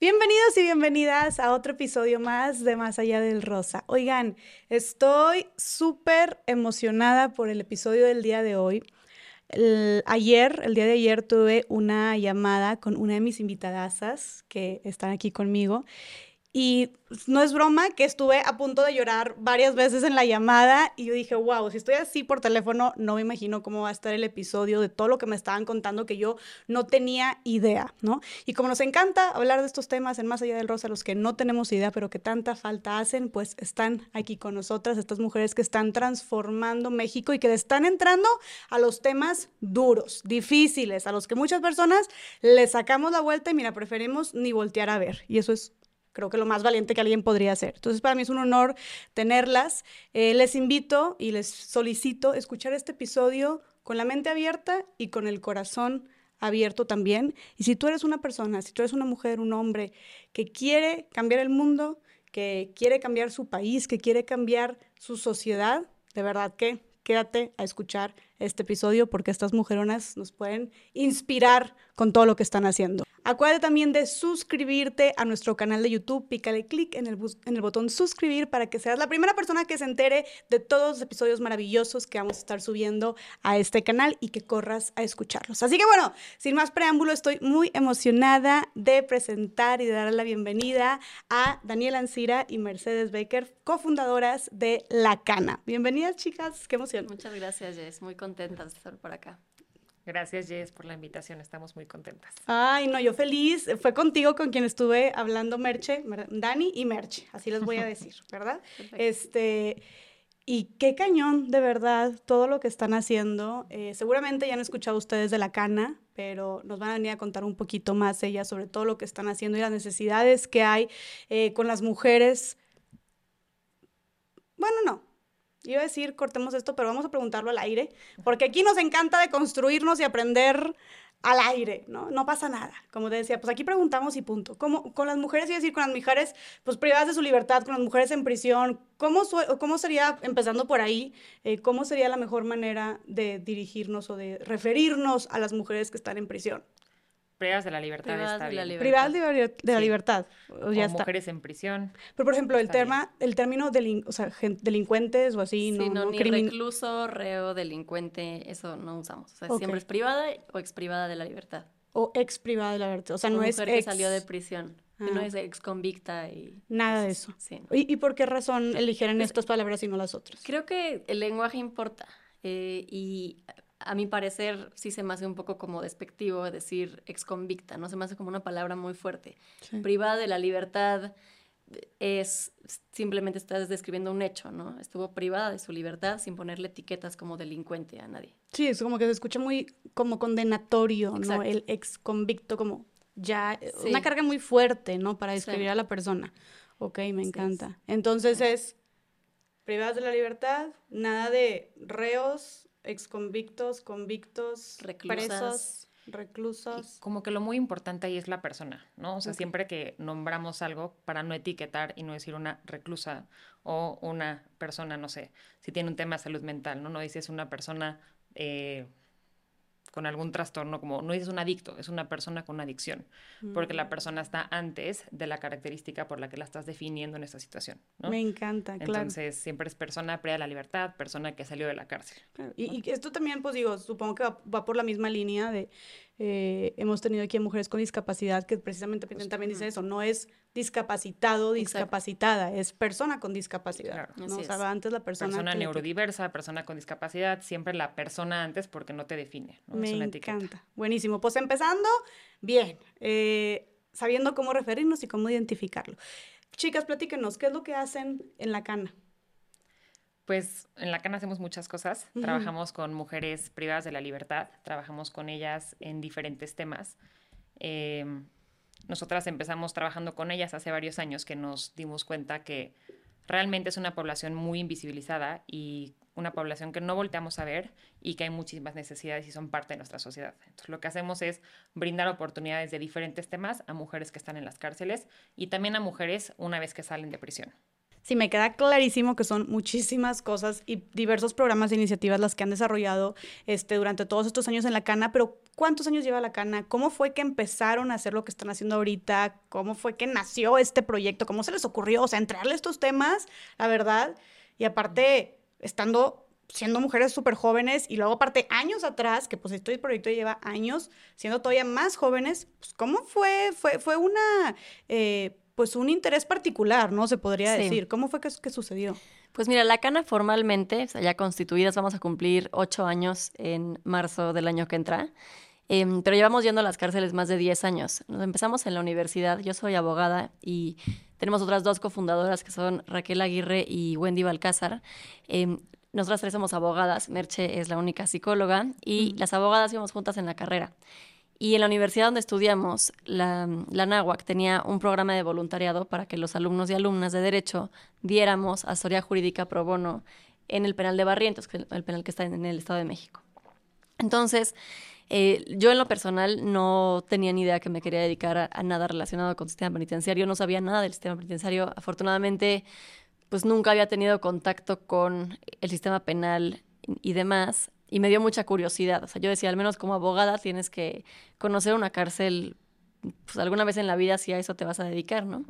Bienvenidos y bienvenidas a otro episodio más de Más Allá del Rosa. Oigan, estoy súper emocionada por el episodio del día de hoy. ayer, el día de ayer, tuve una llamada con una de mis invitadasas que están aquí conmigo y no es broma que estuve a punto de llorar varias veces en la llamada y yo dije, wow, si estoy así por teléfono, no me imagino cómo va a estar el episodio de todo lo que me estaban contando que yo no tenía idea, ¿no? Y como nos encanta hablar de estos temas en Más Allá del Rosa, los que no tenemos idea, pero que tanta falta hacen, pues están aquí con nosotras, estas mujeres que están transformando México y que están entrando a los temas duros, difíciles, a los que muchas personas les sacamos la vuelta y mira, preferimos ni voltear a ver. Y eso es creo que lo más valiente que alguien podría hacer. Entonces, para mí es un honor tenerlas. Eh, les invito y les solicito escuchar este episodio con la mente abierta y con el corazón abierto también. Y si tú eres una persona, si tú eres una mujer, un hombre que quiere cambiar el mundo, que quiere cambiar su país, que quiere cambiar su sociedad, de verdad que quédate a escuchar este episodio porque estas mujeronas nos pueden inspirar con todo lo que están haciendo. Acuérdate también de suscribirte a nuestro canal de YouTube, pícale clic en el, en el botón suscribir para que seas la primera persona que se entere de todos los episodios maravillosos que vamos a estar subiendo a este canal y que corras a escucharlos. Así que bueno, sin más preámbulo, estoy muy emocionada de presentar y de dar la bienvenida a Daniela Ancira y Mercedes Baker, cofundadoras de La Cana. Bienvenidas, chicas, qué emoción. Muchas gracias, Jess, muy contentas de estar por acá. Gracias, Jess, por la invitación. Estamos muy contentas. Ay, no, yo feliz. Fue contigo con quien estuve hablando Merche, Dani y Merche, así les voy a decir, ¿verdad? Este, y qué cañón, de verdad, todo lo que están haciendo. Eh, seguramente ya han escuchado ustedes de la cana, pero nos van a venir a contar un poquito más ellas sobre todo lo que están haciendo y las necesidades que hay eh, con las mujeres. Bueno, no, Iba a decir, cortemos esto, pero vamos a preguntarlo al aire, porque aquí nos encanta de construirnos y aprender al aire, ¿no? No pasa nada. Como te decía, pues aquí preguntamos y punto. ¿Cómo, con las mujeres, a decir, con las mujeres, pues privadas de su libertad, con las mujeres en prisión, ¿cómo, cómo sería, empezando por ahí, eh, cómo sería la mejor manera de dirigirnos o de referirnos a las mujeres que están en prisión? Privadas de la libertad privadas de La libertad. Privadas de, la libertad. O, ya mujeres en prisión. Pero, por ejemplo, el, tema, el término o sea, delincuentes o así, sí, no, ni recluso, reo, delincuente, eso no usamos. O sea, siempre es privada o ex privada de la libertad. O ex privada de la libertad. O sea, no es ex... que salió de prisión. no ah. es ex convicta y... Nada de eso. Sí. ¿Y, por qué razón eligieron pues, estas palabras y no las otras? Creo que el lenguaje importa. Eh, y a mi parecer sí se me hace un poco como despectivo decir exconvicta, ¿no? Se me hace como una palabra muy fuerte. Privada de la libertad es simplemente estás describiendo un hecho, ¿no? Estuvo privada de su libertad sin ponerle etiquetas como delincuente a nadie. Sí, es como que se escucha muy como condenatorio, ¿no? El ex convicto como ya una carga muy fuerte, ¿no? Para describir a la persona. Ok, me encanta. Entonces es privadas de la libertad, nada de reos, exconvictos, convictos, presos, reclusos. Como que lo muy importante ahí es la persona, ¿no? O sea, siempre que nombramos algo para no etiquetar y no decir una reclusa o una persona, no sé, si tiene un tema de salud mental, ¿no? No dices una persona eh, con algún trastorno, como no es un adicto, es una persona con una adicción, porque la persona está antes de la característica por la que la estás definiendo en esta situación. Me encanta, claro. Entonces, siempre es persona pre la libertad, persona que salió de la cárcel. Y, esto también, pues digo, supongo que va por la misma línea de eh, hemos tenido aquí a mujeres con discapacidad que precisamente también dice eso, no es discapacitado, discapacitada, es persona con discapacidad. ¿no? O sea, antes la persona... Persona neurodiversa, persona con discapacidad, siempre la persona antes porque no te define. Me encanta. Buenísimo. Pues empezando, bien, eh, sabiendo cómo referirnos y cómo identificarlo. Chicas, platíquenos, ¿qué es lo que hacen en la cana? Pues en la CAN hacemos muchas cosas. Trabajamos con mujeres privadas de la libertad, trabajamos con ellas en diferentes temas. Em, nosotras empezamos trabajando con ellas hace varios años que nos dimos cuenta que realmente es una población muy invisibilizada y una población que no volteamos a ver y que hay muchísimas necesidades y son parte de nuestra sociedad. Entonces lo que hacemos es brindar oportunidades de diferentes temas a mujeres que están en las cárceles y también a mujeres una vez que salen de prisión. Sí, me queda clarísimo que son muchísimas cosas y diversos programas e iniciativas las que han desarrollado este, durante todos estos años en la cana, pero cuántos años lleva la cana, cómo fue que empezaron a hacer lo que están haciendo ahorita, cómo fue que nació este proyecto, cómo se les ocurrió, o sea, entrarle estos temas, la verdad. Y aparte, estando siendo mujeres súper jóvenes y luego aparte años atrás, que pues este proyecto lleva años, siendo todavía más jóvenes, pues cómo fue, fue, fue una, eh, pues un interés particular, ¿no? Se podría decir. ¿Cómo fue que, que, sucedió? Pues mira, la Cana formalmente, o sea, ya constituidas, vamos a cumplir ocho años en marzo del año que entra. Em, pero llevamos yendo a las cárceles más de 10 años. Nos empezamos en la universidad, yo soy abogada y tenemos otras dos cofundadoras que son Raquel Aguirre y Wendy Balcázar. Eh, nosotras tres somos abogadas, Merche es la única psicóloga y las abogadas íbamos juntas en la carrera. Y en la universidad donde estudiamos, la, la NAWAC tenía un programa de voluntariado para que los alumnos y alumnas de Derecho diéramos asesoría jurídica pro bono en el penal de Barrientos, que es el penal que está en el Estado de México. Entonces, eh, yo en lo personal no tenía ni idea que me quería dedicar a, nada relacionado con el sistema penitenciario, no sabía nada del sistema penitenciario. Afortunadamente, pues nunca había tenido contacto con el sistema penal y demás, y me dio mucha curiosidad. O sea, yo decía, al menos como abogada tienes que conocer una cárcel, pues alguna vez en la vida si a eso te vas a dedicar, ¿no?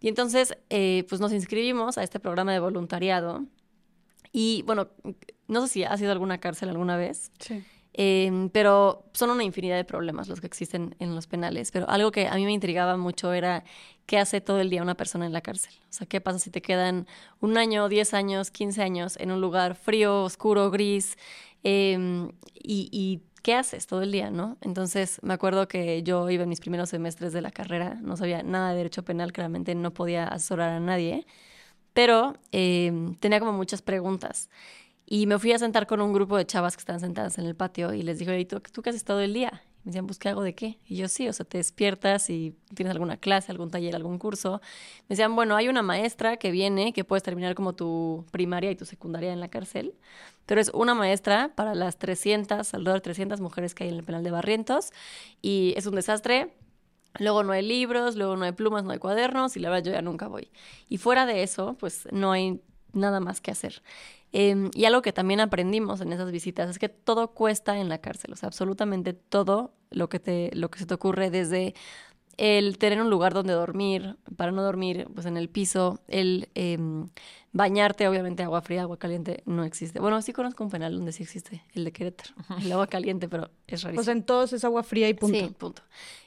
Y entonces, eh, pues nos inscribimos a este programa de voluntariado. Y bueno, no sé si ha sido alguna cárcel alguna vez. Sí. Em, pero son una infinidad de problemas los que existen en los penales. Pero algo que a mí me intrigaba mucho era qué hace todo el día una persona en la cárcel. O sea, qué pasa si te quedan un año, diez años, quince años en un lugar frío, oscuro, gris. Em, y, y, qué haces todo el día, ¿no? Entonces me acuerdo que yo iba en mis primeros semestres de la carrera, no sabía nada de derecho penal, claramente no podía asesorar a nadie, pero em, tenía como muchas preguntas. Y me fui a sentar con un grupo de chavas que estaban sentadas en el patio y les dije, ¿tú, ¿tú qué haces todo el día? Me decían, pues, ¿qué hago de qué? Y yo, sí, o sea, te despiertas y tienes alguna clase, algún taller, algún curso. Me decían, bueno, hay una maestra que viene, que puedes terminar como tu primaria y tu secundaria en la cárcel, pero es una maestra para las 300, alrededor de 300 mujeres que hay en el penal de Barrientos y es un desastre. Luego no hay libros, luego no hay plumas, no hay cuadernos y la verdad yo ya nunca voy. Y fuera de eso, pues no hay nada más que hacer. Em, y algo que también aprendimos en esas visitas es que todo cuesta en la cárcel, o sea, absolutamente todo lo que, te, lo que se te ocurre, desde el tener un lugar donde dormir, para no dormir pues en el piso, el em, bañarte, obviamente agua fría, agua caliente no existe. Bueno, sí conozco un penal donde sí existe, el de Querétaro, el agua caliente, pero es rarísimo. Pues en todos es agua fría y punto. Sí, punto.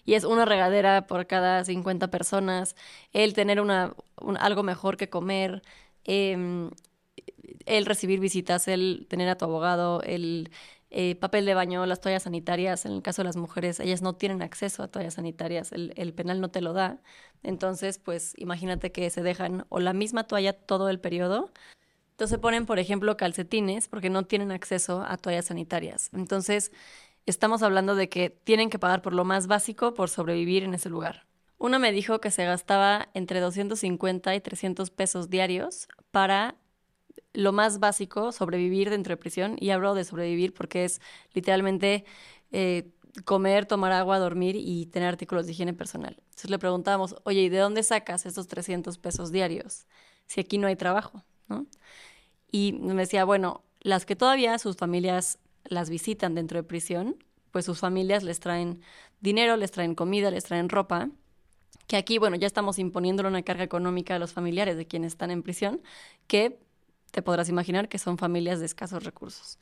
Y es una regadera por cada 50 personas, el tener una, algo mejor que comer, eh, el recibir visitas, el tener a tu abogado, el eh, papel de baño, las toallas sanitarias, en el caso de las mujeres, ellas no tienen acceso a toallas sanitarias, el, el, penal no te lo da. Entonces, pues imagínate que se dejan o la misma toalla todo el periodo. Entonces ponen, por ejemplo, calcetines porque no tienen acceso a toallas sanitarias. Entonces, estamos hablando de que tienen que pagar por lo más básico por sobrevivir en ese lugar. Uno me dijo que se gastaba entre 250 y 300 pesos diarios para lo más básico, sobrevivir dentro de prisión. Y hablo de sobrevivir porque es literalmente eh, comer, tomar agua, dormir y tener artículos de higiene personal. Entonces le preguntábamos, oye, ¿y de dónde sacas estos 300 pesos diarios si aquí no hay trabajo? ¿no? Y me decía, bueno, las que todavía sus familias las visitan dentro de prisión, pues sus familias les traen dinero, les traen comida, les traen ropa que aquí, bueno, ya estamos imponiéndole una carga económica a los familiares de quienes están en prisión, que te podrás imaginar que son familias de escasos recursos.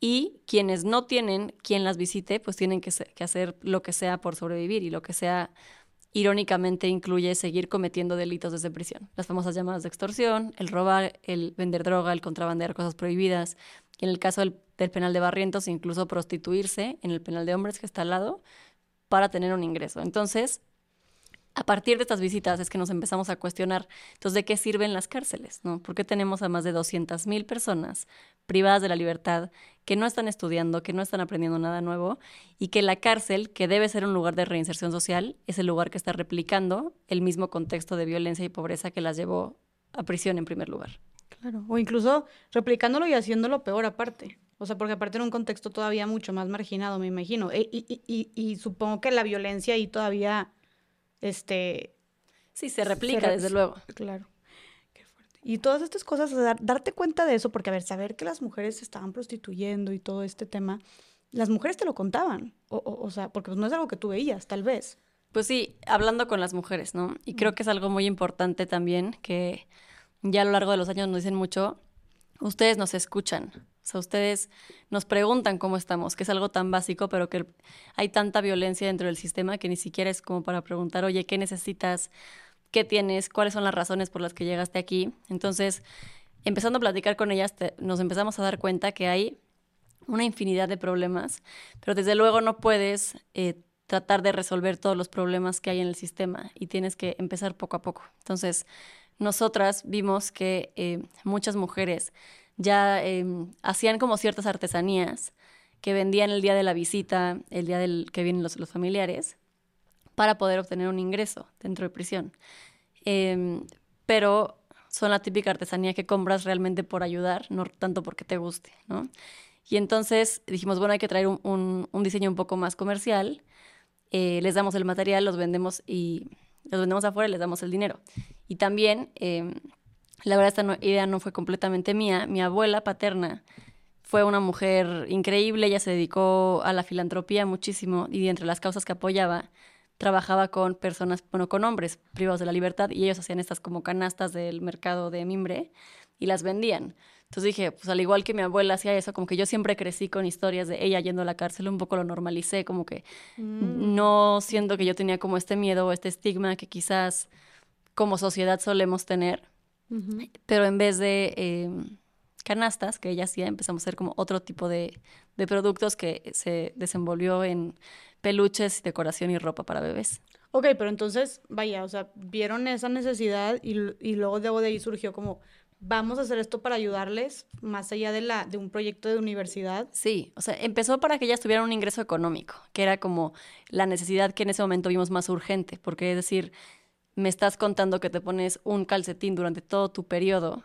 Y quienes no tienen quien las visite, pues tienen que, hacer lo que sea por sobrevivir y lo que sea irónicamente incluye seguir cometiendo delitos desde prisión. Las famosas llamadas de extorsión, el robar, el vender droga, el contrabandear cosas prohibidas. Y en el caso del, del, penal de Barrientos, incluso prostituirse en el penal de hombres que está al lado para tener un ingreso. Entonces, a partir de estas visitas es que nos empezamos a cuestionar, entonces, ¿de qué sirven las cárceles? ¿no? ¿Por qué tenemos a más de 200.000 personas privadas de la libertad que no están estudiando, que no están aprendiendo nada nuevo y que la cárcel, que debe ser un lugar de reinserción social, es el lugar que está replicando el mismo contexto de violencia y pobreza que las llevó a prisión en primer lugar? Claro, o incluso replicándolo y haciéndolo peor aparte. O sea, porque aparte en un contexto todavía mucho más marginado, me imagino. E, y, y, y supongo que la violencia ahí todavía este... Sí, se replica, desde luego. Claro. Qué fuerte. Y todas estas cosas, darte cuenta de eso, porque a ver, saber que las mujeres se estaban prostituyendo y todo este tema, las mujeres te lo contaban, o, o, sea, porque pues, no es algo que tú veías, tal vez. Pues sí, hablando con las mujeres, ¿no? Y creo que es algo muy importante también, que ya a lo largo de los años nos dicen mucho, ustedes nos escuchan, o sea, ustedes nos preguntan cómo estamos, que es algo tan básico, pero que hay tanta violencia dentro del sistema que ni siquiera es como para preguntar, oye, ¿qué necesitas? ¿Qué tienes? ¿Cuáles son las razones por las que llegaste aquí? Entonces, empezando a platicar con ellas, nos empezamos a dar cuenta que hay una infinidad de problemas, pero desde luego no puedes eh, tratar de resolver todos los problemas que hay en el sistema y tienes que empezar poco a poco. Entonces, nosotras vimos que eh, muchas mujeres ya em, hacían como ciertas artesanías que vendían el día de la visita, el día del que vienen los, familiares, para poder obtener un ingreso dentro de prisión. Em, pero son la típica artesanía que compras realmente por ayudar, no tanto porque te guste, ¿no? Y entonces dijimos, bueno, hay que traer un, un, diseño un poco más comercial, eh, les damos el material, los vendemos y los vendemos afuera y les damos el dinero. Y también, em, la verdad, esta idea no fue completamente mía. Mi abuela paterna fue una mujer increíble, ella se dedicó a la filantropía muchísimo y entre las causas que apoyaba, trabajaba con personas, bueno, con hombres privados de la libertad y ellos hacían estas como canastas del mercado de mimbre y las vendían. Entonces dije, pues al igual que mi abuela hacía eso, como que yo siempre crecí con historias de ella yendo a la cárcel, un poco lo normalicé, como que mm. no siendo que yo tenía como este miedo o este estigma que quizás como sociedad solemos tener, pero en vez de em, canastas, que ella hacía, empezamos a hacer como otro tipo de, de productos que se desenvolvió en peluches, decoración y ropa para bebés. Ok, pero entonces, vaya, o sea, vieron esa necesidad y, y luego de ahí surgió como vamos a hacer esto para ayudarles más allá de, la, de un proyecto de universidad. Sí, o sea, empezó para que ellas tuvieran un ingreso económico, que era como la necesidad que en ese momento vimos más urgente, porque es decir, me estás contando que te pones un calcetín durante todo tu periodo.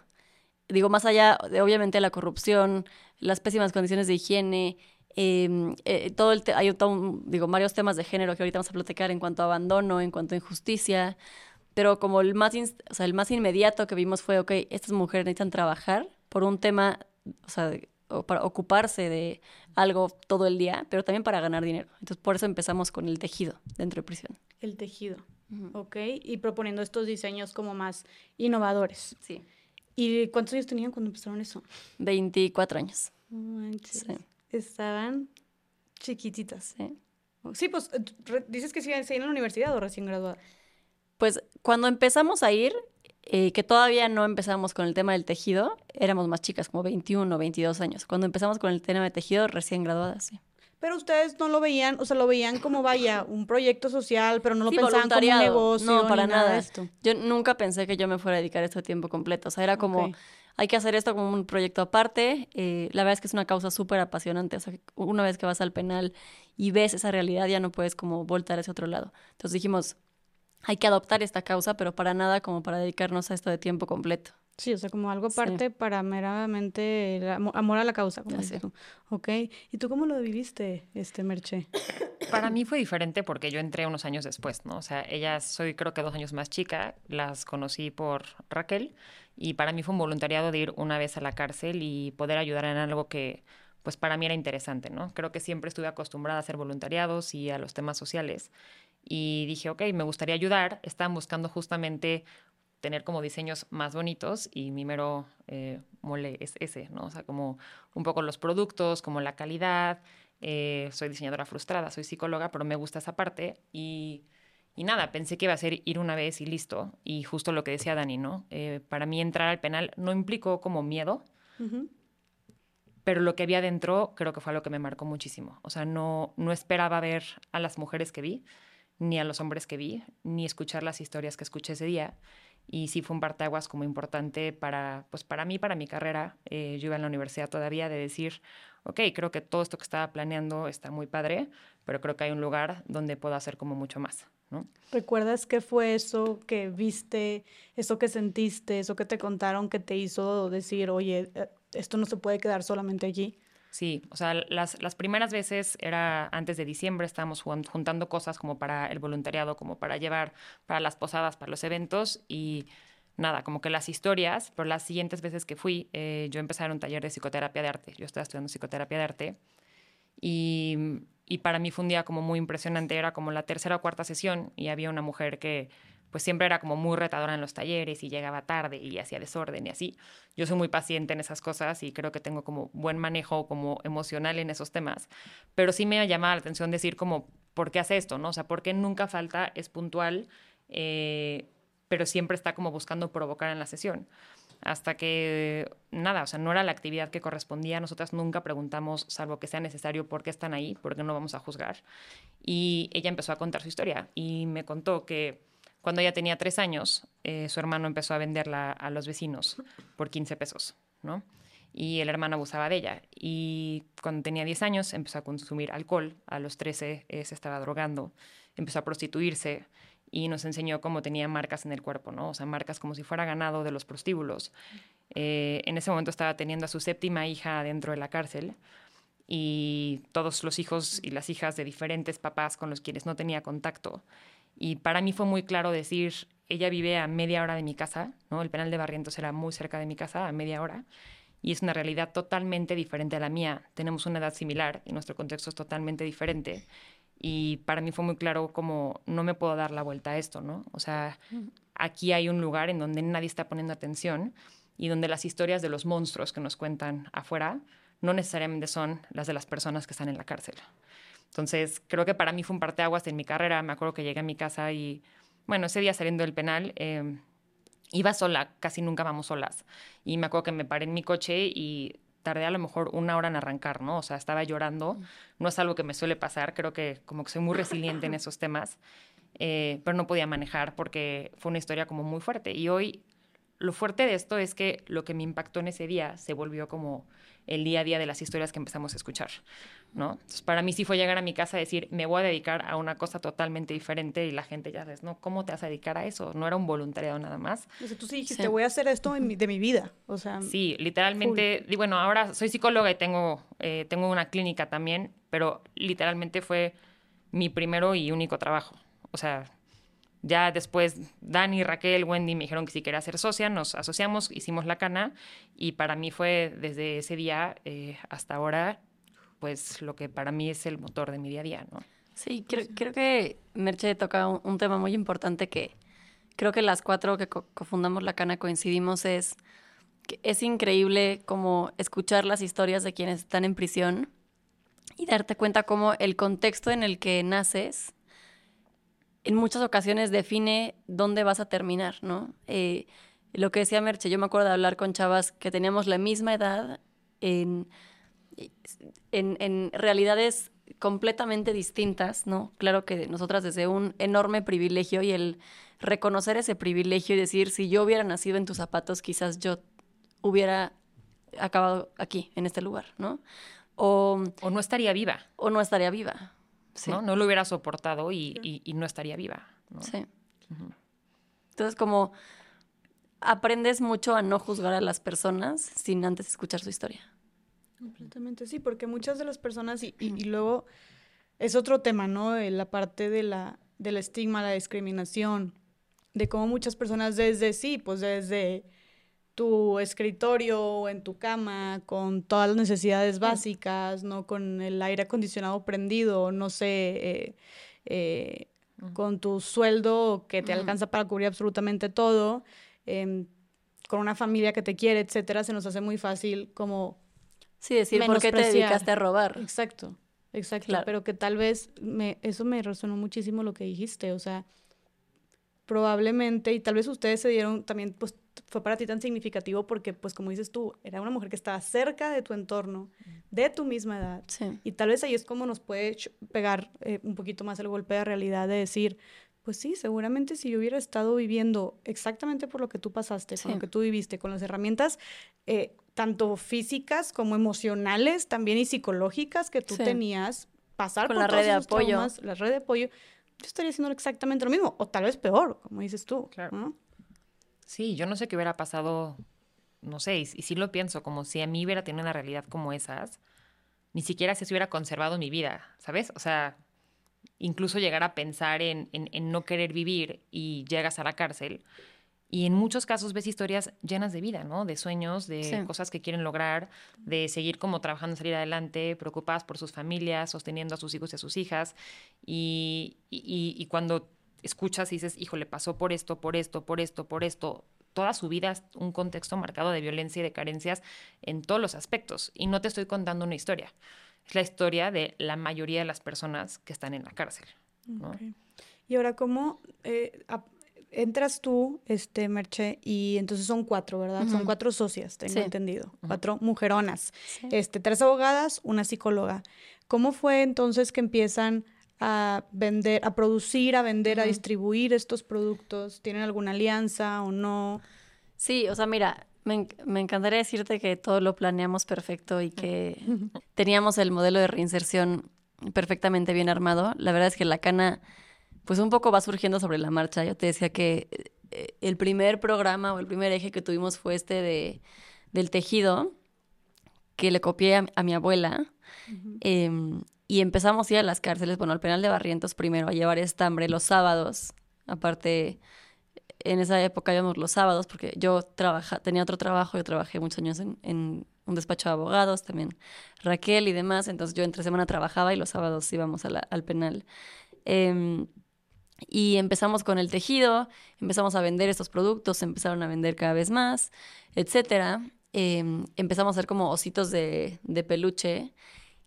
Digo, más allá de obviamente la corrupción, las pésimas condiciones de higiene, em, eh, todo el hay todo, digo, varios temas de género que ahorita vamos a platicar en cuanto a abandono, en cuanto a injusticia, pero como el más, el más inmediato que vimos fue, ok, estas mujeres necesitan trabajar por un tema, o sea, para ocuparse de algo todo el día, pero también para ganar dinero. Entonces, por eso empezamos con el tejido dentro de prisión. El tejido, ok, y proponiendo estos diseños como más innovadores. Sí. ¿Y cuántos años tenían cuando empezaron eso? 24 años. sí. Estaban chiquititas. Sí. Sí, pues dices que siguen en la universidad o recién graduadas. Pues cuando empezamos a ir, eh, que todavía no empezamos con el tema del tejido, éramos más chicas, como 21 o 22 años. Cuando empezamos con el tema de tejido, recién graduadas, sí. Pero ustedes no lo veían, o sea, lo veían como, vaya, un proyecto social, pero no lo pensaban como un negocio. No, para nada. esto. Yo nunca pensé que yo me fuera a dedicar esto a tiempo completo. O sea, era como, hay que hacer esto como un proyecto aparte. Eh, la verdad es que es una causa súper apasionante. O sea, una vez que vas al penal y ves esa realidad, ya no puedes como voltar a ese otro lado. Entonces dijimos, hay que adoptar esta causa, pero para nada como para dedicarnos a esto de tiempo completo. Sí, o sea, como algo aparte para meramente el amor a la causa, como dices tú. Ok. ¿Y tú cómo lo viviste, este Merche? Para mí fue diferente porque yo entré unos años después, ¿no? O sea, ellas soy creo que dos años más chica, las conocí por Raquel y para mí fue un voluntariado de ir una vez a la cárcel y poder ayudar en algo que pues para mí era interesante, ¿no? Creo que siempre estuve acostumbrada a hacer voluntariados y a los temas sociales y dije, ok, me gustaría ayudar. Estaban buscando justamente tener como diseños más bonitos y mi mero eh, mole es ese, ¿no? O sea, como un poco los productos, como la calidad. Eh, soy diseñadora frustrada, soy psicóloga, pero me gusta esa parte y, y, nada, pensé que iba a ser ir una vez y listo. Y justo lo que decía Dani, ¿no? Eh, para mí entrar al penal no implicó como miedo, pero lo que había dentro creo que fue lo que me marcó muchísimo. O sea, no, no esperaba ver a las mujeres que vi ni a los hombres que vi, ni escuchar las historias que escuché ese día. Y sí fue un partaguas como importante para, pues para mí, para mi carrera. Eh, yo iba en la universidad todavía de decir, ok, creo que todo esto que estaba planeando está muy padre, pero creo que hay un lugar donde puedo hacer como mucho más. ¿no? ¿Recuerdas qué fue eso que viste, eso que sentiste, eso que te contaron que te hizo decir, oye, eh, esto no se puede quedar solamente allí? Sí, o sea, las, las, primeras veces era antes de diciembre, estábamos juntando cosas como para el voluntariado, como para llevar para las posadas, para los eventos y nada, como que las historias, pero las siguientes veces que fui, eh, yo empecé a un taller de psicoterapia de arte, yo estaba estudiando psicoterapia de arte Y, y para mí fue un día como muy impresionante, era como la tercera o cuarta sesión y había una mujer que pues siempre era como muy retadora en los talleres y llegaba tarde y hacía desorden y así. Yo soy muy paciente en esas cosas y creo que tengo como buen manejo como emocional en esos temas, pero sí me ha llamado la atención decir como, ¿por qué hace esto? ¿no? O sea, ¿por qué nunca falta, es puntual, eh, pero siempre está como buscando provocar en la sesión? hasta que nada, o sea, no era la actividad que correspondía. Nosotras nunca preguntamos, salvo que sea necesario, por qué están ahí, por qué no vamos a juzgar. Y ella empezó a contar su historia y me contó que cuando ella tenía tres años, eh, su hermano empezó a venderla a los vecinos por 15 pesos, ¿no? Y el hermano abusaba de ella. Y cuando tenía 10 años empezó a consumir alcohol. A los 13 eh, se estaba drogando. Empezó a prostituirse y nos enseñó cómo tenía marcas en el cuerpo, ¿no? O sea, marcas como si fuera ganado de los prostíbulos. Eh, en ese momento estaba teniendo a su séptima hija dentro de la cárcel y todos los hijos y las hijas de diferentes papás con los quienes no tenía contacto y para mí fue muy claro decir, ella vive a media hora de mi casa, ¿no? El penal de Barrientos era muy cerca de mi casa, a media hora, y es una realidad totalmente diferente a la mía. Tenemos una edad similar y nuestro contexto es totalmente diferente. Y para mí fue muy claro como no me puedo dar la vuelta a esto, ¿no? O sea, aquí hay un lugar en donde nadie está poniendo atención y donde las historias de los monstruos que nos cuentan afuera no necesariamente son las de las personas que están en la cárcel. Entonces, creo que para mí fue un parteaguas en mi carrera. Me acuerdo que llegué a mi casa y, bueno, ese día saliendo del penal, eh, iba sola, casi nunca vamos solas. Y me acuerdo que me paré en mi coche y tardé a lo mejor una hora en arrancar, ¿no? O sea, estaba llorando. No es algo que me suele pasar, creo que como que soy muy resiliente en esos temas, eh, pero no podía manejar porque fue una historia como muy fuerte. Y hoy lo fuerte de esto es que lo que me impactó en ese día se volvió como el día a día de las historias que empezamos a escuchar, ¿no? Entonces, para mí sí fue llegar a mi casa y decir, me voy a dedicar a una cosa totalmente diferente y la gente ya dice, ¿no? ¿Cómo te vas a dedicar a eso? No era un voluntariado nada más. O sea, tú sí dijiste, voy a hacer esto de mi vida, o sea... Sí, literalmente, y bueno, ahora soy psicóloga y tengo, eh, tengo una clínica también, pero literalmente fue mi primero y único trabajo. O sea, ya después Dani, Raquel, Wendy me dijeron que si quería ser socia, nos asociamos, hicimos la cana y para mí fue desde ese día eh, hasta ahora, pues lo que para mí es el motor de mi día a día, ¿no? Sí, creo, creo que Merche toca un, tema muy importante que creo que las cuatro que cofundamos la cana coincidimos es que es increíble como escuchar las historias de quienes están en prisión y darte cuenta cómo el contexto en el que naces en muchas ocasiones define dónde vas a terminar, ¿no? Eh, lo que decía Merche, yo me acuerdo de hablar con chavas que teníamos la misma edad en, en, realidades completamente distintas, ¿no? Claro que nosotras desde un enorme privilegio y el reconocer ese privilegio y decir, si yo hubiera nacido en tus zapatos, quizás yo hubiera acabado aquí, en este lugar, ¿no? O, o no estaría viva. O no estaría viva. ¿no? No lo hubiera soportado y, no estaría viva. Sí. Entonces, como aprendes mucho a no juzgar a las personas sin antes escuchar su historia. Completamente, sí, porque muchas de las personas, y, luego es otro tema, ¿no? La parte de la, del estigma, la discriminación, de cómo muchas personas desde sí, pues desde tu escritorio o en tu cama con todas las necesidades básicas, ¿no? Con el aire acondicionado prendido, no sé, eh, eh, con tu sueldo que te alcanza para cubrir absolutamente todo, em, con una familia que te quiere, etcétera, se nos hace muy fácil como... Sí, decir, ¿por qué te dedicaste a robar? Exacto, exacto, pero que tal vez me, eso me resonó muchísimo lo que dijiste, o sea, probablemente, y tal vez ustedes se dieron también, pues fue para ti tan significativo porque, pues como dices tú, era una mujer que estaba cerca de tu entorno, de tu misma edad. Y tal vez ahí es como nos puede pegar eh, un poquito más el golpe de realidad de decir, pues sí, seguramente si yo hubiera estado viviendo exactamente por lo que tú pasaste, con lo que tú viviste, con las herramientas eh, tanto físicas como emocionales, también y psicológicas que tú tenías, pasar con por la red de apoyo. la red de apoyo, yo estaría haciendo exactamente lo mismo, o tal vez peor, como dices tú. Claro. Sí, yo no sé qué hubiera pasado, no sé, y, sí lo pienso, como si a mí hubiera tenido una realidad como esas, ni siquiera se hubiera conservado mi vida, ¿sabes? O sea, incluso llegar a pensar en, en, no querer vivir y llegas a la cárcel, Y en muchos casos ves historias llenas de vida, ¿no? De sueños, de cosas que quieren lograr, de seguir como trabajando, salir adelante, preocupadas por sus familias, sosteniendo a sus hijos y a sus hijas. Y, y, cuando escuchas y dices, hijo, le pasó por esto, por esto, por esto, por esto, toda su vida es un contexto marcado de violencia y de carencias en todos los aspectos. Y no te estoy contando una historia. Es la historia de la mayoría de las personas que están en la cárcel. Y ahora, ¿cómo eh, entras tú, este, Merche, y entonces son cuatro, ¿verdad? Son cuatro socias, tengo entendido. Cuatro mujeronas. Este, tres abogadas, una psicóloga. ¿Cómo fue entonces que empiezan a vender, a producir, a vender, a distribuir estos productos? ¿Tienen alguna alianza o no? Sí, o sea, mira, me, me, encantaría decirte que todo lo planeamos perfecto y que teníamos el modelo de reinserción perfectamente bien armado. La verdad es que la cana pues un poco va surgiendo sobre la marcha. Yo te decía que eh, el primer programa o el primer eje que tuvimos fue este de, del tejido, que le copié a, mi abuela. Em, y empezamos a ir a las cárceles, bueno, al penal de Barrientos primero, a llevar estambre los sábados. Aparte, en esa época íbamos los sábados, porque yo trabaja, tenía otro trabajo, yo trabajé muchos años en, un despacho de abogados, también Raquel y demás, entonces yo entre semana trabajaba y los sábados íbamos al penal. Eh, y empezamos con el tejido, empezamos a vender estos productos, empezaron a vender cada vez más, etcétera. Em, empezamos a hacer como ositos de, de peluche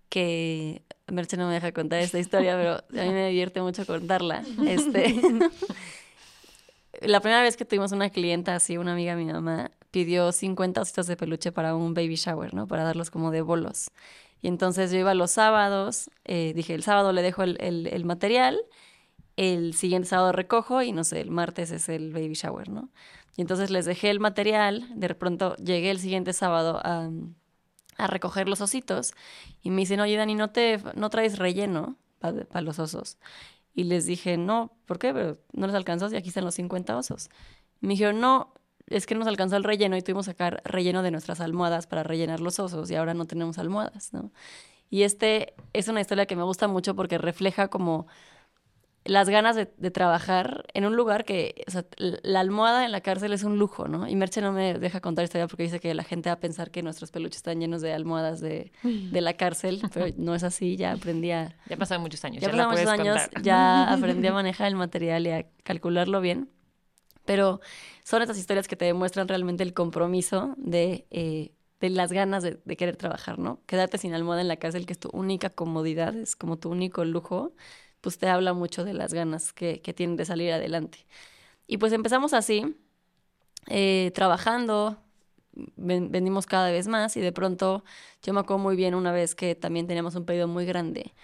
que Merche no me deja contar esta historia, pero a mí me divierte mucho contarla. Este, la primera vez que tuvimos una clienta así, una amiga de mi mamá, pidió 50 ositos de peluche para un baby shower, ¿no? Para darlos como de bolos. Y entonces yo iba los sábados, eh, dije, el sábado le dejo el, el material el siguiente sábado recojo y no sé, el martes es el baby shower, ¿no? Y entonces les dejé el material, de pronto llegué el siguiente sábado a, recoger los ositos y me dicen, oye Dani, ¿no, te, no traes relleno para los osos? Y les dije, no, ¿por qué? Pero no les alcanzó y aquí están los 50 osos. me dijeron, no, es que nos alcanzó el relleno y tuvimos que sacar relleno de nuestras almohadas para rellenar los osos y ahora no tenemos almohadas, ¿no? Y este es una historia que me gusta mucho porque refleja como las ganas de, trabajar en un lugar que, o sea, la almohada en la cárcel es un lujo, ¿no? Y Merche no me deja contar esta historia porque dice que la gente va a pensar que nuestros peluches están llenos de almohadas de, de la cárcel, pero no es así, ya aprendí a... Ya pasaron muchos años. Ya, pasaron muchos años, ya aprendí a manejar el material y a calcularlo bien. Pero son estas historias que te demuestran realmente el compromiso de, eh, de las ganas de, de querer trabajar, ¿no? Quedarte sin almohada en la cárcel, que es tu única comodidad, es como tu único lujo pues te habla mucho de las ganas que, que tienen de salir adelante. Y pues empezamos así, eh, trabajando, vendimos cada vez más y de pronto yo me acuerdo muy bien una vez que también teníamos un pedido muy grande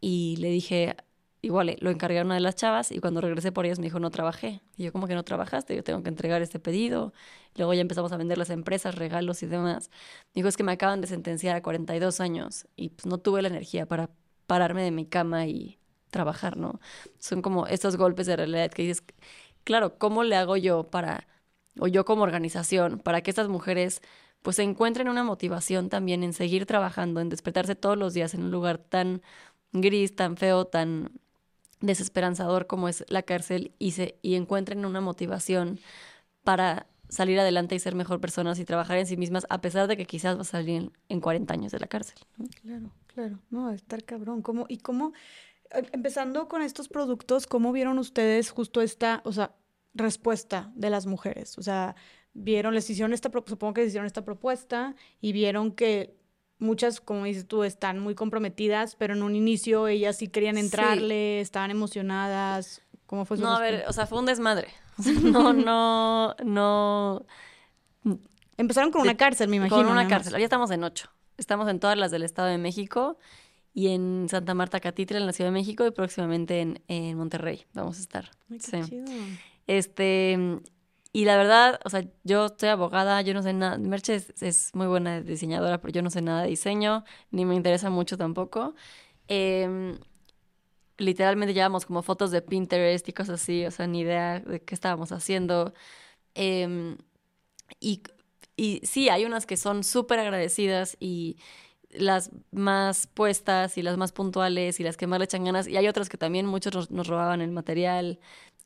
y le dije, igual eh, lo encargué a una de las chavas y cuando regresé por ellos me dijo, no trabajé. Y yo, como que no trabajaste? Yo tengo que entregar este pedido. Luego ya empezamos a vender las empresas, regalos y demás. Dijo, es que me acaban de sentenciar a 42 años y pues no tuve la energía para pararme de mi cama y trabajar, ¿no? Son como estos golpes de realidad que dices, claro, ¿cómo le hago yo para, o yo como organización, para que estas mujeres pues encuentren una motivación también en seguir trabajando, en despertarse todos los días en un lugar tan gris, tan feo, tan desesperanzador como es la cárcel y, se, y encuentren una motivación para salir adelante y ser mejor personas y trabajar en sí mismas, a pesar de que quizás va a salir en, 40 años de la cárcel. Claro, claro. No, estar cabrón. ¿Cómo, ¿Y cómo empezando con estos productos, ¿cómo vieron ustedes justo esta, o sea, respuesta de las mujeres? O sea, vieron, les hicieron esta, supongo que les hicieron esta propuesta y vieron que muchas, como dices tú, están muy comprometidas, pero en un inicio ellas sí querían entrarle, estaban emocionadas. ¿Cómo fue su No, a ver, o sea, fue un desmadre. no, no, no. Empezaron con una cárcel, me imagino. Con una cárcel. Ya estamos en ocho. Estamos en todas las del Estado de México y en Santa Marta Catitra, en la Ciudad de México, y próximamente en, en Monterrey vamos a estar. sí. Este, y la verdad, o sea, yo soy abogada, yo no sé nada, Merche es, muy buena diseñadora, pero yo no sé nada de diseño, ni me interesa mucho tampoco. Em, literalmente llevamos como fotos de Pinterest y cosas así, o sea, ni idea de qué estábamos haciendo. Em, y, y sí, hay unas que son súper agradecidas y, las más puestas y las más puntuales y las que más le echan ganas. Y hay otras que también muchos nos, robaban el material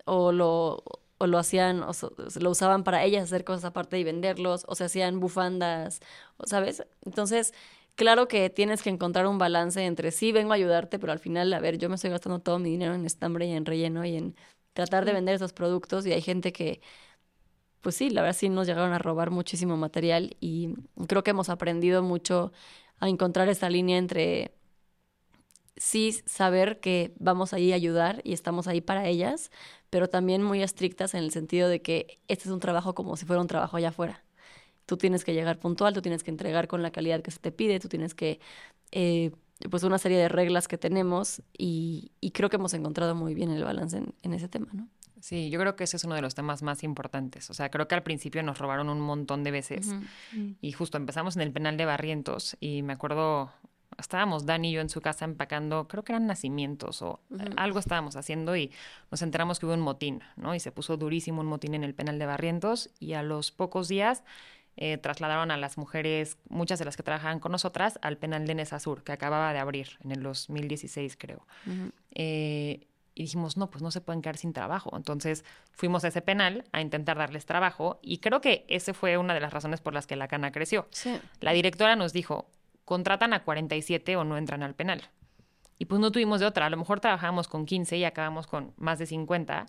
o lo o lo hacían, o lo usaban para ellas hacer cosas aparte y venderlos, o se hacían bufandas, ¿sabes? Entonces, claro que tienes que encontrar un balance entre sí, vengo a ayudarte, pero al final, a ver, yo me estoy gastando todo mi dinero en estambre y en relleno y en tratar de vender esos productos y hay gente que, pues sí, la verdad sí nos llegaron a robar muchísimo material y creo que hemos aprendido mucho a encontrar esta línea entre sí saber que vamos ahí a ayudar y estamos ahí para ellas, pero también muy estrictas en el sentido de que este es un trabajo como si fuera un trabajo allá afuera. Tú tienes que llegar puntual, tú tienes que entregar con la calidad que se te pide, tú tienes que, eh, pues una serie de reglas que tenemos y, creo que hemos encontrado muy bien el balance en, ese tema, ¿no? Sí, yo creo que ese es uno de los temas más importantes. O sea, creo que al principio nos robaron un montón de veces y justo empezamos en el penal de Barrientos y me acuerdo, estábamos Dani y yo en su casa empacando, creo que eran nacimientos o algo estábamos haciendo y nos enteramos que hubo un motín, ¿no? Y se puso durísimo un motín en el penal de Barrientos y a los pocos días eh, trasladaron a las mujeres, muchas de las que trabajaban con nosotras, al penal de Nesa Sur, que acababa de abrir en el 2016, creo. Eh, y dijimos, no, pues no se pueden quedar sin trabajo. Entonces fuimos a ese penal a intentar darles trabajo y creo que ese fue una de las razones por las que la cana creció. La directora nos dijo, contratan a 47 o no entran al penal. Y pues no tuvimos de otra. A lo mejor trabajábamos con 15 y acabamos con más de 50.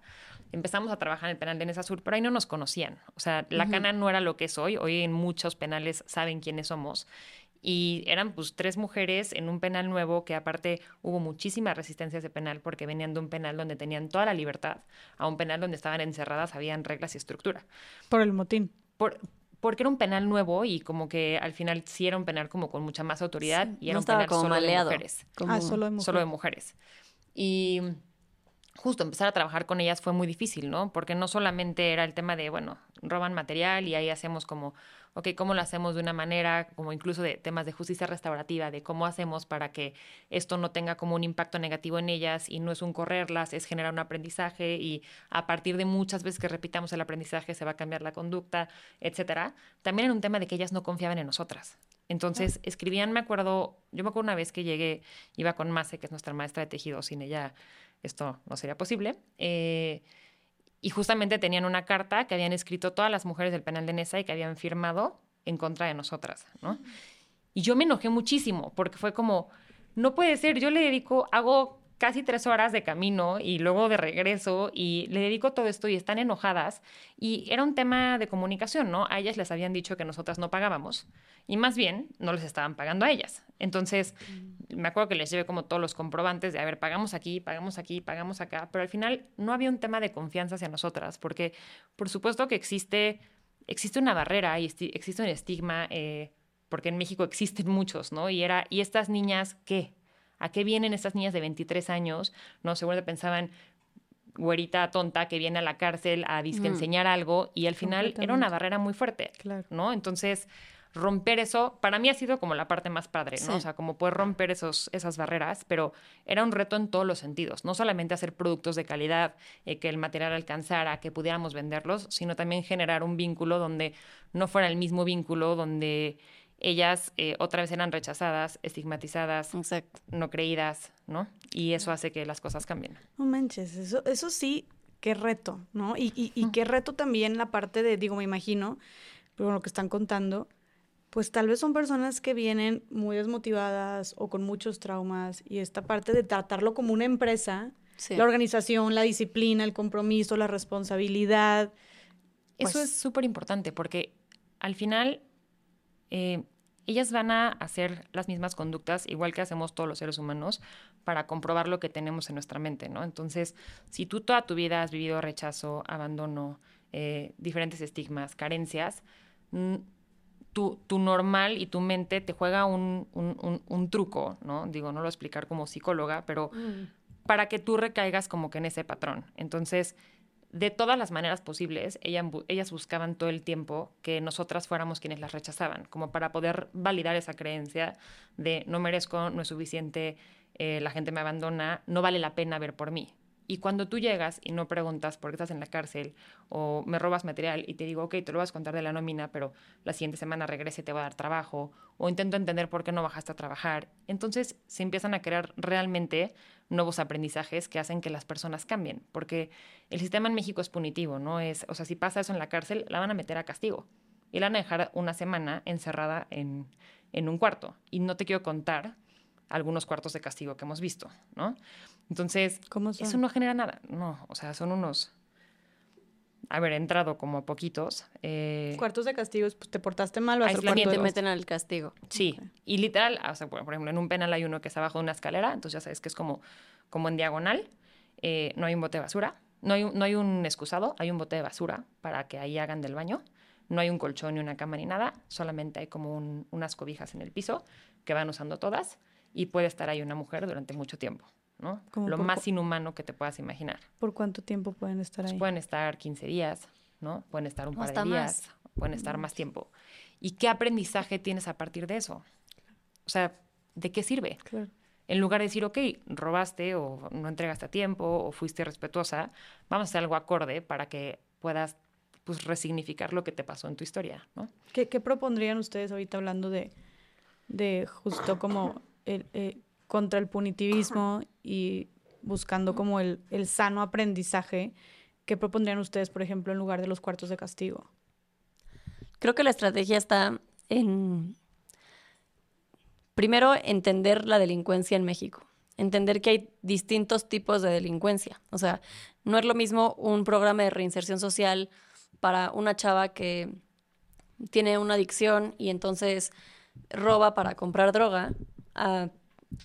Empezamos a trabajar en el penal de Nesa Sur, pero ahí no nos conocían. O sea, la cana no era lo que es hoy. Hoy en muchos penales saben quiénes somos. Y eran pues tres mujeres en un penal nuevo que aparte hubo muchísima resistencia a ese penal porque venían de un penal donde tenían toda la libertad a un penal donde estaban encerradas, habían reglas y estructura. Por el motín. Por, porque era un penal nuevo y como que al final sí era un penal como con mucha más autoridad y era un penal solo de mujeres. Ah, solo de mujeres. Solo de mujeres. Y justo empezar a trabajar con ellas fue muy difícil, ¿no? Porque no solamente era el tema de, bueno, roban material y ahí hacemos como ok, ¿cómo lo hacemos de una manera, como incluso de temas de justicia restaurativa, de cómo hacemos para que esto no tenga como un impacto negativo en ellas y no es un correrlas, es generar un aprendizaje y a partir de muchas veces que repitamos el aprendizaje se va a cambiar la conducta, etcétera. También era un tema de que ellas no confiaban en nosotras. Entonces, escribían, me acuerdo, yo me acuerdo una vez que llegué, iba con Mase, que es nuestra maestra de tejido, sin ella esto no sería posible. Eh, y justamente tenían una carta que habían escrito todas las mujeres del penal de Nesa y que habían firmado en contra de nosotras, ¿no? Y yo me enojé muchísimo porque fue como, no puede ser, yo le dedico, hago casi tres horas de camino y luego de regreso y le dedico todo esto y están enojadas. Y era un tema de comunicación, ¿no? A ellas les habían dicho que nosotras no pagábamos y más bien no les estaban pagando a ellas. Entonces, mm. me acuerdo que les llevé como todos los comprobantes de, a ver, pagamos aquí, pagamos aquí, pagamos acá, pero al final no había un tema de confianza hacia nosotras, porque por supuesto que existe, existe una barrera y existe un estigma. Eh, porque en México existen muchos, ¿no? Y era, ¿y estas niñas qué? ¿A qué vienen estas niñas de 23 años? No, seguro pensaban, güerita tonta que viene a la cárcel a disque enseñar algo y al final era una barrera muy fuerte, claro. ¿no? Entonces, romper eso, para mí ha sido como la parte más padre, ¿no? O sea, como poder romper esos, esas barreras, pero era un reto en todos los sentidos, no solamente hacer productos de calidad, eh, que el material alcanzara, que pudiéramos venderlos, sino también generar un vínculo donde no fuera el mismo vínculo, donde ellas eh, otra vez eran rechazadas, estigmatizadas, no creídas, ¿no? Y eso hace que las cosas cambien. No manches, eso, eso sí, qué reto, ¿no? Y, y, qué reto también la parte de, digo, me imagino, pero lo que están contando, pues tal vez son personas que vienen muy desmotivadas o con muchos traumas y esta parte de tratarlo como una empresa, la organización, la disciplina, el compromiso, la responsabilidad. Eso pues es súper importante porque al final eh, ellas van a hacer las mismas conductas, igual que hacemos todos los seres humanos, para comprobar lo que tenemos en nuestra mente, ¿no? Entonces, si tú toda tu vida has vivido rechazo, abandono, eh, diferentes estigmas, carencias, tu, tu, normal y tu mente te juega un, un, truco, ¿no? Digo, no lo voy a explicar como psicóloga, pero mm. para que tú recaigas como que en ese patrón. Entonces, de todas las maneras posibles, ellas buscaban todo el tiempo que nosotras fuéramos quienes las rechazaban, como para poder validar esa creencia de no merezco, no es suficiente, eh, la gente me abandona, no vale la pena ver por mí. Y cuando tú llegas y no preguntas por qué estás en la cárcel o me robas material y te digo, ok, te lo vas a contar de la nómina, pero la siguiente semana regrese y te va a dar trabajo, o intento entender por qué no bajaste a trabajar, entonces se empiezan a crear realmente nuevos aprendizajes que hacen que las personas cambien, porque el sistema en México es punitivo, ¿no? Es, o sea, si pasa eso en la cárcel, la van a meter a castigo y la van a dejar una semana encerrada en, en un cuarto. Y no te quiero contar algunos cuartos de castigo que hemos visto, ¿no? Entonces, eso no genera nada, no, o sea, son unos, haber entrado como poquitos. Eh, cuartos de castigo, pues te portaste mal, vas a te meten al castigo. Sí, y literal, o sea, por ejemplo, en un penal hay uno que está abajo de una escalera, entonces ya sabes que es como, como en diagonal, eh, no hay un bote de basura, no hay, no hay un excusado, hay un bote de basura para que ahí hagan del baño. No hay un colchón ni una cama ni nada, solamente hay como unas cobijas en el piso que van usando todas y puede estar ahí una mujer durante mucho tiempo. ¿No? Lo más inhumano que te puedas imaginar. ¿Por cuánto tiempo pueden estar pues ahí? pueden estar 15 días, ¿no? Pueden estar un par de días, pueden estar más tiempo. ¿Y qué aprendizaje tienes a partir de eso? O sea, ¿de qué sirve? En lugar de decir, ok, robaste o no entregaste a tiempo o fuiste respetuosa, vamos a hacer algo acorde para que puedas pues resignificar lo que te pasó en tu historia, ¿no? ¿Qué, propondrían ustedes ahorita hablando de, de justo como el, eh, contra el punitivismo y buscando como el, sano aprendizaje, ¿qué propondrían ustedes, por ejemplo, en lugar de los cuartos de castigo? Creo que la estrategia está en, primero, entender la delincuencia en México, entender que hay distintos tipos de delincuencia. O sea, no es lo mismo un programa de reinserción social para una chava que tiene una adicción y entonces roba para comprar droga a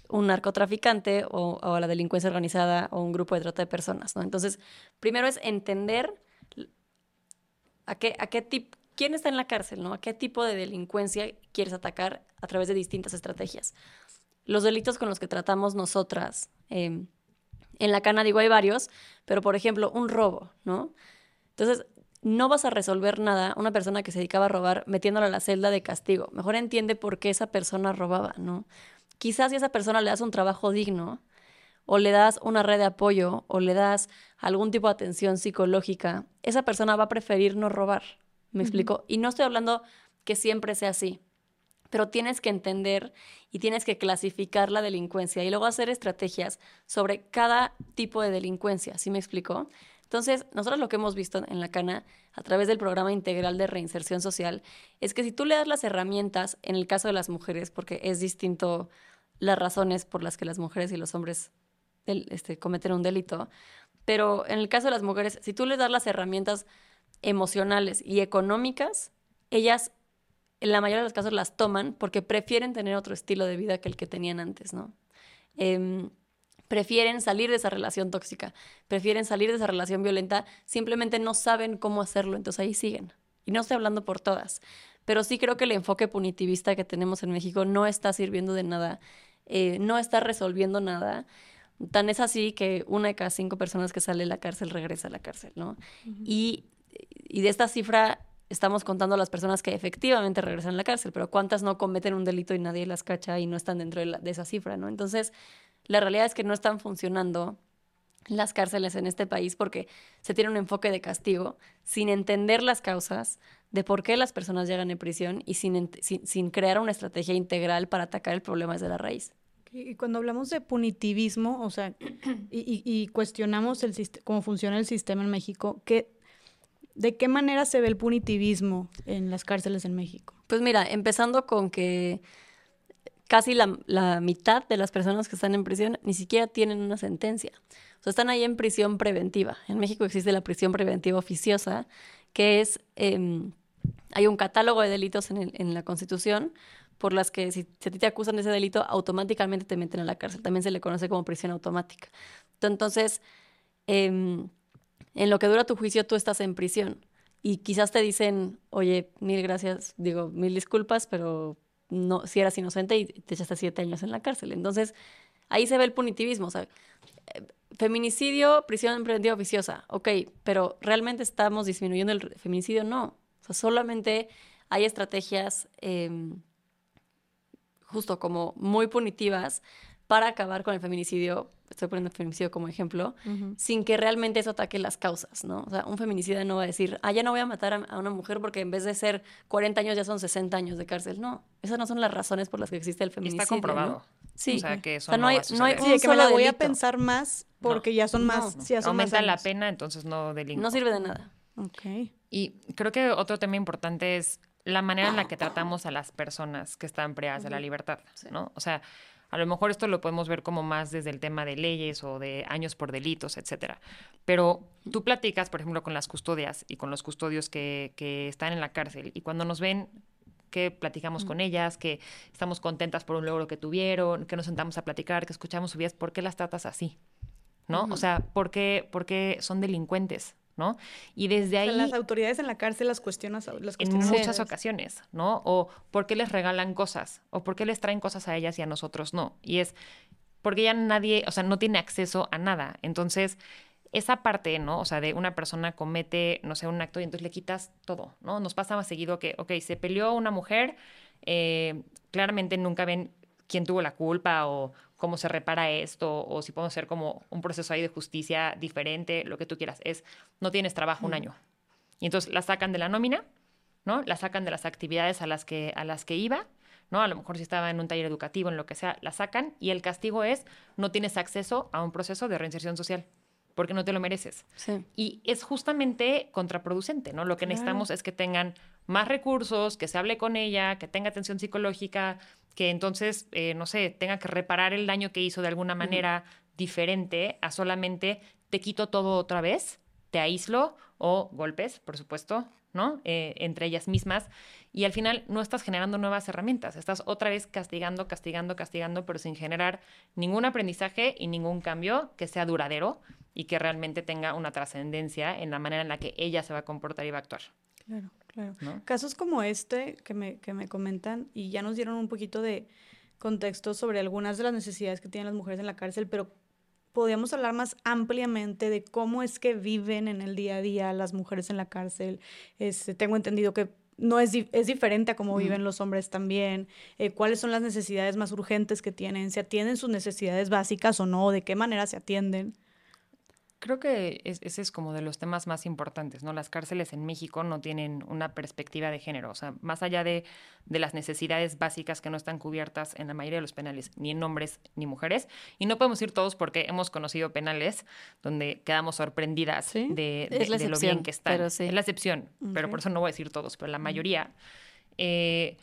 un narcotraficante o, a la delincuencia organizada o un grupo de trata de personas, ¿no? Entonces, primero es entender a qué, a qué tipo, quién está en la cárcel, ¿no? A qué tipo de delincuencia quieres atacar a través de distintas estrategias. Los delitos con los que tratamos nosotras, em, en la cana digo hay varios, pero por ejemplo, un robo, ¿no? Entonces, no vas a resolver nada una persona que se dedicaba a robar metiéndola a la celda de castigo. Mejor entiende por qué esa persona robaba, ¿no? Quizás si a esa persona le das un trabajo digno, o le das una red de apoyo, o le das algún tipo de atención psicológica, esa persona va a preferir no robar. ¿Me explico? Y no estoy hablando que siempre sea así, pero tienes que entender y tienes que clasificar la delincuencia y luego hacer estrategias sobre cada tipo de delincuencia. ¿Sí me explico? Entonces, nosotros lo que hemos visto en la Cana a través del programa integral de reinserción social es que si tú le das las herramientas, en el caso de las mujeres, porque es distinto las razones por las que las mujeres y los hombres este, cometen un delito. Pero en el caso de las mujeres, si tú les das las herramientas emocionales y económicas, ellas en la mayoría de los casos las toman porque prefieren tener otro estilo de vida que el que tenían antes, ¿no? Em, prefieren salir de esa relación tóxica, prefieren salir de esa relación violenta, simplemente no saben cómo hacerlo, entonces ahí siguen. Y no estoy hablando por todas, pero sí creo que el enfoque punitivista que tenemos en México no está sirviendo de nada eh, no está resolviendo nada. Tan es así que una de cada cinco personas que sale de la cárcel regresa a la cárcel, ¿no? y, de esta cifra estamos contando a las personas que efectivamente regresan a la cárcel, pero cuántas no cometen un delito y nadie las cacha y no están dentro de, de esa cifra, ¿no? Entonces, la realidad es que no están funcionando las cárceles en este país porque se tiene un enfoque de castigo sin entender las causas de por qué las personas llegan en prisión y sin, sin, crear una estrategia integral para atacar el problema desde la raíz. Y cuando hablamos de punitivismo, o sea, y, cuestionamos el cómo funciona el sistema en México, ¿qué, ¿de qué manera se ve el punitivismo en las cárceles en México? Pues mira, empezando con que casi la, la mitad de las personas que están en prisión ni siquiera tienen una sentencia. O sea, están ahí en prisión preventiva. En México existe la prisión preventiva oficiosa, que es, em, hay un catálogo de delitos en, la Constitución por las que si, a ti te acusan de ese delito, automáticamente te meten a la cárcel. También se le conoce como prisión automática. Entonces, em, en lo que dura tu juicio, tú estás en prisión. Y quizás te dicen, oye, mil gracias, digo, mil disculpas, pero no, si eras inocente y te echaste siete años en la cárcel. Entonces, ahí se ve el punitivismo. O sea, feminicidio, prisión preventiva oficiosa, ok, pero ¿realmente estamos disminuyendo el feminicidio? No. O sea, solamente hay estrategias em, justo como muy punitivas para acabar con el feminicidio, estoy poniendo el feminicidio como ejemplo, sin que realmente eso ataque las causas, ¿no? O sea, un feminicida no va a decir, ah, ya no voy a matar a, una mujer porque en vez de ser 40 años ya son 60 años de cárcel. No, esas no son las razones por las que existe el feminicidio. Está comprobado. Sí. O sea, que eso o sea, no, hay, no hay sí, que me la voy a pensar más porque ya son más. Sí, Aumenta la pena, entonces no delinco. No sirve de nada. Ok. Y creo que otro tema importante es la manera en la que tratamos a las personas que están privadas de la libertad, ¿no? O sea, a lo mejor esto lo podemos ver como más desde el tema de leyes o de años por delitos, etcétera. Pero tú platicas, por ejemplo, con las custodias y con los custodios que, que están en la cárcel y cuando nos ven que platicamos con ellas, que estamos contentas por un logro que tuvieron, que nos sentamos a platicar, que escuchamos su vida, ¿por qué las tratas así? ¿No? O sea, ¿por qué, ¿por qué son delincuentes? ¿No? Y desde ahí... las autoridades en la cárcel las cuestionan, las En muchas ocasiones, ¿no? O por qué les regalan cosas, o por qué les traen cosas a ellas y a nosotros no. Y es porque ya nadie, o sea, no tiene acceso a nada. Entonces, esa parte, ¿no? O sea, de una persona comete, no sé, un acto y entonces le quitas todo, ¿no? Nos pasa más seguido que, ok, se peleó una mujer, eh, claramente nunca ven quién tuvo la culpa o cómo se repara esto o si podemos hacer como un proceso ahí de justicia diferente, lo que tú quieras. Es, no tienes trabajo un año. Y entonces la sacan de la nómina, ¿no? La sacan de las actividades a las que, a las que iba, ¿no? A lo mejor si estaba en un taller educativo, en lo que sea, la sacan y el castigo es no tienes acceso a un proceso de reinserción social porque no te lo mereces. Y es justamente contraproducente, ¿no? Lo que necesitamos es que tengan más recursos, que se hable con ella, que tenga atención psicológica, que entonces, eh, no sé, tenga que reparar el daño que hizo de alguna manera diferente a solamente te quito todo otra vez, te aíslo o golpes, por supuesto, ¿no? Eh, entre ellas mismas. Y al final no estás generando nuevas herramientas, estás otra vez castigando, castigando, castigando, pero sin generar ningún aprendizaje y ningún cambio que sea duradero y que realmente tenga una trascendencia en la manera en la que ella se va a comportar y va a actuar. Claro. Claro. Casos como este que me, que me comentan y ya nos dieron un poquito de contexto sobre algunas de las necesidades que tienen las mujeres en la cárcel, pero podríamos hablar más ampliamente de cómo es que viven en el día a día las mujeres en la cárcel. Este, tengo entendido que no es, es diferente a cómo viven los hombres también, eh, cuáles son las necesidades más urgentes que tienen, se atienden sus necesidades básicas o no, de qué manera se atienden. Creo que ese es como de los temas más importantes, ¿no? Las cárceles en México no tienen una perspectiva de género, o sea, más allá de, de, las necesidades básicas que no están cubiertas en la mayoría de los penales, ni en hombres ni mujeres, y no podemos ir todos porque hemos conocido penales donde quedamos sorprendidas de, lo bien que están. Es la excepción, pero por eso no voy a decir todos, pero la mayoría... Eh,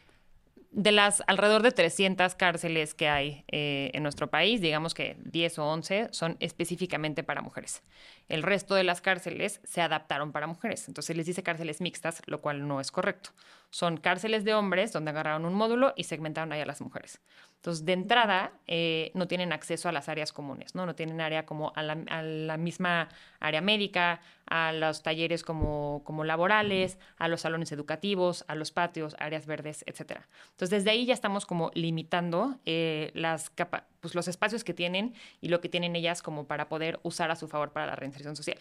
de las alrededor de 300 cárceles que hay eh, en nuestro país, digamos que 10 o 11 son específicamente para mujeres. El resto de las cárceles se adaptaron para mujeres. Entonces les dice cárceles mixtas, lo cual no es correcto. Son cárceles de hombres donde agarraron un módulo y segmentaron ahí a las mujeres. Entonces, de entrada, eh, no tienen acceso a las áreas comunes, ¿no? No tienen área como a la, misma área médica, a los talleres como, como laborales, a los salones educativos, a los patios, áreas verdes, etc. Entonces, desde ahí ya estamos como limitando eh, las pues, los espacios que tienen y lo que tienen ellas como para poder usar a su favor para la reinserción social.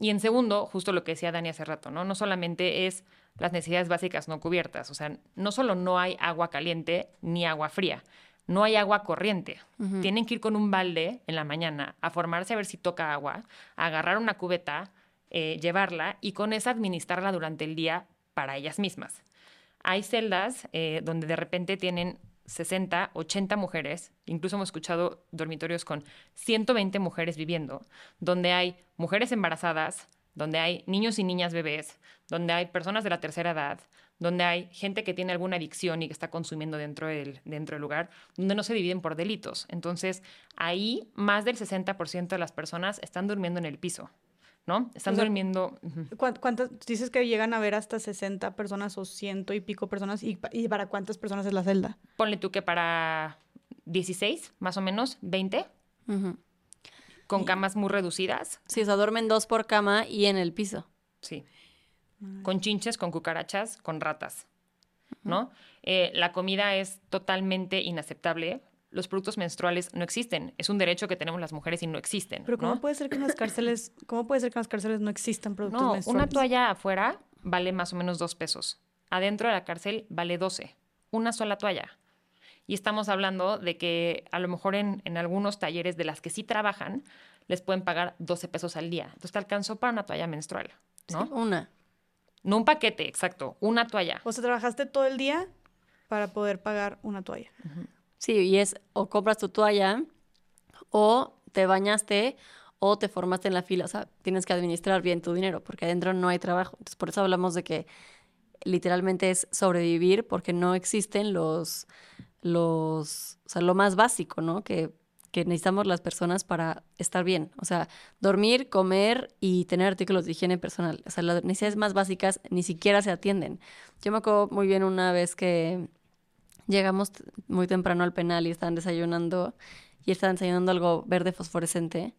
Y en segundo, justo lo que decía Dani hace rato, ¿no? No solamente es las necesidades básicas no cubiertas, o sea, no solo no hay agua caliente ni agua fría, no hay agua corriente. Tienen que ir con un balde en la mañana a formarse a ver si toca agua, agarrar una cubeta, eh, llevarla y con esa administrarla durante el día para ellas mismas. Hay celdas eh, donde de repente tienen 60, 80 mujeres, incluso hemos escuchado dormitorios con 120 mujeres viviendo, donde hay mujeres embarazadas, donde hay niños y niñas bebés, donde hay personas de la tercera edad, donde hay gente que tiene alguna adicción y que está consumiendo dentro del, dentro del lugar, donde no se dividen por delitos. Entonces, ahí más del 60% de las personas están durmiendo en el piso. ¿No? Están durmiendo. ¿Cuántas dices que llegan a ver hasta 60 personas o ciento y pico personas? ¿Y, para cuántas personas es la celda? Ponle tú que para 16, más o menos, 20. Con camas muy reducidas. Sí, o sea, duermen dos por cama y en el piso. Sí. Con chinches, con cucarachas, con ratas. ¿No? Eh, la comida es totalmente inaceptable los productos menstruales no existen. Es un derecho que tenemos las mujeres y no existen. Pero ¿cómo puede ser que en las cárceles, cómo puede ser que en las cárceles no existan productos no, Una toalla afuera vale más o menos dos pesos. Adentro de la cárcel vale doce. Una sola toalla. Y estamos hablando de que a lo mejor en, en algunos talleres de las que sí trabajan, les pueden pagar 12 pesos al día. Entonces te alcanzó para una toalla menstrual, ¿no? una. No un paquete, exacto, una toalla. O sea, trabajaste todo el día para poder pagar una toalla. Sí, y es o compras tu toalla o te bañaste o te formaste en la fila. O sea, tienes que administrar bien tu dinero porque adentro no hay trabajo. Entonces, por eso hablamos de que literalmente es sobrevivir porque no existen los, los, o sea, lo más básico, ¿no? Que, que necesitamos las personas para estar bien. O sea, dormir, comer y tener artículos de higiene personal. O sea, las necesidades más básicas ni siquiera se atienden. Yo me acuerdo muy bien una vez que llegamos muy temprano al penal y estaban desayunando y estaban desayunando algo verde fosforescente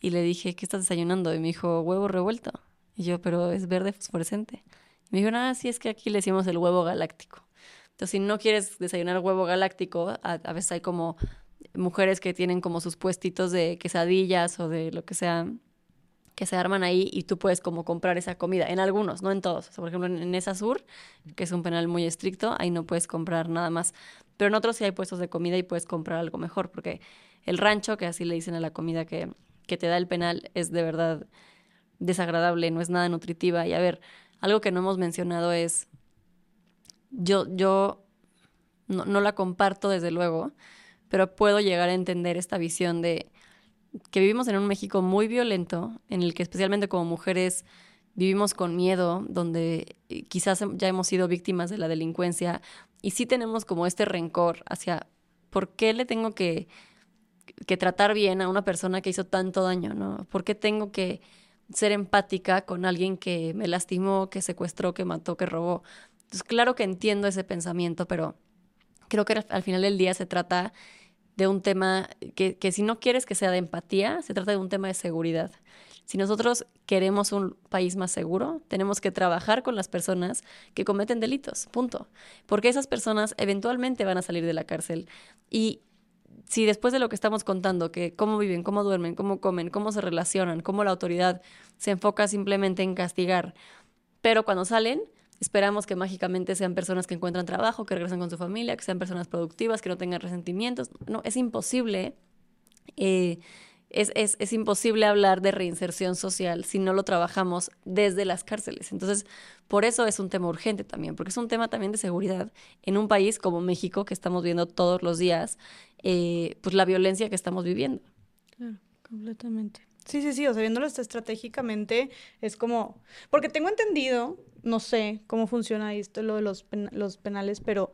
y le dije, ¿qué estás desayunando? Y me dijo, huevo revuelto. Y yo, pero es verde fosforescente. Y me dijo, nada, sí, es que aquí le decimos el huevo galáctico. Entonces, si no quieres desayunar huevo galáctico, a, a veces hay como mujeres que tienen como sus puestitos de quesadillas o de lo que sea que se arman ahí y tú puedes como comprar esa comida. En algunos, no en todos. Por ejemplo, en, en esa sur, que es un penal muy estricto, ahí no puedes comprar nada más. Pero en otros sí hay puestos de comida y puedes comprar algo mejor, porque el rancho, que así le dicen a la comida que, que te da el penal, es de verdad desagradable, no es nada nutritiva. Y a ver, algo que no hemos mencionado es, yo, yo no, no la comparto desde luego, pero puedo llegar a entender esta visión de que vivimos en un México muy violento, en el que especialmente como mujeres vivimos con miedo, donde eh, quizás ya hemos sido víctimas de la delincuencia y sí tenemos como este rencor hacia por qué le tengo que, que tratar bien a una persona que hizo tanto daño, ¿no? ¿Por qué tengo que ser empática con alguien que me lastimó, que secuestró, que mató, que robó? Entonces, claro que entiendo ese pensamiento, pero creo que al final del día se trata de un tema que, que, si no quieres que sea de empatía, se trata de un tema de seguridad. Si nosotros queremos un país más seguro, tenemos que trabajar con las personas que cometen delitos, punto. Porque esas personas eventualmente van a salir de la cárcel. Y si después de lo que estamos contando, que cómo viven, cómo duermen, cómo comen, cómo se relacionan, cómo la autoridad se enfoca simplemente en castigar, pero cuando salen Esperamos que mágicamente sean personas que encuentran trabajo, que regresen con su familia, que sean personas productivas, que no tengan resentimientos. No, es imposible. Eh, es, es, es, imposible hablar de reinserción social si no lo trabajamos desde las cárceles. Entonces, por eso es un tema urgente también, porque es un tema también de seguridad en un país como México, que estamos viendo todos los días, eh, pues la violencia que estamos viviendo. Claro, completamente. Sí, sí, sí, o sea, viéndolo estratégicamente, es como, porque tengo entendido no sé cómo funciona esto, lo de los, pen los penales, pero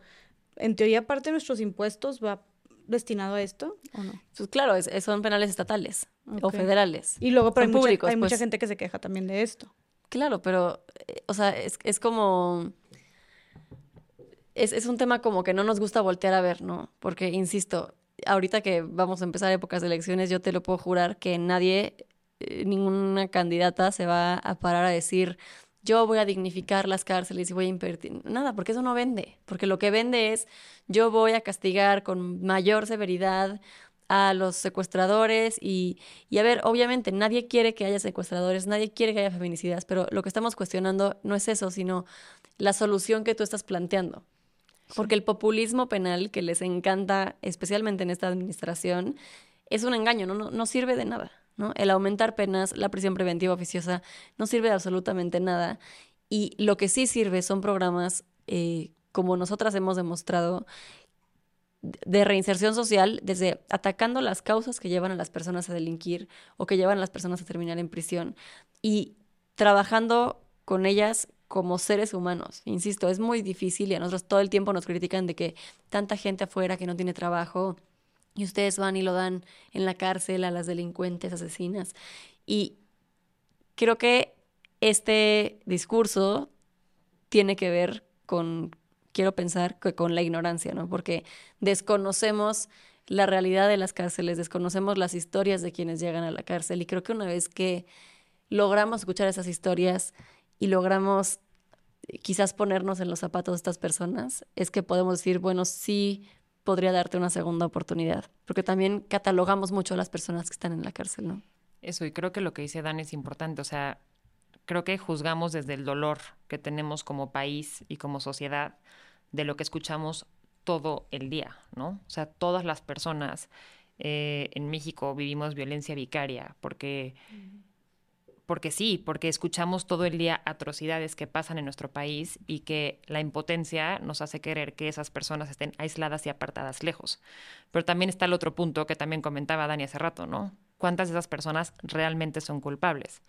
en teoría parte de nuestros impuestos va destinado a esto o no? Pues claro, es, son penales estatales okay. o federales. Y luego pero hay, públicos, mucha, hay pues, mucha gente que se queja también de esto. Claro, pero, eh, o sea, es, es como... Es, es, un tema como que no nos gusta voltear a ver, ¿no? Porque, insisto, ahorita que vamos a empezar épocas de elecciones, yo te lo puedo jurar que nadie, eh, ninguna candidata se va a parar a decir, yo voy a dignificar las cárceles y voy a invertir. Nada, porque eso no vende. Porque lo que vende es yo voy a castigar con mayor severidad a los secuestradores y, y, a ver, obviamente nadie quiere que haya secuestradores, nadie quiere que haya feminicidas, pero lo que estamos cuestionando no es eso, sino la solución que tú estás planteando. Porque el populismo penal que les encanta, especialmente en esta administración, es un engaño, no, no, no sirve de nada. ¿No? El aumentar penas, la prisión preventiva oficiosa, no sirve de absolutamente nada. Y lo que sí sirve son programas, eh, como nosotras hemos demostrado, de reinserción social, desde atacando las causas que llevan a las personas a delinquir o que llevan a las personas a terminar en prisión y trabajando con ellas como seres humanos. Insisto, es muy difícil y a nosotros todo el tiempo nos critican de que tanta gente afuera que no tiene trabajo, y ustedes van y lo dan en la cárcel a las delincuentes, asesinas. Y creo que este discurso tiene que ver con, quiero pensar, que con la ignorancia, ¿no? Porque desconocemos la realidad de las cárceles, desconocemos las historias de quienes llegan a la cárcel y creo que una vez que logramos escuchar esas historias y logramos quizás ponernos en los zapatos de estas personas, es que podemos decir, bueno, sí podría darte una segunda oportunidad, porque también catalogamos mucho a las personas que están en la cárcel, ¿no? Eso, y creo que lo que dice Dan es importante, o sea, creo que juzgamos desde el dolor que tenemos como país y como sociedad de lo que escuchamos todo el día, ¿no? O sea, todas las personas eh, en México vivimos violencia vicaria porque porque sí, porque escuchamos todo el día atrocidades que pasan en nuestro país y que la impotencia nos hace querer que esas personas estén aisladas y apartadas lejos. Pero también está el otro punto que también comentaba Dani hace rato, ¿no? ¿Cuántas de esas personas realmente son culpables?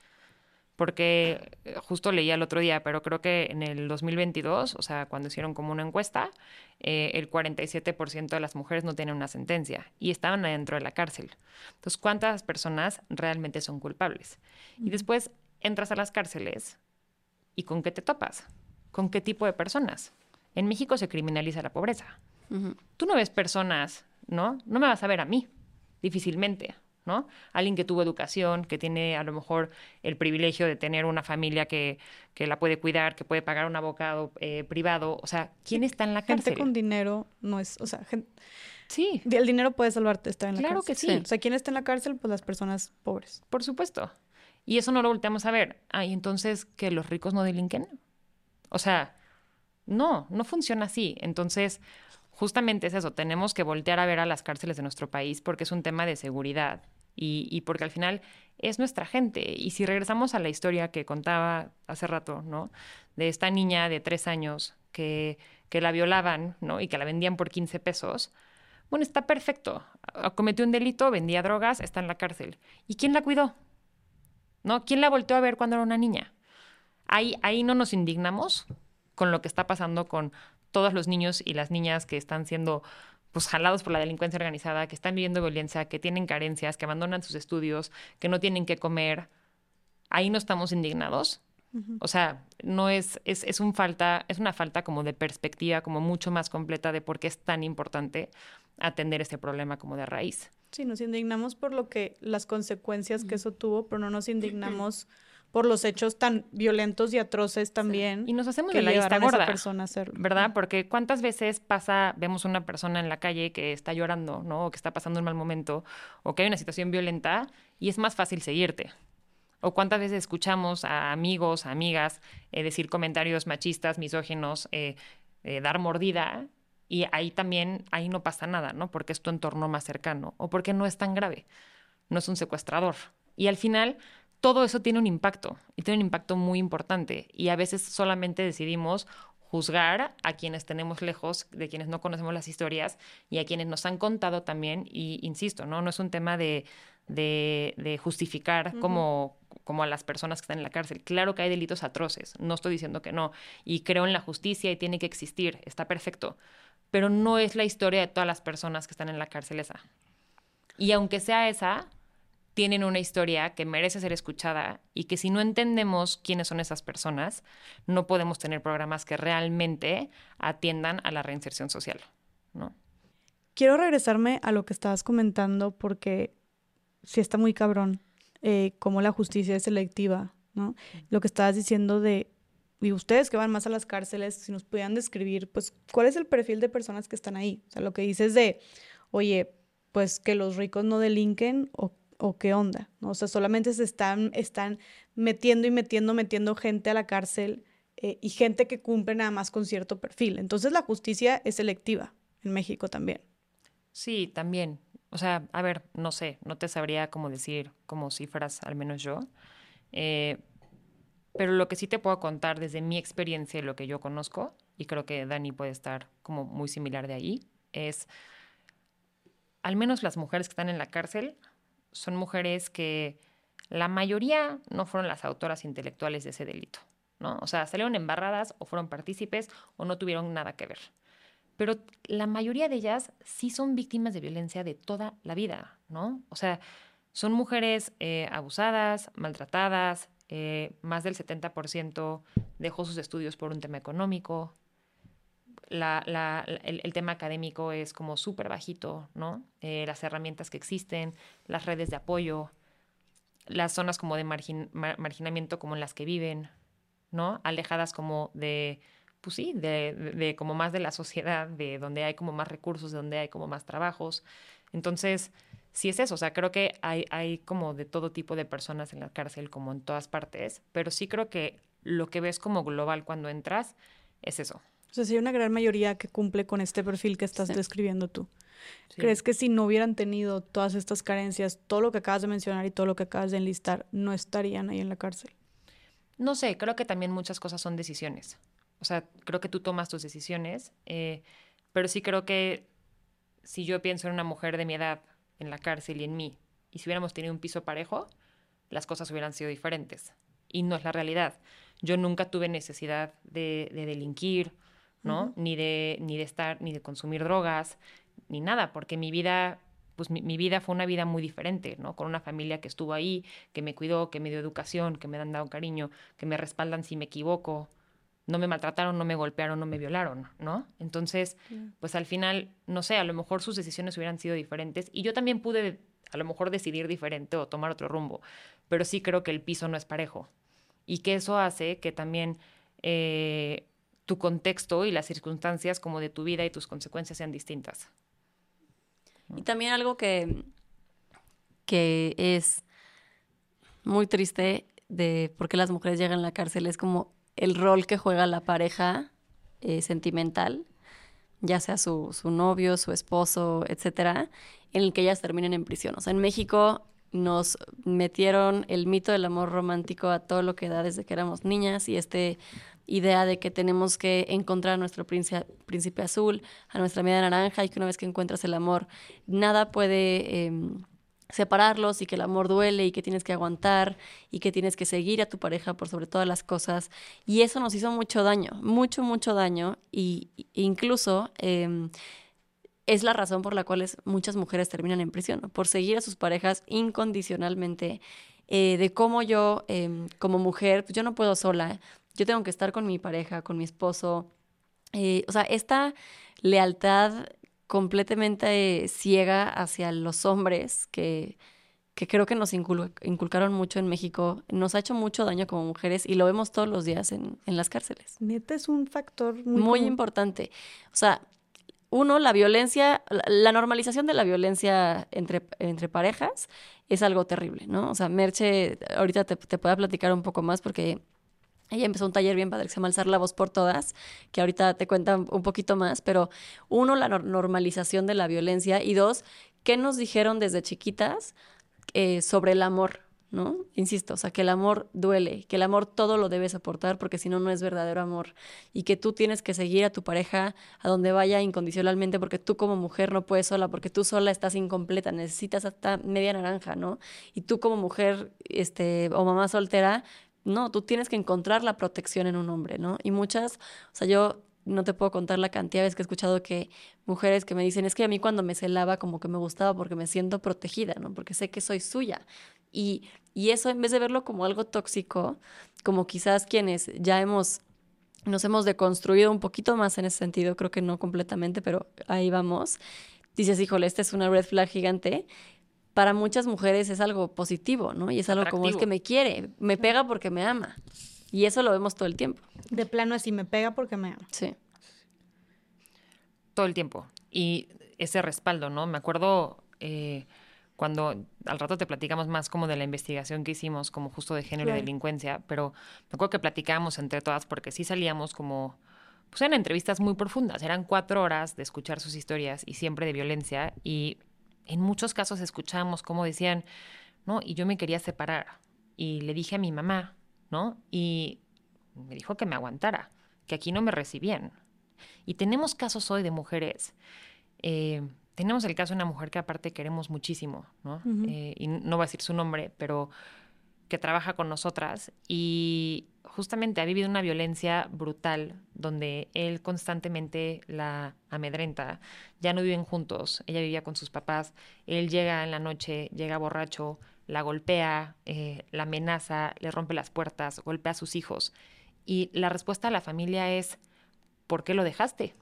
Porque eh, justo leía el otro día, pero creo que en el 2022, o sea, cuando hicieron como una encuesta, eh, el 47% de las mujeres no tienen una sentencia y estaban adentro de la cárcel. Entonces, ¿cuántas personas realmente son culpables? Y después entras a las cárceles y ¿con qué te topas? ¿Con qué tipo de personas? En México se criminaliza la pobreza. Tú no ves personas, ¿no? No me vas a ver a mí, difícilmente. ¿No? Alguien que tuvo educación, que tiene a lo mejor el privilegio de tener una familia que, que la puede cuidar, que puede pagar un abogado eh, privado. O sea, ¿quién está en la cárcel? Gente con dinero no es, o sea, gente... Sí. El dinero puede salvarte estar en la cárcel. Claro que sí. O sea, ¿quién está en la cárcel? Pues las personas pobres. Por supuesto. Y eso no lo volteamos a ver. Ah, entonces que los ricos no delinquen. O sea, no, no funciona así. Entonces, justamente es eso. Tenemos que voltear a ver a las cárceles de nuestro país porque es un tema de seguridad y, porque al final es nuestra gente. Y si regresamos a la historia que contaba hace rato, ¿no? De esta niña de tres años que, que la violaban, ¿no? Y que la vendían por 15 pesos. Bueno, está perfecto. Cometió un delito, vendía drogas, está en la cárcel. ¿Y quién la cuidó? ¿No? ¿Quién la volteó a ver cuando era una niña? Ahí, ahí no nos indignamos con lo que está pasando con todos los niños y las niñas que están siendo pues jalados por la delincuencia organizada, que están viviendo violencia, que tienen carencias, que abandonan sus estudios, que no tienen que comer, ahí no estamos indignados. O sea, no es, es, es, un falta, es una falta como de perspectiva, como mucho más completa de por qué es tan importante atender este problema como de raíz. Sí, nos indignamos por lo que, las consecuencias que eso tuvo, pero no nos indignamos por los hechos tan violentos y atroces también. Y nos hacemos de la vista gorda, persona ¿verdad? Porque cuántas veces pasa, vemos una persona en la calle que está llorando, ¿no? O que está pasando un mal momento, o que hay una situación violenta, y es más fácil seguirte. O cuántas veces escuchamos a amigos, a amigas eh, decir comentarios machistas, misóginos, eh, eh, dar mordida, y ahí también, ahí no pasa nada, ¿no? Porque es tu entorno más cercano, o porque no es tan grave, no es un secuestrador. Y al final todo eso tiene un impacto y tiene un impacto muy importante y a veces solamente decidimos juzgar a quienes tenemos lejos, de quienes no conocemos las historias y a quienes nos han contado también. Y insisto, no, no es un tema de, de, justificar como, como a las personas que están en la cárcel. Claro que hay delitos atroces, no estoy diciendo que no. Y creo en la justicia y tiene que existir, está perfecto. Pero no es la historia de todas las personas que están en la cárcel esa. Y aunque sea esa, tienen una historia que merece ser escuchada y que si no entendemos quiénes son esas personas, no podemos tener programas que realmente atiendan a la reinserción social, ¿no? Quiero regresarme a lo que estabas comentando porque sí está muy cabrón eh, cómo la justicia es selectiva, ¿no? Lo que estabas diciendo de, y ustedes que van más a las cárceles, si nos pudieran describir, pues, ¿cuál es el perfil de personas que están ahí? O sea, lo que dices de, oye, pues que los ricos no delinquen o o qué onda, ¿no? O sea, solamente se están, están metiendo y metiendo, metiendo gente a la cárcel eh, y gente que cumple nada más con cierto perfil. Entonces la justicia es selectiva en México también. Sí, también. O sea, a ver, no sé, no te sabría cómo decir como cifras, al menos yo. Eh, pero lo que sí te puedo contar desde mi experiencia y lo que yo conozco, y creo que Dani puede estar como muy similar de ahí, es al menos las mujeres que están en la cárcel son mujeres que la mayoría no fueron las autoras intelectuales de ese delito, ¿no? O sea, salieron embarradas o fueron partícipes o no tuvieron nada que ver. Pero la mayoría de ellas sí son víctimas de violencia de toda la vida, ¿no? O sea, son mujeres eh, abusadas, maltratadas, eh, más del 70% dejó sus estudios por un tema económico, el, tema académico es como súper bajito, ¿no? Eh, las herramientas que existen, las redes de apoyo, las zonas como de marginamiento como en las que viven, ¿no? Alejadas como de, pues sí, de, como más de la sociedad, de donde hay como más recursos, de donde hay como más trabajos. Entonces, sí es eso, o sea, creo que hay, hay como de todo tipo de personas en la cárcel, como en todas partes, pero sí creo que lo que ves como global cuando entras es eso, O sea, sí hay una gran mayoría que cumple con este perfil que estás describiendo tú. ¿Crees que si no hubieran tenido todas estas carencias, todo lo que acabas de mencionar y todo lo que acabas de enlistar, no estarían ahí en la cárcel? No sé, creo que también muchas cosas son decisiones. O sea, creo que tú tomas tus decisiones, eh, pero sí creo que si yo pienso en una mujer de mi edad en la cárcel y en mí, y si hubiéramos tenido un piso parejo, las cosas hubieran sido diferentes. Y no es la realidad. Yo nunca tuve necesidad de, delinquir, ¿no? ni, de, ni de estar, ni de consumir drogas, ni nada, porque mi vida, pues mi, mi, vida fue una vida muy diferente, ¿no? Con una familia que estuvo ahí, que me cuidó, que me dio educación, que me han dado cariño, que me respaldan si me equivoco, no me maltrataron, no me golpearon, no me violaron, ¿no? Entonces, pues al final, no sé, a lo mejor sus decisiones hubieran sido diferentes y yo también pude a lo mejor decidir diferente o tomar otro rumbo, pero sí creo que el piso no es parejo y que eso hace que también eh, tu contexto y las circunstancias como de tu vida y tus consecuencias sean distintas. Y también algo que, que es muy triste de por qué las mujeres llegan a la cárcel es como el rol que juega la pareja eh, sentimental, ya sea su, su novio, su esposo, etcétera, en el que ellas terminen en prisión. O sea, en México nos metieron el mito del amor romántico a todo lo que da desde que éramos niñas y esta idea de que tenemos que encontrar a nuestro príncipe, príncipe azul, a nuestra media naranja y que una vez que encuentras el amor, nada puede... Em, separarlos y que el amor duele y que tienes que aguantar y que tienes que seguir a tu pareja por sobre todas las cosas. Y eso nos hizo mucho daño, mucho, mucho daño. Y incluso em, es la razón por la cual muchas mujeres terminan en prisión, por seguir a sus parejas incondicionalmente. Eh, de cómo yo, em, como mujer, pues yo no puedo sola, yo tengo que estar con mi pareja, con mi esposo. Eh, o sea, esta lealtad completamente ciega hacia los hombres que, que creo que nos inculcaron mucho en México, nos ha hecho mucho daño como mujeres y lo vemos todos los días en, en las cárceles. Neta es un factor muy, muy importante. O sea, uno, la violencia, la normalización de la violencia entre, entre parejas es algo terrible, ¿no? O sea, Merche, ahorita te, te pueda platicar un poco más porque ella empezó un taller bien padre que se llama Alzar la voz por todas, que ahorita te cuenta un poquito más, pero uno, la normalización de la violencia y dos, ¿qué nos dijeron desde chiquitas eh, sobre el amor? ¿no? Insisto, o sea, que el amor duele, que el amor todo lo debes aportar porque si no, no es verdadero amor y que tú tienes que seguir a tu pareja a donde vaya incondicionalmente porque tú como mujer no puedes sola, porque tú sola estás incompleta, necesitas hasta media naranja, ¿no? Y tú como mujer este, o mamá soltera no, tú tienes que encontrar la protección en un hombre, ¿no? Y muchas, o sea, yo no te puedo contar la cantidad de veces que he escuchado que mujeres que me dicen, es que a mí cuando me celaba como que me gustaba porque me siento protegida, ¿no? Porque sé que soy suya. Y, y eso en vez de verlo como algo tóxico, como quizás quienes ya hemos, nos hemos deconstruido un poquito más en ese sentido, creo que no completamente, pero ahí vamos, dices, híjole, esta es una red flag gigante, para muchas mujeres es algo positivo, ¿no? Y es algo como es que me quiere, me pega porque me ama. Y eso lo vemos todo el tiempo. De plano así, me pega porque me ama. Sí. Todo el tiempo. Y ese respaldo, ¿no? Me acuerdo eh, cuando al rato te platicamos más como de la investigación que hicimos, como justo de género y delincuencia, pero me acuerdo que platicábamos entre todas porque sí salíamos como, pues eran entrevistas muy profundas, eran cuatro horas de escuchar sus historias y siempre de violencia y en muchos casos escuchamos cómo decían, ¿no? Y yo me quería separar. Y le dije a mi mamá, ¿no? Y me dijo que me aguantara, que aquí no me recibían. Y tenemos casos hoy de mujeres. Eh, tenemos el caso de una mujer que aparte queremos muchísimo, ¿no? Eh, y no voy a decir su nombre, pero que trabaja con nosotras y justamente ha vivido una violencia brutal donde él constantemente la amedrenta. Ya no viven juntos, ella vivía con sus papás, él llega en la noche, llega borracho, la golpea, eh, la amenaza, le rompe las puertas, golpea a sus hijos. Y la respuesta de la familia es, ¿por qué lo dejaste?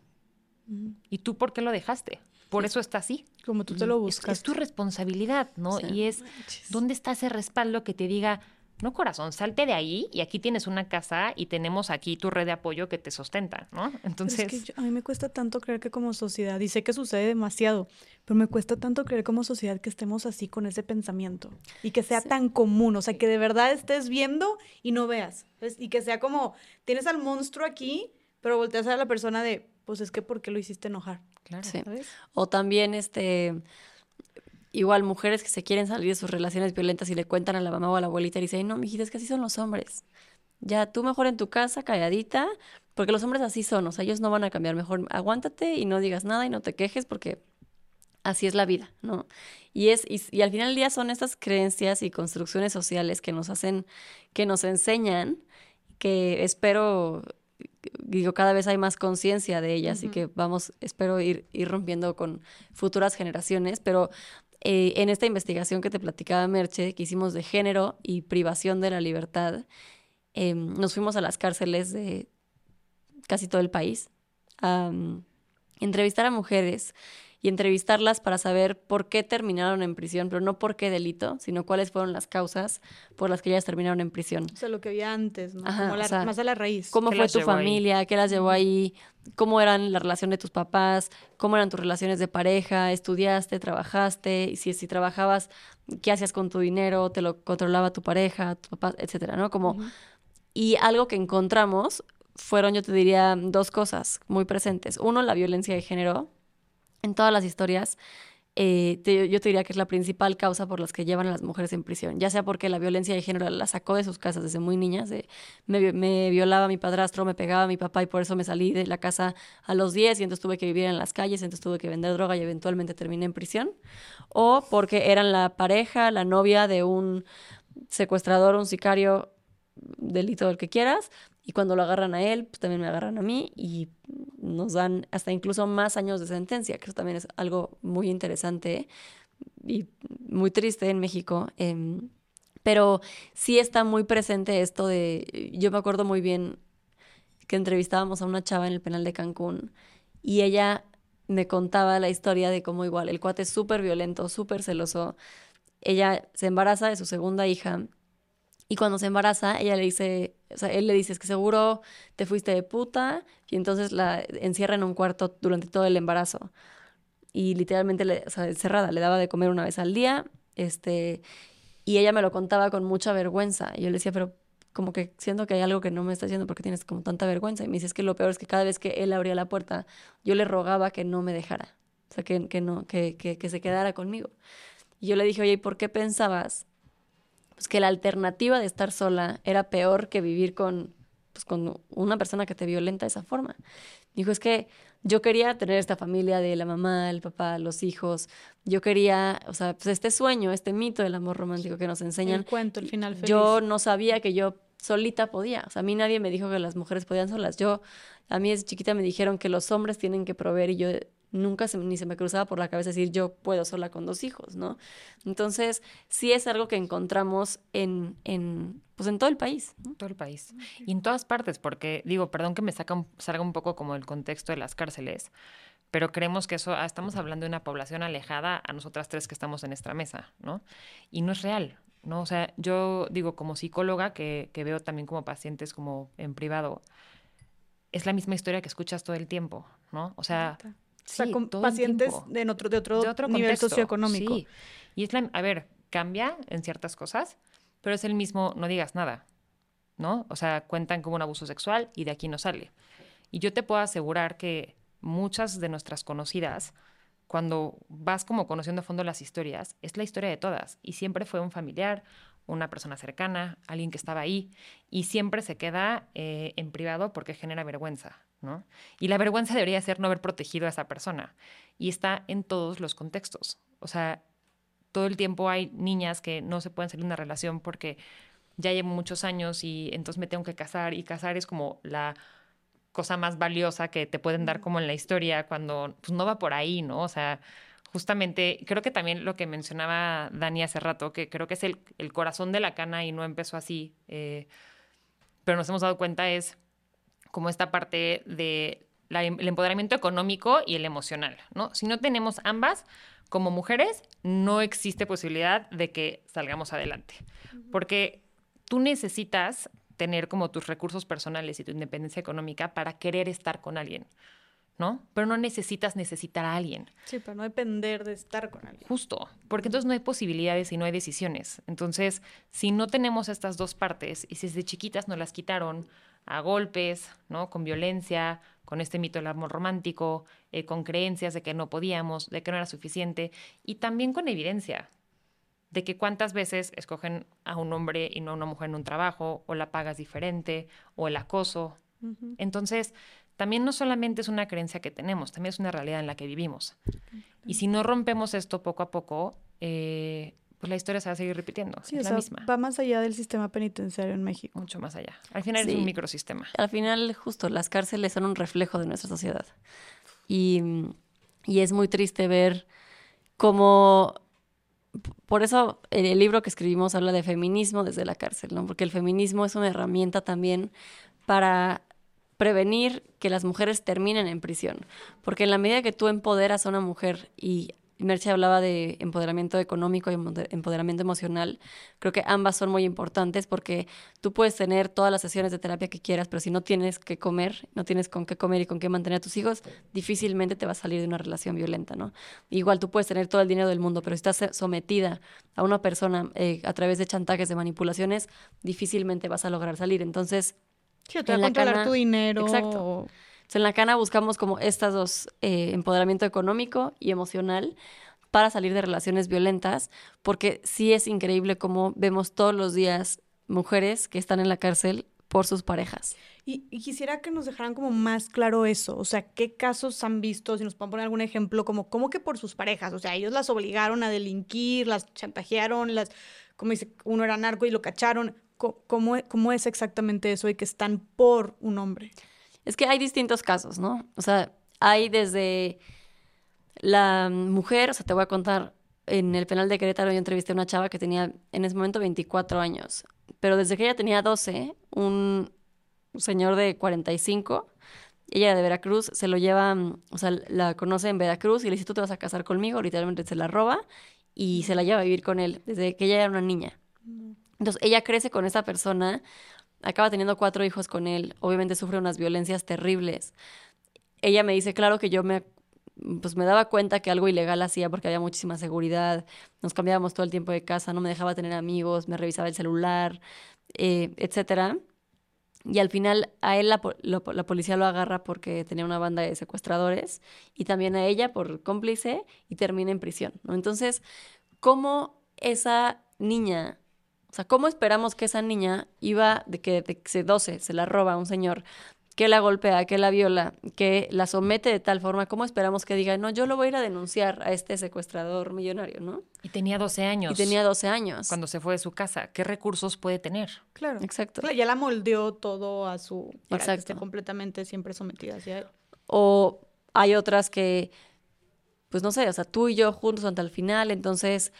¿Y tú por qué lo dejaste? Por eso está así. Como tú te lo buscas. Es, tu responsabilidad, ¿no? Y es, ¿dónde está ese respaldo que te diga, no corazón, salte de ahí y aquí tienes una casa y tenemos aquí tu red de apoyo que te sustenta, ¿no? Entonces... Es que a mí me cuesta tanto creer que como sociedad, y sé que sucede demasiado, pero me cuesta tanto creer como sociedad que estemos así con ese pensamiento y que sea tan común, o sea, que de verdad estés viendo y no veas, y que sea como, tienes al monstruo aquí pero volteas a la persona de, pues es que ¿por qué lo hiciste enojar? Claro. O también, este, igual mujeres que se quieren salir de sus relaciones violentas y le cuentan a la mamá o a la abuelita y dicen, no, mijita, es que así son los hombres. Ya tú mejor en tu casa, calladita, porque los hombres así son, o sea, ellos no van a cambiar. Mejor aguántate y no digas nada y no te quejes porque así es la vida, ¿no? Y, es, y, al final del día son estas creencias y construcciones sociales que nos hacen, que nos enseñan, que espero, digo, cada vez hay más conciencia de ellas y que vamos, espero ir, ir rompiendo con futuras generaciones, pero eh, en esta investigación que te platicaba Merche, que hicimos de género y privación de la libertad, em, nos fuimos a las cárceles de casi todo el país a entrevistar a mujeres y entrevistarlas para saber por qué terminaron en prisión, pero no por qué delito, sino cuáles fueron las causas por las que ellas terminaron en prisión. O sea, lo que había antes, ¿no? Como más a la raíz. ¿Cómo fue tu familia? ¿Qué las llevó ahí? ¿Cómo eran la relación de tus papás? ¿Cómo eran tus relaciones de pareja? ¿Estudiaste? ¿Trabajaste? Y si, si trabajabas, ¿qué hacías con tu dinero? ¿Te lo controlaba tu pareja, tu papá, etcétera, ¿no? Como... Y algo que encontramos fueron, yo te diría, dos cosas muy presentes. Uno, la violencia de género, en todas las historias, eh, yo te diría que es la principal causa por las que llevan a las mujeres en prisión, ya sea porque la violencia de género la sacó de sus casas desde muy niñas, me, violaba mi padrastro, me pegaba mi papá y por eso me salí de la casa a los 10 y entonces tuve que vivir en las calles, entonces tuve que vender droga y eventualmente terminé en prisión, o porque eran la pareja, la novia de un secuestrador, un sicario, delito del que quieras, y cuando lo agarran a él, pues también me agarran a mí y nos dan hasta incluso más años de sentencia, que eso también es algo muy interesante y muy triste en México. Em, pero sí está muy presente esto de, yo me acuerdo muy bien que entrevistábamos a una chava en el penal de Cancún y ella me contaba la historia de cómo igual el cuate es súper violento, súper celoso. Ella se embaraza de su segunda hija y cuando se embaraza, ella le dice, o sea, él le dice, es que seguro te fuiste de puta, y entonces la encierra en un cuarto durante todo el embarazo. Y literalmente, le, o sea, encerrada, le daba de comer una vez al día, este, y ella me lo contaba con mucha vergüenza. Y yo le decía, pero como que siento que hay algo que no me está haciendo porque tienes como tanta vergüenza. Y me dice, es que lo peor es que cada vez que él abría la puerta, yo le rogaba que no me dejara, o sea, que, que no, que, que, que se quedara conmigo. Y yo le dije, oye, ¿y por qué pensabas pues que la alternativa de estar sola era peor que vivir con, pues, con una persona que te violenta de esa forma. Dijo, es que yo quería tener esta familia de la mamá, el papá, los hijos. Yo quería, o sea, pues este sueño, este mito del amor romántico que nos enseñan. El cuento, el final feliz. Yo no sabía que yo solita podía. O sea, a mí nadie me dijo que las mujeres podían solas. Yo, a mí desde chiquita me dijeron que los hombres tienen que proveer y yo nunca se, ni se me cruzaba por la cabeza decir yo puedo sola con dos hijos, ¿no? Entonces, sí es algo que encontramos en, en pues en todo el país. Todo el país. Y en todas partes, porque digo, perdón que me saca salga un poco como el contexto de las cárceles, pero creemos que eso, ah, estamos hablando de una población alejada a nosotras tres que estamos en nuestra mesa, ¿no? Y no es real, ¿no? O sea, yo digo, como psicóloga, que, que veo también como pacientes como en privado, es la misma historia que escuchas todo el tiempo, ¿no? O sea, Sí, con pacientes de otro, de otro, nivel socioeconómico. Sí. Y es la, a ver, cambia en ciertas cosas, pero es el mismo, no digas nada, ¿no? O sea, cuentan como un abuso sexual y de aquí no sale. Y yo te puedo asegurar que muchas de nuestras conocidas, cuando vas como conociendo a fondo las historias, es la historia de todas. Y siempre fue un familiar, una persona cercana, alguien que estaba ahí, y siempre se queda eh, en privado porque genera vergüenza, y la vergüenza debería ser no haber protegido a esa persona. Y está en todos los contextos. O sea, todo el tiempo hay niñas que no se pueden salir de una relación porque ya llevo muchos años y entonces me tengo que casar y casar es como la cosa más valiosa que te pueden dar como en la historia cuando pues no va por ahí, ¿no? O sea, justamente creo que también lo que mencionaba Dani hace rato, que creo que es el, corazón de la cana y no empezó así, eh, pero nos hemos dado cuenta es como esta parte de em, el empoderamiento económico y el emocional, ¿no? Si no tenemos ambas, como mujeres, no existe posibilidad de que salgamos adelante. Porque tú necesitas tener como tus recursos personales y tu independencia económica para querer estar con alguien. ¿no? Pero no necesitas necesitar a alguien. Sí, para no depender de estar con alguien. Justo, porque entonces no hay posibilidades y no hay decisiones. Entonces, si no tenemos estas dos partes y si desde chiquitas nos las quitaron, a golpes, ¿no? Con violencia, con este mito del amor romántico, eh, con creencias de que no podíamos, de que no era suficiente, y también con evidencia de que cuántas veces escogen a un hombre y no a una mujer en un trabajo, o la pagas diferente, o el acoso. Entonces, también no solamente es una creencia que tenemos, también es una realidad en la que vivimos. Y si no rompemos esto poco a poco, eh, pues la historia se va a seguir repitiendo. Sí, es la misma. Va más allá del sistema penitenciario en México. Mucho más allá. Al final es un microsistema. Al final, justo, las cárceles son un reflejo de nuestra sociedad. Y, y es muy triste ver cómo por eso el libro que escribimos habla de feminismo desde la cárcel, ¿no? Porque el feminismo es una herramienta también para prevenir que las mujeres terminen en prisión. Porque en la medida que tú empoderas a una mujer y Merche hablaba de empoderamiento económico y empoderamiento emocional. Creo que ambas son muy importantes porque tú puedes tener todas las sesiones de terapia que quieras, pero si no tienes que comer, no tienes con qué comer y con qué mantener a tus hijos, difícilmente te vas a salir de una relación violenta, ¿no? Igual tú puedes tener todo el dinero del mundo, pero si estás sometida a una persona eh, a través de chantajes, de manipulaciones, difícilmente vas a lograr salir. Entonces, sí, te va a controlar tu dinero. Exacto en la cana buscamos como estas dos, eh, empoderamiento económico y emocional para salir de relaciones violentas, porque sí es increíble cómo vemos todos los días mujeres que están en la cárcel por sus parejas. Y, quisiera que nos dejaran como más claro eso, o sea, qué casos han visto, si nos pueden poner algún ejemplo, como que por sus parejas, o sea, ellos las obligaron a delinquir, las chantajearon, las, como dice, uno era narco y lo cacharon, ¿cómo, cómo es exactamente eso y que están por un hombre? Es que hay distintos casos, ¿no? O sea, hay desde la mujer, o sea, te voy a contar, en el penal de Querétaro yo entrevisté a una chava que tenía en ese momento 24 años, pero desde que ella tenía 12, un señor de 45, ella era de Veracruz, se lo lleva, o sea, la conoce en Veracruz y le dice, tú te vas a casar conmigo, literalmente se la roba y se la lleva a vivir con él desde que ella era una niña. Entonces ella crece con esa persona, acaba teniendo cuatro hijos con él, obviamente sufre unas violencias terribles. Ella me dice, claro que yo me, pues me daba cuenta que algo ilegal hacía porque había muchísima seguridad, nos cambiábamos todo el tiempo de casa, no me dejaba tener amigos, me revisaba el celular, eh, etcétera. Y al final a él la, la, policía lo agarra porque tenía una banda de secuestradores y también a ella por cómplice y termina en prisión. ¿no? Entonces, ¿cómo esa niña o sea, ¿cómo esperamos que esa niña iba de que de 12 se la roba a un señor que la golpea, que la viola, que la somete de tal forma, ¿cómo esperamos que diga, no, yo lo voy a ir a denunciar a este secuestrador millonario, ¿no? Y tenía 12 años. Y tenía 12 años. Cuando se fue de su casa, ¿qué recursos puede tener? Claro. Exacto. ya la moldeó todo a su... para que esté completamente siempre sometida hacia él. O hay otras que, pues no sé, o sea, tú y yo juntos hasta el final, entonces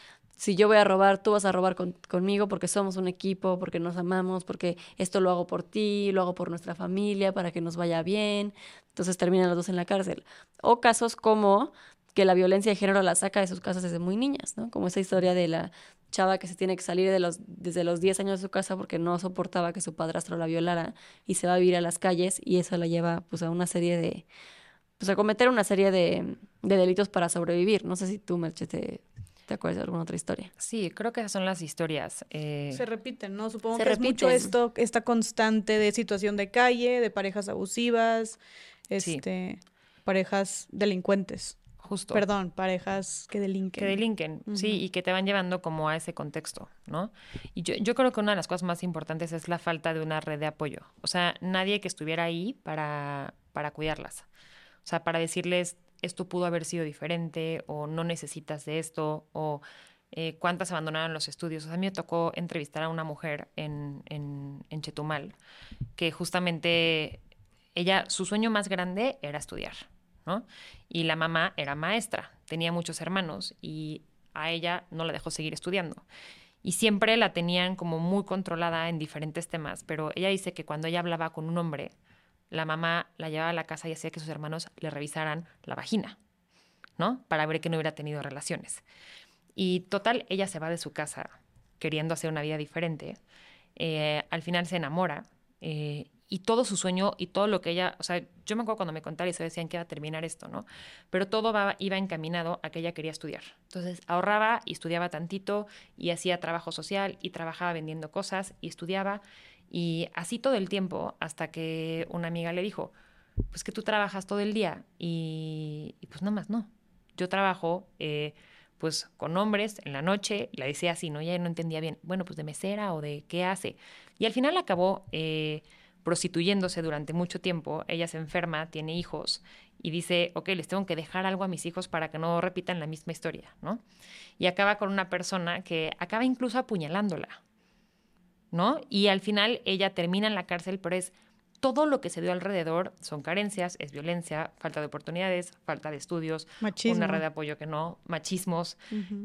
si yo voy a robar, tú vas a robar conmigo porque somos un equipo, porque nos amamos, porque esto lo hago por ti, lo hago por nuestra familia, para que nos vaya bien. Entonces terminan los dos en la cárcel. O casos como que la violencia de género la saca de sus casas desde muy niñas, ¿no? Como esa historia de la chava que se tiene que salir de los, desde los 10 años de su casa porque no soportaba que su padrastro la violara y se va a vivir a las calles y eso la lleva pues a una serie de, pues a cometer una serie de, de delitos para sobrevivir. No sé si tú, Merche, ¿Te acuerdas de alguna otra historia? Sí, creo que esas son las historias. Eh, se repiten, ¿no? Supongo que es mucho esto, esta constante de situación de calle, de parejas abusivas, este, parejas delincuentes. Justo. Perdón, parejas que delinquen. Que delinquen, sí, y que te van llevando como a ese contexto, ¿no? Y yo, yo creo que una de las cosas más importantes es la falta de una red de apoyo. O sea, nadie que estuviera ahí para, para cuidarlas. O sea, para decirles, esto pudo haber sido diferente o no necesitas de esto o eh, cuántas abandonaron los estudios. A mí me tocó entrevistar a una mujer en, en, Chetumal que justamente ella, su sueño más grande era estudiar, ¿no? Y la mamá era maestra, tenía muchos hermanos y a ella no la dejó seguir estudiando. Y siempre la tenían como muy controlada en diferentes temas, pero ella dice que cuando ella hablaba con un hombre, la mamá la llevaba a la casa y hacía que sus hermanos le revisaran la vagina, ¿no? Para ver que no hubiera tenido relaciones. Y total, ella se va de su casa queriendo hacer una vida diferente. Eh, al final se enamora eh, y todo su sueño y todo lo que ella, o sea, yo me acuerdo cuando me contaron y se decían que iba a terminar esto, ¿no? Pero todo iba encaminado a que ella quería estudiar. Entonces ahorraba y estudiaba tantito y hacía trabajo social y trabajaba vendiendo cosas y estudiaba Y así todo el tiempo, hasta que una amiga le dijo, pues que tú trabajas todo el día y, pues nada más, no. Yo trabajo eh, pues con hombres en la noche, la decía así, ¿no? Ella no entendía bien, bueno, pues de mesera o de qué hace. Y al final acabó eh, prostituyéndose durante mucho tiempo, ella se enferma, tiene hijos y dice, ok, les tengo que dejar algo a mis hijos para que no repitan la misma historia, ¿no? Y acaba con una persona que acaba incluso apuñalándola, ¿no? Y al final ella termina en la cárcel, pero es todo lo que se dio alrededor son carencias, es violencia, falta de oportunidades, falta de estudios, una red de apoyo que no, machismos,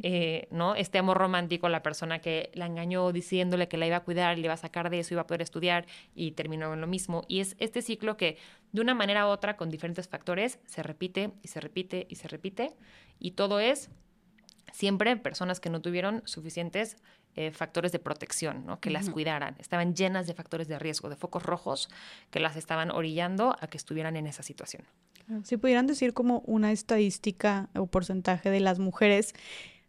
eh, ¿no? Este amor romántico, la persona que la engañó diciéndole que la iba a cuidar, le iba a sacar de eso, iba a poder estudiar y terminó en lo mismo. Y es este ciclo que de una manera u otra, con diferentes factores, se repite y se repite y se repite. Y todo es siempre personas que no tuvieron suficientes eh, factores de protección, ¿no? que las cuidaran. Estaban llenas de factores de riesgo, de focos rojos que las estaban orillando a que estuvieran en esa situación. Si pudieran decir como una estadística o porcentaje de las mujeres,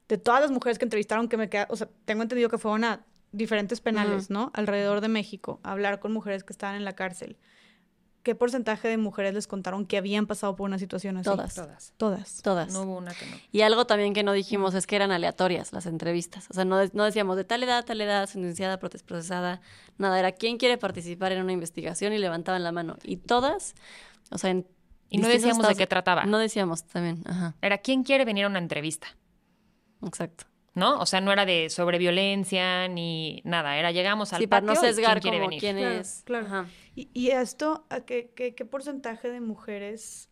de todas las mujeres que entrevistaron, que me queda, o sea, tengo entendido que fueron a diferentes penales, ¿no? Alrededor de México, hablar con mujeres que estaban en la cárcel. ¿Qué porcentaje de mujeres les contaron que habían pasado por una situación así? Todas. Todas. Todas. Todas. No hubo una que no. Y algo también que no dijimos es que eran aleatorias las entrevistas. O sea, no, no decíamos de tal edad, tal edad, sentenciada, procesada, nada. Era quién quiere participar en una investigación y levantaban la mano. Y todas, o sea, en Y no decíamos de qué trataba. No decíamos también, ajá. Era quién quiere venir a una entrevista. Exacto. ¿No? O sea, no era de sobreviolencia ni nada, era llegamos al sí, para no sesgar quién como quién es. Claro. ¿Y, ¿Y, esto, ¿a qué, qué, qué, porcentaje de mujeres,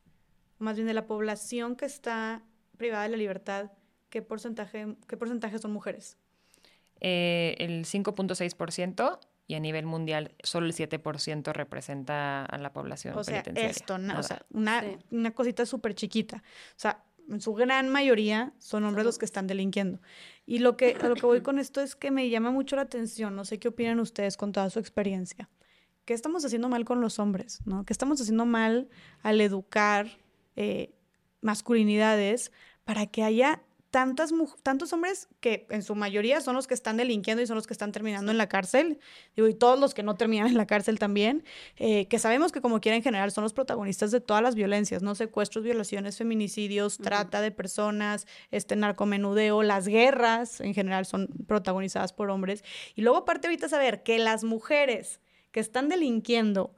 más bien de la población que está privada de la libertad, qué porcentaje, qué porcentaje son mujeres? Eh, el 5.6% y a nivel mundial solo el 7% representa a la población o sea, penitenciaria. Esto, no, o sea, una, sí. una cosita súper chiquita. O sea, en su gran mayoría son hombres los que están delinquiendo. Y lo que, a lo que voy con esto es que me llama mucho la atención, no sé qué opinan ustedes con toda su experiencia. ¿Qué estamos haciendo mal con los hombres? ¿no? ¿Qué estamos haciendo mal al educar eh, masculinidades para que haya tantas, tantos hombres que en su mayoría son los que están delinquiendo y son los que están terminando en la cárcel, digo, y todos los que no terminan en la cárcel también, eh, que sabemos que como quiera en general son los protagonistas de todas las violencias, ¿no? Secuestros, violaciones, feminicidios, uh -huh. trata de personas, este narcomenudeo, las guerras en general son protagonizadas por hombres. Y luego aparte ahorita saber que las mujeres que están delinquiendo,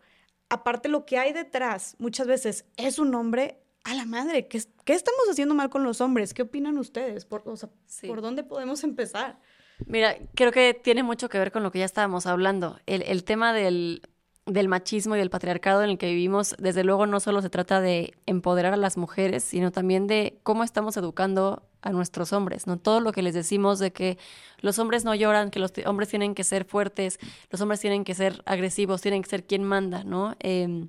aparte lo que hay detrás muchas veces es un hombre a la madre, ¿qué, ¿qué, estamos haciendo mal con los hombres? ¿Qué opinan ustedes? Por, o sea, sí. ¿por dónde podemos empezar? Mira, creo que tiene mucho que ver con lo que ya estábamos hablando. El, el tema del, del, machismo y del patriarcado en el que vivimos, desde luego no solo se trata de empoderar a las mujeres, sino también de cómo estamos educando a nuestros hombres, ¿no? Todo lo que les decimos de que los hombres no lloran, que los hombres tienen que ser fuertes, los hombres tienen que ser agresivos, tienen que ser quien manda, ¿no? Eh,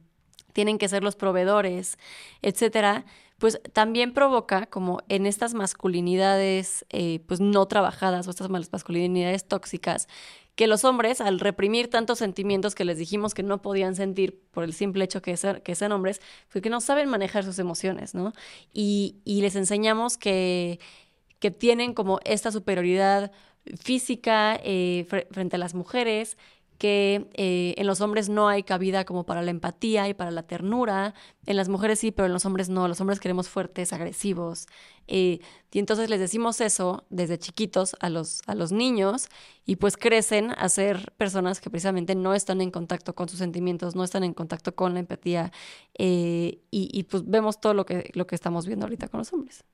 tienen que ser los proveedores, etcétera, pues también provoca como en estas masculinidades eh, pues no trabajadas o estas masculinidades tóxicas, que los hombres al reprimir tantos sentimientos que les dijimos que no podían sentir por el simple hecho que, que sean hombres, pues que no saben manejar sus emociones, ¿no? Y, les enseñamos que, que tienen como esta superioridad física eh, fr frente a las mujeres, que eh, en los hombres no hay cabida como para la empatía y para la ternura, en las mujeres sí, pero en los hombres no, los hombres queremos fuertes, agresivos, eh, y entonces les decimos eso desde chiquitos a los, a los niños y pues crecen a ser personas que precisamente no están en contacto con sus sentimientos, no están en contacto con la empatía, eh, y, pues vemos todo lo que, lo que estamos viendo ahorita con los hombres.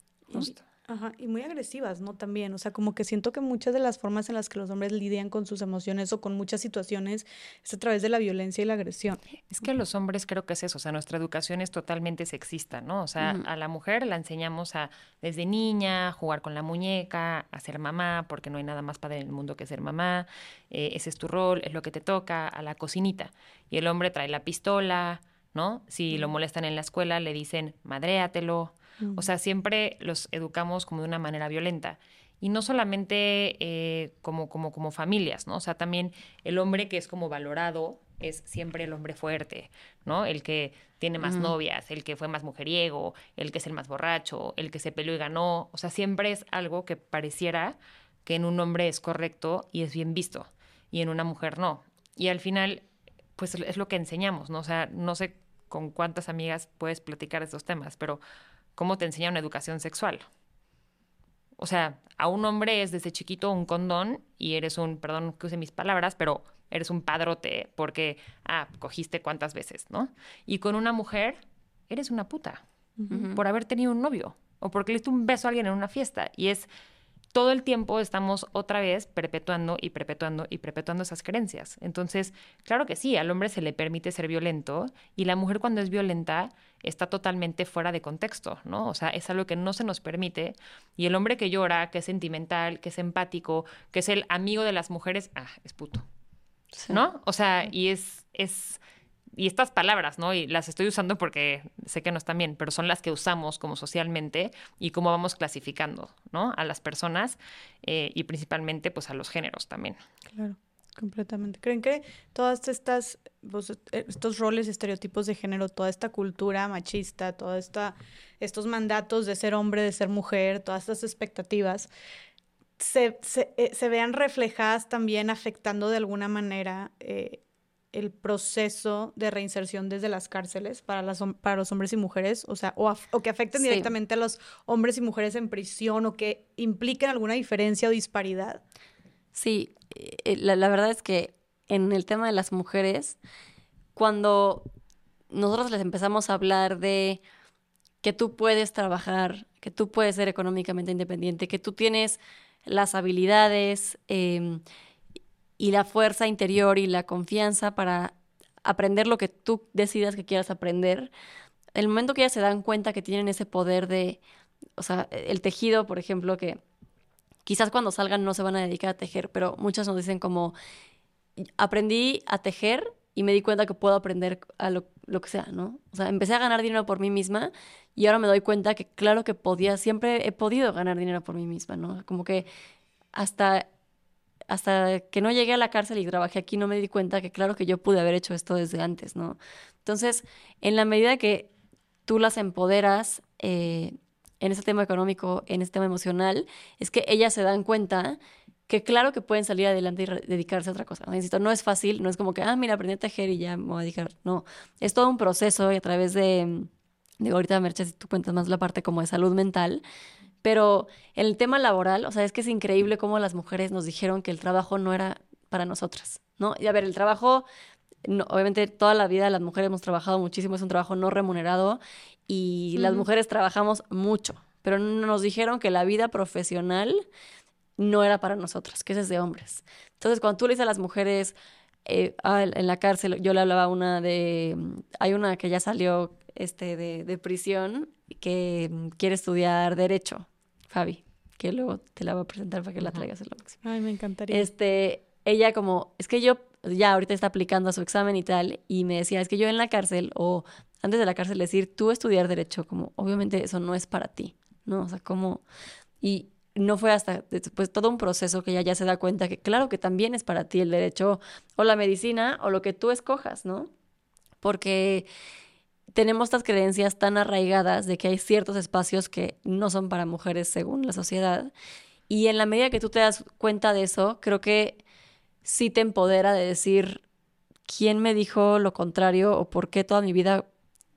Ajá, y muy agresivas, ¿no? También, o sea, como que siento que muchas de las formas en las que los hombres lidian con sus emociones o con muchas situaciones es a través de la violencia y la agresión. Es que los hombres creo que es eso, o sea, nuestra educación es totalmente sexista, ¿no? O sea, uh -huh. a la mujer la enseñamos a, desde niña, a jugar con la muñeca, a ser mamá, porque no hay nada más padre en el mundo que ser mamá, eh, ese es tu rol, es lo que te toca, a la cocinita. Y el hombre trae la pistola, ¿no? Si lo molestan en la escuela, le dicen, madréatelo, o sea, siempre los educamos como de una manera violenta. Y no solamente eh, como, como, como familias, ¿no? O sea, también el hombre que es como valorado es siempre el hombre fuerte, ¿no? El que tiene más novias, el que fue más mujeriego, el que es el más borracho, el que se peleó y ganó. O sea, siempre es algo que pareciera que en un hombre es correcto y es bien visto, y en una mujer no. y al final, pues es lo que enseñamos, ¿no? O sea, no sé con cuántas amigas puedes platicar estos temas, pero ¿cómo te enseña una educación sexual? O sea, a un hombre es desde chiquito un condón y eres un, perdón que use mis palabras, pero eres un padrote porque, ah, cogiste cuántas veces, ¿no? Y con una mujer, eres una puta por haber tenido un novio o porque le diste un beso a alguien en una fiesta. Y es todo el tiempo estamos otra vez perpetuando y perpetuando y perpetuando esas creencias. Entonces, claro que sí, al hombre se le permite ser violento y la mujer cuando es violenta está totalmente fuera de contexto, ¿no? O sea, es algo que no se nos permite. Y el hombre que llora, que es sentimental, que es empático, que es el amigo de las mujeres, ah, es puto. ¿No? O sea, y es, es y estas palabras, ¿no? Y las estoy usando porque sé que no están bien, pero son las que usamos como socialmente y cómo vamos clasificando, ¿no? A las personas eh, y principalmente pues a los géneros también. Claro, completamente. ¿Creen que todas estas, pues, eh, estos roles, estereotipos de género, toda esta cultura machista, toda esta, estos mandatos de ser hombre, de ser mujer, todas estas expectativas, se, se, eh, se vean reflejadas también afectando de alguna manera el proceso de reinserción desde las cárceles para, las, para los hombres y mujeres, o sea, o, que afecten directamente a los hombres y mujeres en prisión o que impliquen alguna diferencia o disparidad. Sí, eh, la, la verdad es que en el tema de las mujeres, cuando nosotros les empezamos a hablar de que tú puedes trabajar, que tú puedes ser económicamente independiente, que tú tienes las habilidades, eh, y la fuerza interior y la confianza para aprender lo que tú decidas que quieras aprender, el momento que ellas se dan cuenta que tienen ese poder de, o sea, el tejido, por ejemplo, que quizás cuando salgan no se van a dedicar a tejer, pero muchas nos dicen como, aprendí a tejer y me di cuenta que puedo aprender a lo, lo, que sea, ¿no? O sea, empecé a ganar dinero por mí misma y ahora me doy cuenta que claro que podía, siempre he podido ganar dinero por mí misma, ¿no? Como que hasta hasta que no llegué a la cárcel y trabajé aquí no me di cuenta que claro que yo pude haber hecho esto desde antes, ¿no? Entonces, en la medida que tú las empoderas eh, en este tema económico, en este tema emocional, es que ellas se dan cuenta que claro que pueden salir adelante y dedicarse a otra cosa. ¿no? no es fácil, no es como que, ah, mira, aprendí a tejer y ya me voy a dedicar. No, es todo un proceso y a través de, de ahorita, Merche, si tú cuentas más la parte como de salud mental, pero en el tema laboral, o sea, es que es increíble cómo las mujeres nos dijeron que el trabajo no era para nosotras, ¿no? Y a ver, el trabajo, obviamente toda la vida las mujeres hemos trabajado muchísimo, es un trabajo no remunerado y las mujeres trabajamos mucho, pero nos dijeron que la vida profesional no era para nosotras, que eso es de hombres. Entonces, cuando tú le dices a las mujeres, eh, ah, en la cárcel, yo le hablaba a una de, hay una que ya salió este, de, de prisión que quiere estudiar derecho Fabi, que luego te la voy a presentar para que la traigas en la próxima. Ay, me encantaría. Este, ella como, es que yo ya ahorita está aplicando a su examen y tal, y me decía, es que yo en la cárcel o antes de la cárcel decir, tú estudiar derecho, como obviamente eso no es para ti, ¿no? O sea, como, y no fue hasta después todo un proceso que ella ya se da cuenta que claro que también es para ti el derecho o la medicina o lo que tú escojas, ¿no? Porque tenemos estas creencias tan arraigadas de que hay ciertos espacios que no son para mujeres según la sociedad. Y en la medida que tú te das cuenta de eso, creo que sí te empodera de decir quién me dijo lo contrario o por qué toda mi vida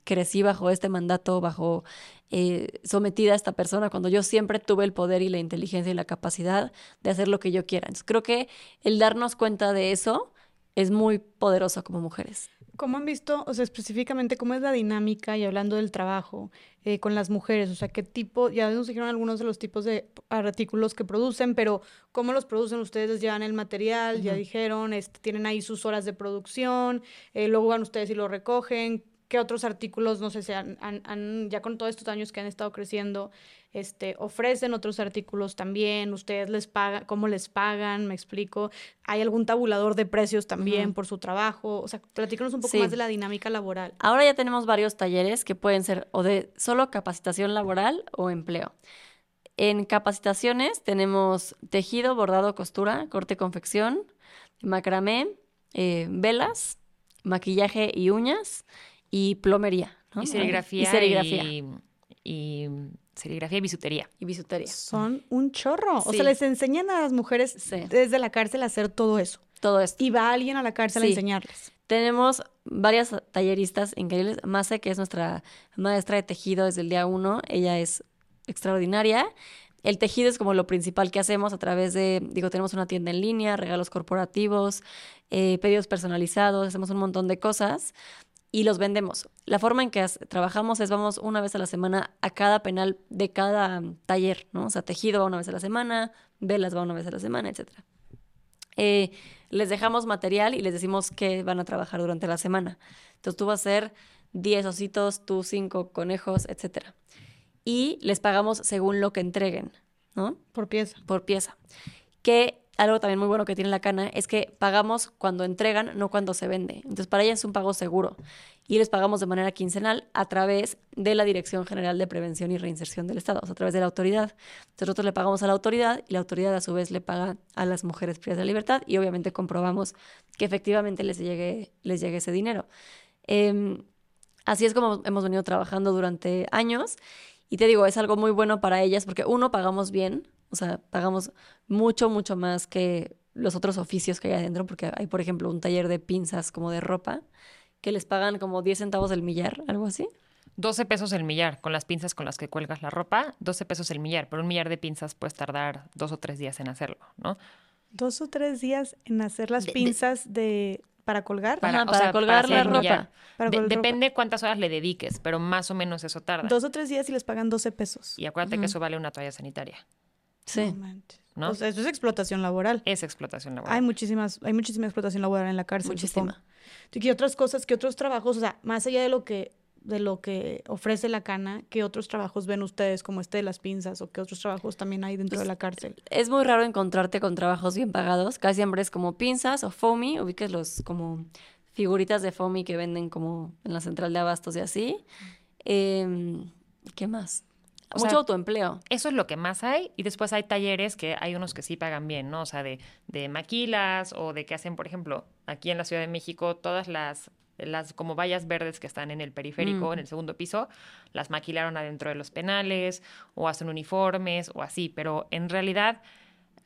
crecí bajo este mandato, bajo eh, sometida a esta persona, cuando yo siempre tuve el poder y la inteligencia y la capacidad de hacer lo que yo quiera. Entonces creo que el darnos cuenta de eso es muy poderoso como mujeres. ¿Cómo han visto, o sea, específicamente cómo es la dinámica y hablando del trabajo eh, con las mujeres? O sea, qué tipo, ya nos dijeron algunos de los tipos de artículos que producen, pero ¿cómo los producen? Ustedes llevan el material, ya dijeron, este, tienen ahí sus horas de producción, eh, luego van ustedes y lo recogen. ¿Qué otros artículos, no sé, han, han, ya con todos estos años que han estado creciendo, este, ofrecen otros artículos también, ustedes les pagan, cómo les pagan, me explico, hay algún tabulador de precios también por su trabajo, o sea, platícanos un poco más de la dinámica laboral. Ahora ya tenemos varios talleres que pueden ser o de solo capacitación laboral o empleo. En capacitaciones tenemos tejido, bordado, costura, corte, confección, macramé, eh, velas, maquillaje y uñas y plomería. Y serigrafía. Y serigrafía. y serigrafía y bisutería. Y bisutería. Son un chorro. O sea, les enseñan a las mujeres desde la cárcel a hacer todo eso. todo esto. Y va alguien a la cárcel a enseñarles. Tenemos varias talleristas increíbles. Mase, que es nuestra maestra de tejido desde el día uno, ella es extraordinaria. El tejido es como lo principal que hacemos a través de, digo, tenemos una tienda en línea, regalos corporativos, eh, pedidos personalizados, hacemos un montón de cosas y los vendemos. La forma en que trabajamos es vamos una vez a la semana a cada penal de cada mm, taller, ¿no? O sea, tejido va una vez a la semana, velas va una vez a la semana, etcétera. Eh, les dejamos material y les decimos que van a trabajar durante la semana. Entonces tú vas a hacer 10 ositos, tú 5 conejos, etcétera. Y les pagamos según lo que entreguen, ¿no? Por pieza. Por pieza. Que algo también muy bueno que tiene la cana es que pagamos cuando entregan, no cuando se vende. Entonces para ella es un pago seguro. Y les pagamos de manera quincenal a través de la Dirección General de Prevención y Reinserción del Estado, o sea, a través de la autoridad. Entonces nosotros le pagamos a la autoridad y la autoridad a su vez le paga a las mujeres privadas de libertad y obviamente comprobamos que efectivamente les llegue, les llegue ese dinero. Em, así es como hemos venido trabajando durante años y te digo, es algo muy bueno para ellas porque uno, pagamos bien, o sea, pagamos mucho, mucho más que los otros oficios que hay adentro, porque hay, por ejemplo, un taller de pinzas como de ropa, que les pagan como 10 centavos del millar, algo así. 12 pesos el millar, con las pinzas con las que cuelgas la ropa, 12 pesos el millar, pero un millar de pinzas puedes tardar dos o tres días en hacerlo, ¿no? Dos o tres días en hacer las De- pinzas de, para colgar. Ajá, o para sea, colgar la el ropa. Para De- colgar ropa. depende cuántas horas le dediques, pero más o menos eso tarda. Dos o tres días y les pagan 12 pesos. Y acuérdate que eso vale una toalla sanitaria, Sí. No sea, eso es explotación laboral. es explotación laboral. Hay muchísimas, hay muchísima explotación laboral en la cárcel. Muchísima. ¿Y qué otras cosas, qué otros trabajos, o sea, más allá de lo que de lo que ofrece la cana, qué otros trabajos ven ustedes como este de las pinzas o qué otros trabajos también hay dentro Pues, de la cárcel? Es muy raro encontrarte con trabajos bien pagados. Casi siempre es como pinzas o foamy, ubiques los como figuritas de foamy que venden como en la central de abastos y así. Em, ¿Qué más? O Mucho sea, autoempleo. Eso es lo que más hay y después hay talleres que hay unos que sí pagan bien, ¿no? O sea, de, de maquilas o de que hacen, por ejemplo, aquí en la Ciudad de México, todas las, las como vallas verdes que están en el periférico, Mm. en el segundo piso, las maquilaron adentro de los penales o hacen uniformes o así, pero en realidad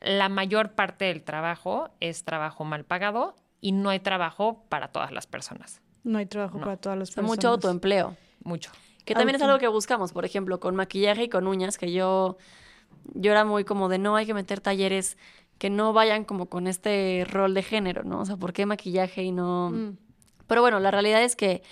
la mayor parte del trabajo es trabajo mal pagado y no hay trabajo para todas las personas, No hay trabajo No. para todas las O sea, personas. mucho autoempleo. mucho. Que también es algo que buscamos, por ejemplo, con maquillaje y con uñas, que yo, yo era muy como de no hay que meter talleres que no vayan como con este rol de género, ¿no? O sea, ¿por qué maquillaje y no...? Mm. Pero bueno, la realidad es que,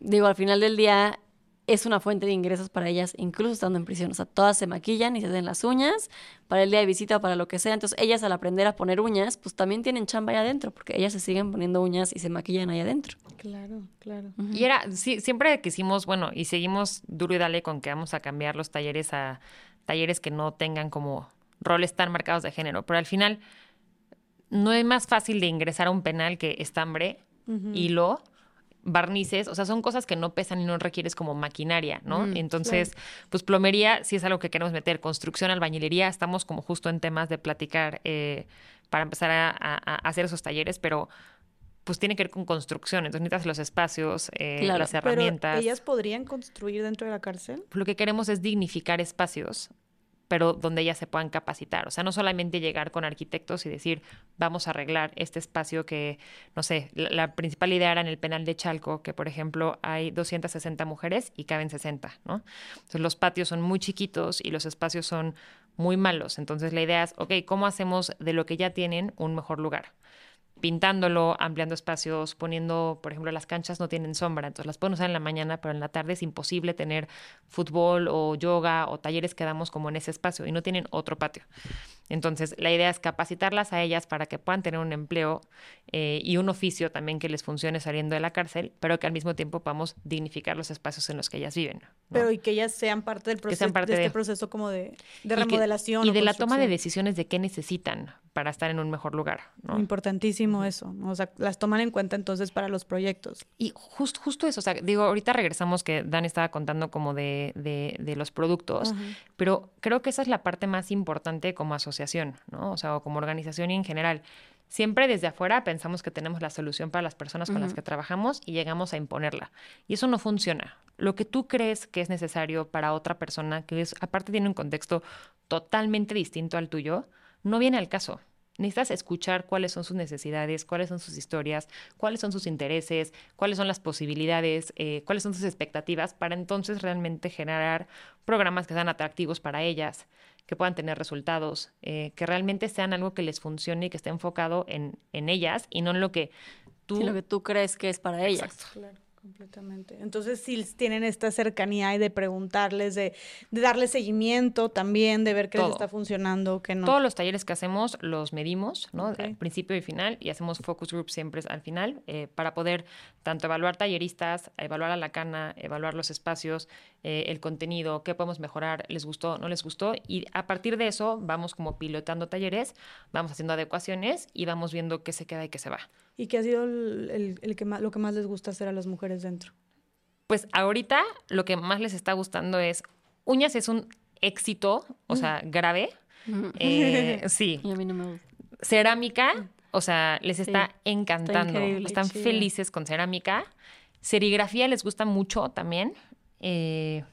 digo, al final del día es una fuente de ingresos para ellas, incluso estando en prisión. O sea, todas se maquillan y se hacen las uñas para el día de visita o para lo que sea. Entonces, ellas al aprender a poner uñas, pues también tienen chamba ahí adentro, porque ellas se siguen poniendo uñas y se maquillan ahí adentro. Claro, claro. Y era, sí, siempre quisimos, bueno, y seguimos duro y dale con que vamos a cambiar los talleres a talleres que no tengan como roles tan marcados de género. Pero al final, no es más fácil de ingresar a un penal que estambre, hilo, barnices, o sea, son cosas que no pesan y no requieres como maquinaria, ¿no? Mm, Entonces, pues plomería sí es algo que queremos meter, construcción, albañilería, estamos como justo en temas de platicar eh, para empezar a, a- a hacer esos talleres, pero pues tiene que ver con construcción, entonces necesitas los espacios, eh, Claro, las Pero herramientas. ellas podrían construir dentro de la cárcel. Lo que queremos es dignificar espacios, pero donde ellas se puedan capacitar. O sea, no solamente llegar con arquitectos y decir, vamos a arreglar este espacio que, no sé, la, principal idea era en el penal de Chalco, que por ejemplo hay 260 mujeres y caben 60, ¿no? Entonces los patios son muy chiquitos y los espacios son muy malos. Entonces la idea es, ok, ¿cómo hacemos de lo que ya tienen un mejor lugar? Pintándolo, ampliando espacios, poniendo, por ejemplo, las canchas no tienen sombra, entonces las pueden usar en la mañana, pero en la tarde es imposible tener fútbol o yoga o talleres que damos como en ese espacio y no tienen otro patio. Entonces, la idea es capacitarlas a ellas para que puedan tener un empleo eh, y un oficio también que les funcione saliendo de la cárcel, pero que al mismo tiempo podamos dignificar los espacios en los que ellas viven. ¿no? Pero y que ellas sean parte del proceso, parte de este de- proceso como de, de Y que- remodelación. Y o de la toma de decisiones de qué necesitan para estar en un mejor lugar. ¿no? Importantísimo eso. O sea, las toman en cuenta entonces para los proyectos. Y just- justo eso, o sea, digo, ahorita regresamos que Dan estaba contando como de, de- de los productos, Ajá. pero creo que esa es la parte más importante como asociación, ¿no? O sea, o como organización y en general. Siempre desde afuera pensamos que tenemos la solución para las personas con las Ujú. que trabajamos y llegamos a imponerla. Y eso no funciona. Lo que tú crees que es necesario para otra persona, que es, aparte tiene un contexto totalmente distinto al tuyo, no viene al caso. necesitas escuchar cuáles son sus necesidades, cuáles son sus historias, cuáles son sus intereses, cuáles son las posibilidades, eh, cuáles son sus expectativas, para entonces realmente generar programas que sean atractivos para ellas, que puedan tener resultados, eh, que realmente sean algo que les funcione y que esté enfocado en, en ellas y no en lo que tú... lo que tú crees que es para ellas. Claro. Completamente. Entonces, si tienen esta cercanía y de preguntarles, de, de darle seguimiento también, de ver qué les está funcionando, qué no. Todos los talleres que hacemos los medimos, ¿no? Al principio y final, y hacemos focus groups siempre al final, eh, para poder tanto evaluar talleristas, evaluar a la cana, evaluar los espacios, eh, el contenido, qué podemos mejorar, les gustó, no les gustó, y a partir de eso vamos como pilotando talleres, vamos haciendo adecuaciones y vamos viendo qué se queda y qué se va. ¿Y qué ha sido el, que más, lo que más les gusta hacer a las mujeres dentro? Pues ahorita lo que más les está gustando es, uñas es un éxito, o sea, grave. Eh, sí. Y a mí no me gusta. Cerámica, o sea, les está encantando. Están felices con cerámica. Serigrafía les gusta mucho también. Eh,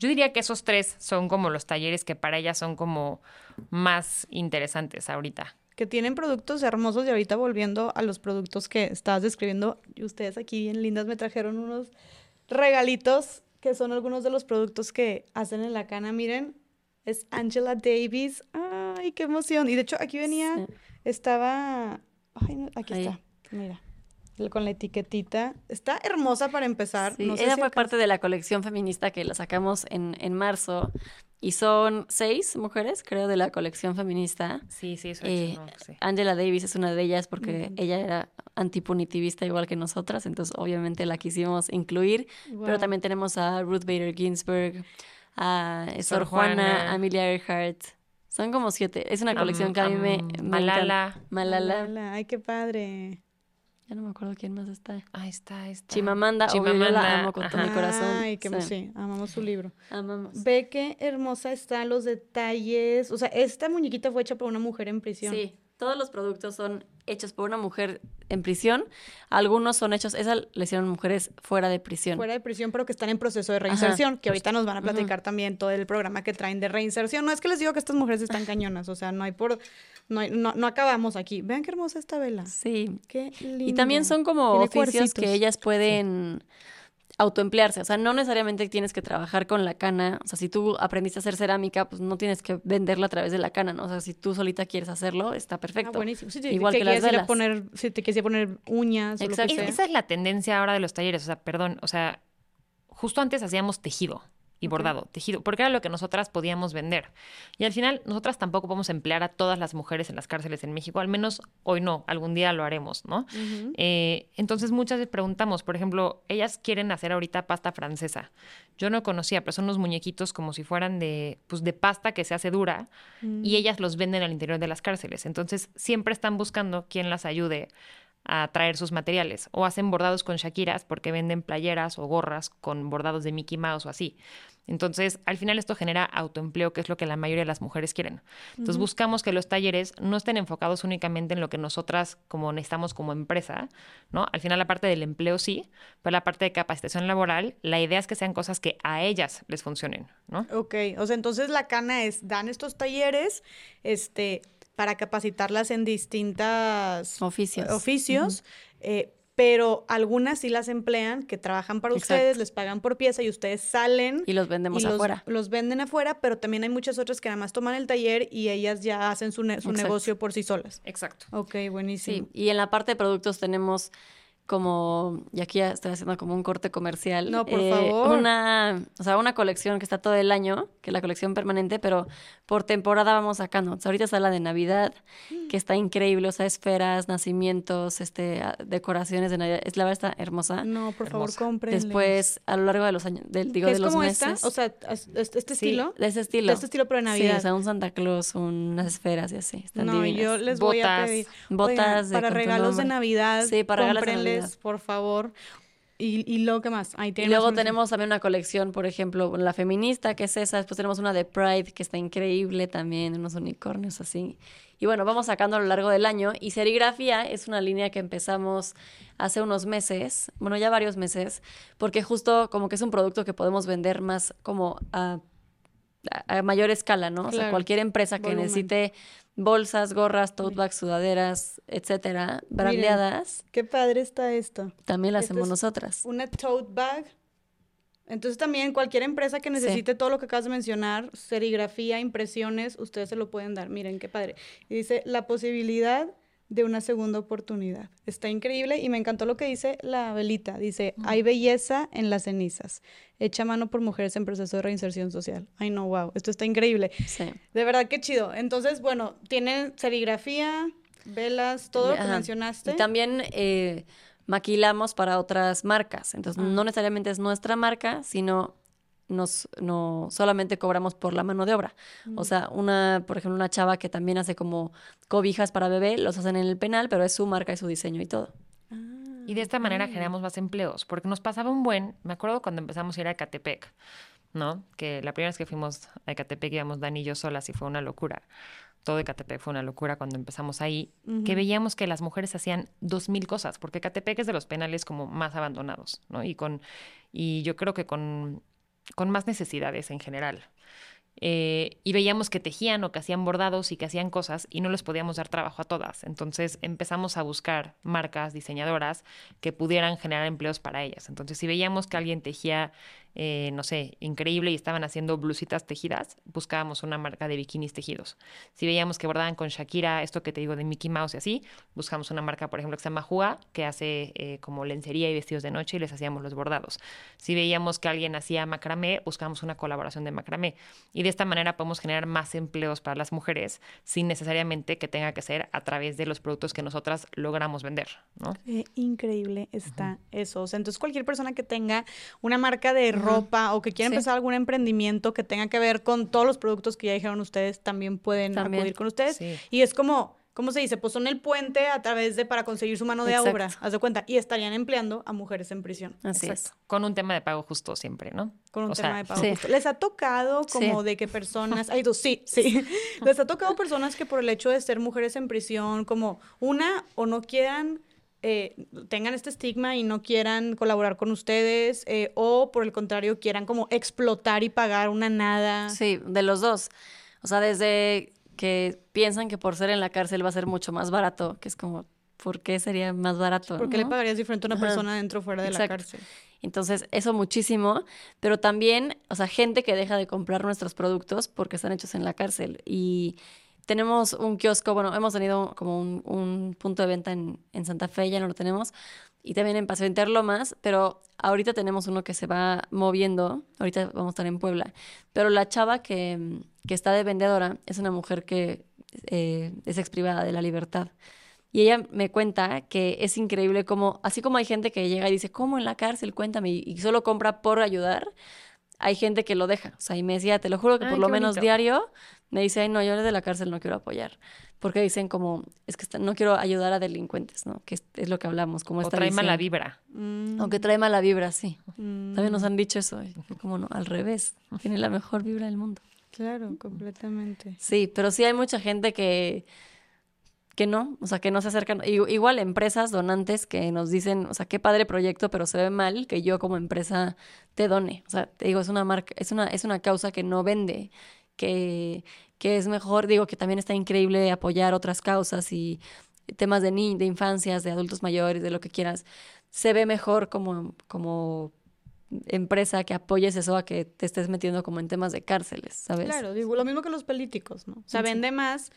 yo diría que esos tres son como los talleres que para ellas son como más interesantes ahorita que tienen productos hermosos y ahorita volviendo a los productos que estabas describiendo, y ustedes aquí bien lindas me trajeron unos regalitos que son algunos de los productos que hacen en la cana, miren, es Angela Davis, ay, qué emoción, y de hecho aquí venía, estaba, ay, aquí está, mira con la etiquetita. Está hermosa para empezar. ella fue parte de la colección feminista que la sacamos en, en marzo y son seis mujeres, creo, de la colección feminista. Sí, sí, eso eh, Angela Davis es una de ellas porque ella era antipunitivista igual que nosotras, entonces obviamente la quisimos incluir. Pero también tenemos a Ruth Bader Ginsburg, a Sor, Juana, a Amelia Earhart. Son como siete. Es una colección que a mí me, Malala. Malala. Malala. Ay, qué padre. Ya no me acuerdo quién más está. Ahí está, está. Chimamanda, Chimamanda. la amo con todo mi corazón. Ay, qué sí. amamos su libro. Amamos. Ve qué hermosa están los detalles. O sea, esta muñequita fue hecha por una mujer en prisión. Sí, todos los productos son hechos por una mujer en prisión. Algunos son hechos, esa le hicieron mujeres fuera de prisión. Fuera de prisión, pero que están en proceso de reinserción, que ahorita nos van a platicar también todo el programa que traen de reinserción. No es que les digo que estas mujeres están cañonas, o sea, no hay por, no, no, acabamos aquí. Vean qué hermosa esta vela. Sí. Qué lindo. Y también son como oficios que ellas pueden autoemplearse. O sea, no necesariamente tienes que trabajar con la cana. O sea, si tú aprendiste a hacer cerámica, pues no tienes que venderla a través de la cana, ¿no? O sea, si tú solita quieres hacerlo, está perfecto. Ah, buenísimo. Igual que, las velas. Poner, si te quieres poner uñas Exacto. Esa es la tendencia ahora de los talleres. O sea, perdón, o sea, justo antes hacíamos tejido y bordado, tejido, porque era lo que nosotras podíamos vender. Y al final, nosotras tampoco podemos emplear a todas las mujeres en las cárceles en México, al menos hoy no, algún día lo haremos, ¿no? Eh, entonces muchas veces preguntamos, por ejemplo, ellas quieren hacer ahorita pasta francesa. Yo no conocía, pero son unos muñequitos como si fueran de, pues, de pasta que se hace dura y mm. ellas los venden al interior de las cárceles. Entonces siempre están buscando quien las ayude a traer sus materiales o hacen bordados con Shakiras porque venden playeras o gorras con bordados de Mickey Mouse o así. Entonces, al final esto genera autoempleo, que es lo que la mayoría de las mujeres quieren. Entonces, buscamos que los talleres no estén enfocados únicamente en lo que nosotras como necesitamos como empresa, ¿no? Al final la parte del empleo sí, pero la parte de capacitación laboral, la idea es que sean cosas que a ellas les funcionen, ¿no? Ok, o sea, entonces la cana es, dan estos talleres, este, para capacitarlas en distintos oficios. oficios eh, pero algunas sí las emplean, que trabajan para ustedes, les pagan por pieza y ustedes salen. Y los vendemos afuera. Los venden afuera, pero también hay muchas otras que nada más toman el taller y ellas ya hacen su, su negocio por sí solas. Exacto. Ok, buenísimo. Sí, y en la parte de productos tenemos como, y aquí ya estoy haciendo como un corte comercial. No, por eh, favor. Una, o sea, una colección que está todo el año, que es la colección permanente, pero por temporada vamos sacando. ahorita está la de Navidad, mm. que está increíble, o sea, esferas, nacimientos, este, decoraciones de Navidad. Es la verdad está hermosa. No, por favor, compren. Después, a lo largo de los años, del, digo, de los meses. O sea, este, estilo. De ese estilo. De este estilo, pero de Navidad. Sí, o sea, un Santa Claus, unas esferas y así. Están no, yo les voy a pedir. Botas. para regalos de Navidad. Sí, para regalos de Navidad por favor. Y, y luego, ¿qué más? y luego tenemos también una colección, por ejemplo, la feminista, que es esa. Después tenemos una de Pride, que está increíble también, unos unicornios así. Y bueno, vamos sacando a lo largo del año. Y serigrafía es una línea que empezamos hace unos meses, bueno, ya varios meses, porque justo como que es un producto que podemos vender más como a a, mayor escala, ¿no? O sea, cualquier empresa que necesite bolsas, gorras, tote bags, sudaderas, etcétera, brandeadas. qué padre está esto. También la hacemos nosotras. Una tote bag. Entonces también cualquier empresa que necesite todo lo que acabas de mencionar, serigrafía, impresiones, ustedes se lo pueden dar. Miren qué padre. Y dice la posibilidad de una segunda oportunidad. Está increíble y me encantó lo que dice la velita. Dice, hay belleza en las cenizas. Hecha mano por mujeres en proceso de reinserción social. Ay, no, wow, esto está increíble. Sí. De verdad, qué chido. Entonces, bueno, tienen serigrafía, velas, todo lo que mencionaste. Y también eh, maquilamos para otras marcas. Entonces, ah. no necesariamente es nuestra marca, sino nos, no solamente cobramos por la mano de obra. O sea, una, por ejemplo, una chava que también hace como cobijas para bebé, los hacen en el penal, pero es su marca y su diseño y todo. y de esta manera generamos más empleos, porque nos pasaba un buen, me acuerdo cuando empezamos a ir a Ecatepec, ¿no? Que la primera vez que fuimos a Ecatepec íbamos Dani y yo solas y fue una locura. Todo Ecatepec fue una locura cuando empezamos ahí, que veíamos que las mujeres hacían dos mil cosas, porque Ecatepec es de los penales como más abandonados, ¿no? Y con, y yo creo que con con más necesidades en general. Eh, y veíamos que tejían o que hacían bordados y que hacían cosas y no les podíamos dar trabajo a todas. Entonces empezamos a buscar marcas diseñadoras que pudieran generar empleos para ellas. Entonces si veíamos que alguien tejía eh, no sé, increíble y estaban haciendo blusitas tejidas, buscábamos una marca de bikinis tejidos. Si veíamos que bordaban con Shakira, esto que te digo de Mickey Mouse y así, buscamos una marca, por ejemplo, que se llama Jua, que hace eh, como lencería y vestidos de noche y les hacíamos los bordados. Si veíamos que alguien hacía macramé, buscamos una colaboración de macramé. Y de esta manera podemos generar más empleos para las mujeres sin necesariamente que tenga que ser a través de los productos que nosotras logramos vender, ¿no? increíble está eso. O sea, entonces cualquier persona que tenga una marca de ropa o que quiera empezar algún emprendimiento que tenga que ver con todos los productos que ya dijeron ustedes, también pueden acudir con ustedes. Y es como, ¿cómo se dice? Pues son el puente a través de para conseguir su mano de obra, haz de cuenta, y estarían empleando a mujeres en prisión. Así es. Con un tema de pago justo siempre, ¿no? Con un tema de pago justo. ¿Les ha tocado como de que personas, hay dos, sí, sí, les ha tocado personas que por el hecho de ser mujeres en prisión, como una o no quieran eh, tengan este estigma y no quieran colaborar con ustedes eh, o por el contrario quieran como explotar y pagar una nada. Sí, de los dos. O sea, desde que piensan que por ser en la cárcel va a ser mucho más barato, que es como, ¿por qué sería más barato? ¿Por qué le pagarías diferente a una persona dentro o fuera de la cárcel? Entonces, eso muchísimo, pero también, o sea, gente que deja de comprar nuestros productos porque están hechos en la cárcel y tenemos un kiosco, bueno, hemos tenido como un, punto de venta en, Santa Fe, ya no lo tenemos, y también en Paseo Interlomas, pero ahorita tenemos uno que se va moviendo, ahorita vamos a estar en Puebla, pero la chava que, está de vendedora es una mujer que eh, es exprivada de la libertad. Y ella me cuenta que es increíble como, así como hay gente que llega y dice, ¿cómo en la cárcel? Cuéntame, y solo compra por ayudar, hay gente que lo deja. O sea, y me decía, te lo juro que por lo menos diario me dice, ay, no, yo de la cárcel no quiero apoyar. Porque dicen como, es que no quiero ayudar a delincuentes, ¿no? Que es, lo que hablamos. Como o trae mala vibra. Mm. Aunque trae mala vibra, sí. También nos han dicho eso. Como no, al revés. Tiene la mejor vibra del mundo. Claro, completamente. Sí, pero sí hay mucha gente que que no, o sea, que no se acercan. Igual empresas donantes que nos dicen, o sea, qué padre proyecto, pero se ve mal que yo como empresa te done. O sea, te digo, es una marca, es una, es una causa que no vende, que, que es mejor, digo, que también está increíble apoyar otras causas y temas de ni de infancias, de adultos mayores, de lo que quieras. Se ve mejor como, como empresa que apoyes eso a que te estés metiendo como en temas de cárceles, ¿sabes? Claro, digo, lo mismo que los políticos, ¿no? O sea, vende más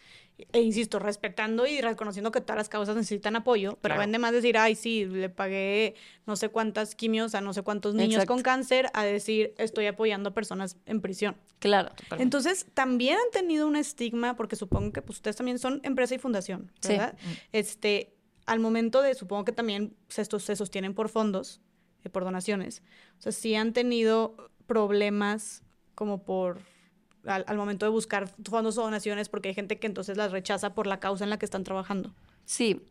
e insisto, respetando y reconociendo que todas las causas necesitan apoyo, pero vende más decir, ay, sí, le pagué no sé cuántas quimios a no sé cuántos niños con cáncer, a decir, estoy apoyando a personas en prisión. Claro. Entonces, también han tenido un estigma, porque supongo que pues, ustedes también son empresa y fundación, ¿verdad? Sí. Este, al momento de, supongo que también estos se sostienen por fondos, eh, por donaciones. O sea, sí han tenido problemas como por al, momento de buscar fondos o donaciones porque hay gente que entonces las rechaza por la causa en la que están trabajando. Sí,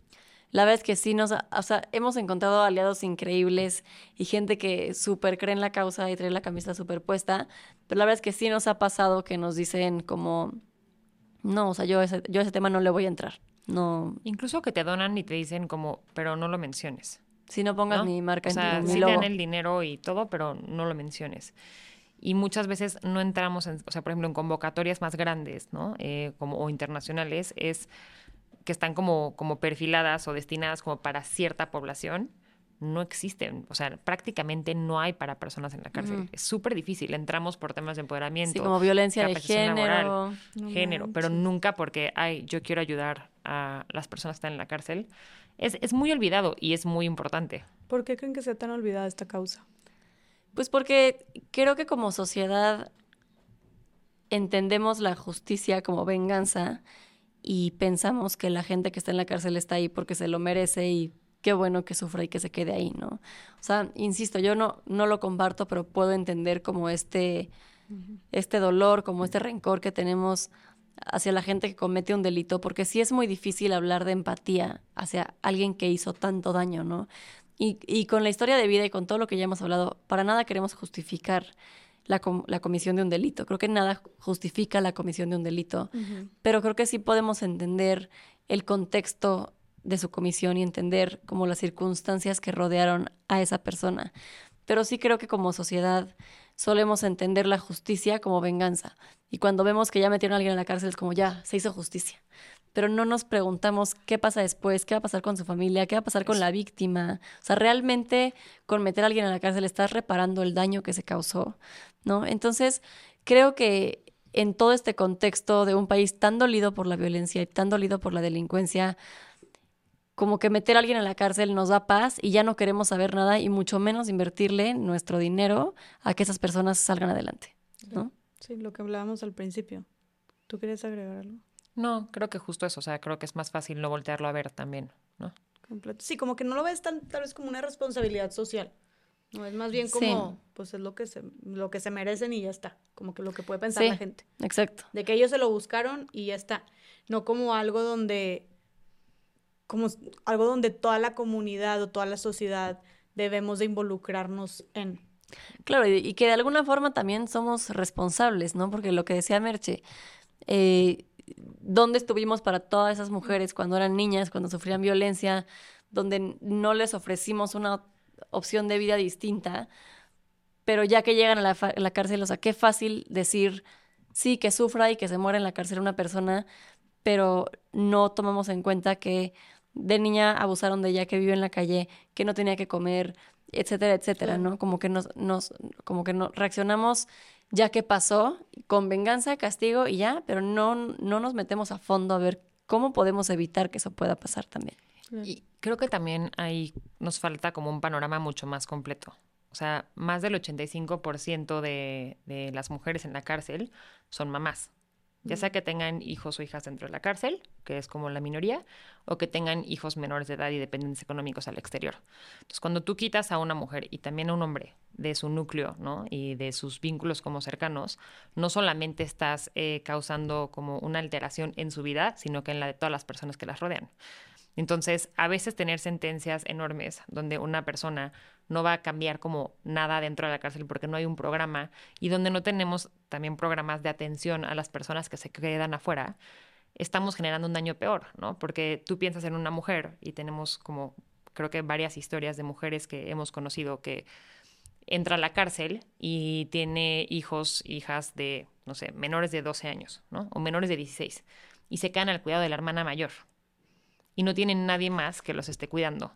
la verdad es que sí, nos, o sea, hemos encontrado aliados increíbles y gente que súper cree en la causa y trae la camisa súper puesta, pero la verdad es que sí nos ha pasado que nos dicen como, no, o sea, yo ese, yo ese tema no le voy a entrar. No. Incluso que te donan y te dicen como, pero no lo menciones. Si no pongas mi marca o sea, en tu sí dan el dinero y todo, pero no lo menciones. y muchas veces no entramos en, o sea, por ejemplo, en convocatorias más grandes, ¿no? Eh, como, o internacionales, es que están como, como perfiladas o destinadas como para cierta población, no existen. O sea, prácticamente no hay para personas en la cárcel. Es súper difícil. Entramos por temas de empoderamiento. Sí, como violencia de género. género, pero nunca porque, ay, yo quiero ayudar a las personas que están en la cárcel. Es, es muy olvidado y es muy importante. ¿Por qué creen que sea tan olvidada esta causa? Pues porque creo que como sociedad entendemos la justicia como venganza y pensamos que la gente que está en la cárcel está ahí porque se lo merece y qué bueno que sufra y que se quede ahí, ¿no? O sea, insisto, yo no, no lo comparto, pero puedo entender como este, este dolor, como este rencor que tenemos hacia la gente que comete un delito, porque sí es muy difícil hablar de empatía hacia alguien que hizo tanto daño, ¿no? Y, y con la historia de vida y con todo lo que ya hemos hablado, para nada queremos justificar la, la, comisión de un delito. Creo que nada justifica la comisión de un delito, pero creo que sí podemos entender el contexto de su comisión y entender como las circunstancias que rodearon a esa persona. Pero sí creo que como sociedad solemos entender la justicia como venganza. Y cuando vemos que ya metieron a alguien en la cárcel es como ya, se hizo justicia. Pero no nos preguntamos qué pasa después, qué va a pasar con su familia, qué va a pasar con la víctima. O sea, realmente con meter a alguien en la cárcel estás reparando el daño que se causó, ¿no? Entonces, creo que en todo este contexto de un país tan dolido por la violencia y tan dolido por la delincuencia, como que meter a alguien en la cárcel nos da paz y ya no queremos saber nada y mucho menos invertirle nuestro dinero a que esas personas salgan adelante, ¿no? Sí, lo que hablábamos al principio. ¿Tú quieres agregar algo? No, creo que justo eso, o sea, creo que es más fácil no voltearlo a ver también, ¿no? Sí, como que no lo ves tan, tal vez como una responsabilidad social. No, es más bien como, pues es lo que, se, lo que se merecen y ya está. Como que lo que puede pensar la gente. Exacto. De que ellos se lo buscaron y ya está. No como algo donde como algo donde toda la comunidad o toda la sociedad debemos de involucrarnos en. Claro, y, que de alguna forma también somos responsables, ¿no? Porque lo que decía Merche, eh, ¿dónde estuvimos para todas esas mujeres cuando eran niñas, cuando sufrían violencia, donde no les ofrecimos una opción de vida distinta? Pero ya que llegan a la, a la cárcel, o sea, qué fácil decir, sí, que sufra y que se muera en la cárcel una persona, pero no tomamos en cuenta que de niña abusaron de ella, que vive en la calle, que no tenía que comer, etcétera, etcétera, ¿no? Como que nos, nos, como que no reaccionamos ya que pasó, con venganza, castigo y ya, pero no, no nos metemos a fondo a ver cómo podemos evitar que eso pueda pasar también. Y creo que también ahí nos falta como un panorama mucho más completo. O sea, más del 85% de, de las mujeres en la cárcel son mamás ya sea que tengan hijos o hijas dentro de la cárcel, que es como la minoría, o que tengan hijos menores de edad y dependientes económicos al exterior. Entonces, cuando tú quitas a una mujer y también a un hombre de su núcleo, ¿no? Y de sus vínculos como cercanos, no solamente estás eh, causando como una alteración en su vida, sino que en la de todas las personas que las rodean. Entonces, a veces tener sentencias enormes donde una persona no va a cambiar como nada dentro de la cárcel porque no hay un programa y donde no tenemos también programas de atención a las personas que se quedan afuera, estamos generando un daño peor, ¿no? Porque tú piensas en una mujer y tenemos como, creo que varias historias de mujeres que hemos conocido que entra a la cárcel y tiene hijos, hijas de, no sé, menores de 12 años, ¿no? O menores de 16 y se quedan al cuidado de la hermana mayor y no tienen nadie más que los esté cuidando.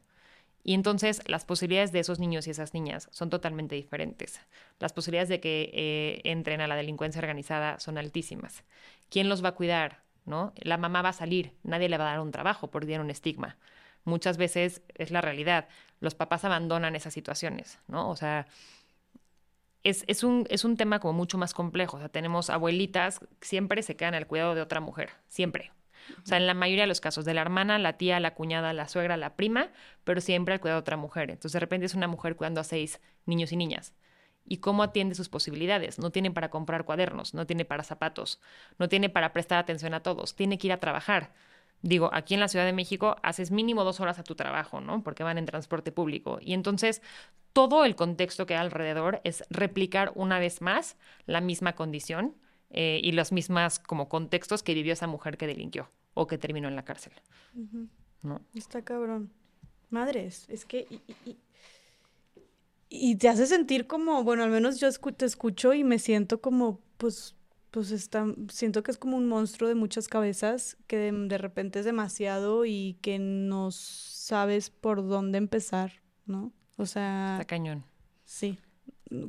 Y entonces las posibilidades de esos niños y esas niñas son totalmente diferentes. Las posibilidades de que eh, entren a la delincuencia organizada son altísimas. ¿Quién los va a cuidar? ¿No? La mamá va a salir, nadie le va a dar un trabajo por tiene un estigma. Muchas veces es la realidad. Los papás abandonan esas situaciones, ¿no? O sea, es, es, un, es un tema como mucho más complejo. O sea, tenemos abuelitas siempre se quedan al cuidado de otra mujer, siempre. O sea, en la mayoría de los casos, de la hermana, la tía, la cuñada, la suegra, la prima, pero siempre al cuidado de otra mujer. Entonces, de repente es una mujer cuidando a seis niños y niñas. ¿Y cómo atiende sus posibilidades? No tiene para comprar cuadernos, no tiene para zapatos, no tiene para prestar atención a todos, tiene que ir a trabajar. Digo, aquí en la Ciudad de México haces mínimo dos horas a tu trabajo, ¿no? Porque van en transporte público. Y entonces todo el contexto que hay alrededor es replicar una vez más la misma condición eh, y los mismos como contextos que vivió esa mujer que delinquió o que terminó en la cárcel. ¿no? Está cabrón. Madres, es que... y te hace sentir como, bueno, al menos yo te escucho y me siento como, pues, pues está, siento que es como un monstruo de muchas cabezas, que de, repente es demasiado y que no sabes por dónde empezar, ¿no? O sea... Está cañón. Sí.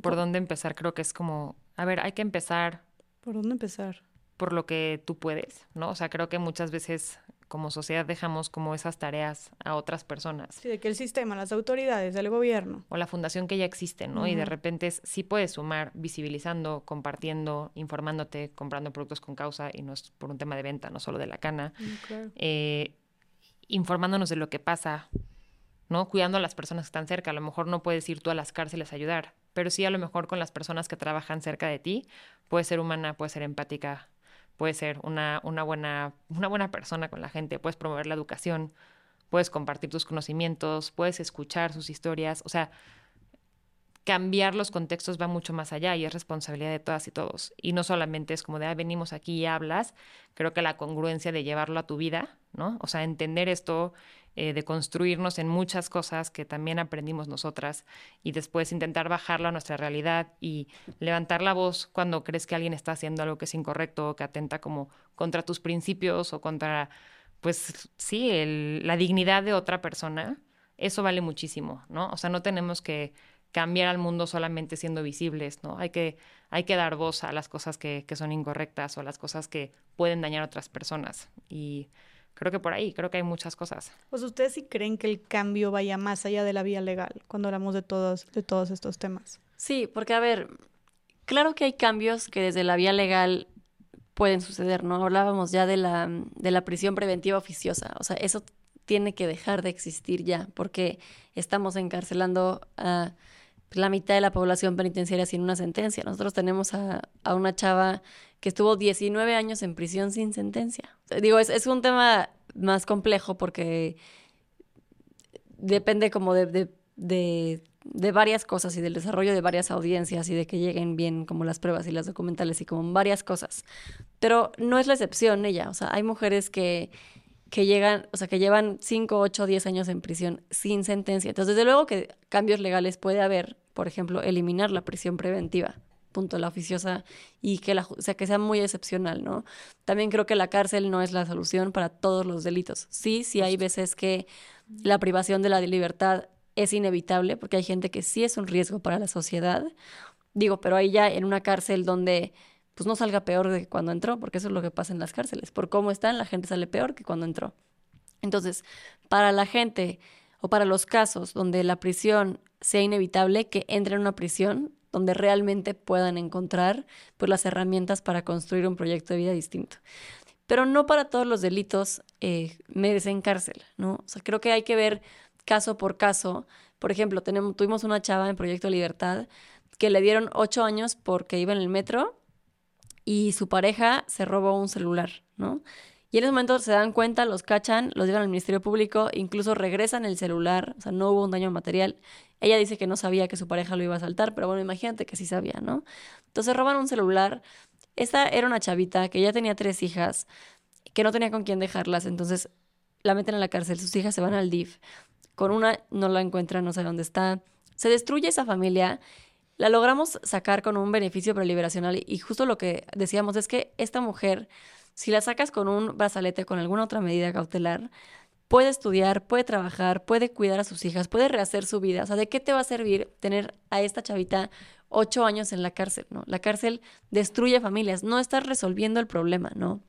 Por dónde empezar, creo que es como, a ver, hay que empezar. ¿Por dónde empezar? Por lo que tú puedes, ¿no? O sea, creo que muchas veces como sociedad dejamos como esas tareas a otras personas. Sí, de que el sistema, las autoridades, el gobierno. O la fundación que ya existe, ¿no? Y de repente sí puedes sumar visibilizando, compartiendo, informándote, comprando productos con causa, y no es por un tema de venta, no solo de la cana. Mm, eh, informándonos de lo que pasa, ¿no? Cuidando a las personas que están cerca. A lo mejor no puedes ir tú a las cárceles a ayudar, pero sí a lo mejor con las personas que trabajan cerca de ti, puedes ser humana, puedes ser empática, puedes ser una, una, buena, una buena persona con la gente, puedes promover la educación, puedes compartir tus conocimientos, puedes escuchar sus historias, o sea, cambiar los contextos va mucho más allá y es responsabilidad de todas y todos. Y no solamente es como de, ah, venimos aquí y hablas, creo que la congruencia de llevarlo a tu vida, ¿no? O sea, entender esto eh, de construirnos en muchas cosas que también aprendimos nosotras y después intentar bajarlo a nuestra realidad y levantar la voz cuando crees que alguien está haciendo algo que es incorrecto o que atenta como contra tus principios o contra, pues sí, la dignidad de otra persona, eso vale muchísimo, ¿no? O sea, no tenemos que cambiar al mundo solamente siendo visibles, ¿no? Hay que, hay que dar voz a las cosas que, que son incorrectas o a las cosas que pueden dañar a otras personas. Y creo que por ahí, creo que hay muchas cosas. Pues ustedes sí creen que el cambio vaya más allá de la vía legal cuando hablamos de todos, de todos estos temas. Sí, porque a ver, claro que hay cambios que desde la vía legal pueden suceder, ¿no? Hablábamos ya de la, de la prisión preventiva oficiosa, o sea, eso tiene que dejar de existir ya, porque estamos encarcelando a la mitad de la población penitenciaria sin una sentencia. Nosotros tenemos a, a una chava que estuvo 19 años en prisión sin sentencia. Digo, es, es un tema más complejo porque depende como de, de, de, varias cosas y del desarrollo de varias audiencias y de que lleguen bien como las pruebas y las documentales y como varias cosas. Pero no es la excepción ella. O sea, hay mujeres que, que llegan, o sea, que llevan 5, 8, 10 años en prisión sin sentencia. Entonces, desde luego que cambios legales puede haber, por ejemplo, eliminar la prisión preventiva punto la oficiosa y que la, o sea, que sea muy excepcional, ¿no? También creo que la cárcel no es la solución para todos los delitos. Sí, sí hay veces que la privación de la libertad es inevitable porque hay gente que sí es un riesgo para la sociedad. Digo, pero ahí ya en una cárcel donde pues no salga peor de cuando entró, porque eso es lo que pasa en las cárceles. Por cómo están, la gente sale peor que cuando entró. Entonces, para la gente o para los casos donde la prisión sea inevitable, que entre en una prisión donde realmente puedan encontrar pues, las herramientas para construir un proyecto de vida distinto. Pero no para todos los delitos eh, merecen cárcel, ¿no? O sea, creo que hay que ver caso por caso. Por ejemplo, tuvimos una chava en Proyecto Libertad que le dieron ocho años porque iba en el metro y su pareja se robó un celular, ¿no? Y en ese momento se dan cuenta, los cachan, los llevan al Ministerio Público, incluso regresan el celular, o sea, no hubo un daño material. Ella dice que no sabía que su pareja lo iba a saltar, pero bueno, imagínate que sí sabía, ¿no? Entonces roban un celular. Esta era una chavita que ya tenía tres hijas, que no tenía con quién dejarlas, entonces la meten a la cárcel, sus hijas se van al DIF. Con una no la encuentran, no sabe dónde está. Se destruye esa familia la logramos sacar con un beneficio preliberacional y justo lo que decíamos es que esta mujer si la sacas con un brazalete, con alguna otra medida cautelar, puede estudiar, puede trabajar, puede cuidar a sus hijas, puede rehacer su vida. O sea, ¿de qué te va a servir tener a esta chavita ocho años en la cárcel? ¿no? La cárcel destruye familias, no estás resolviendo el problema, ¿no?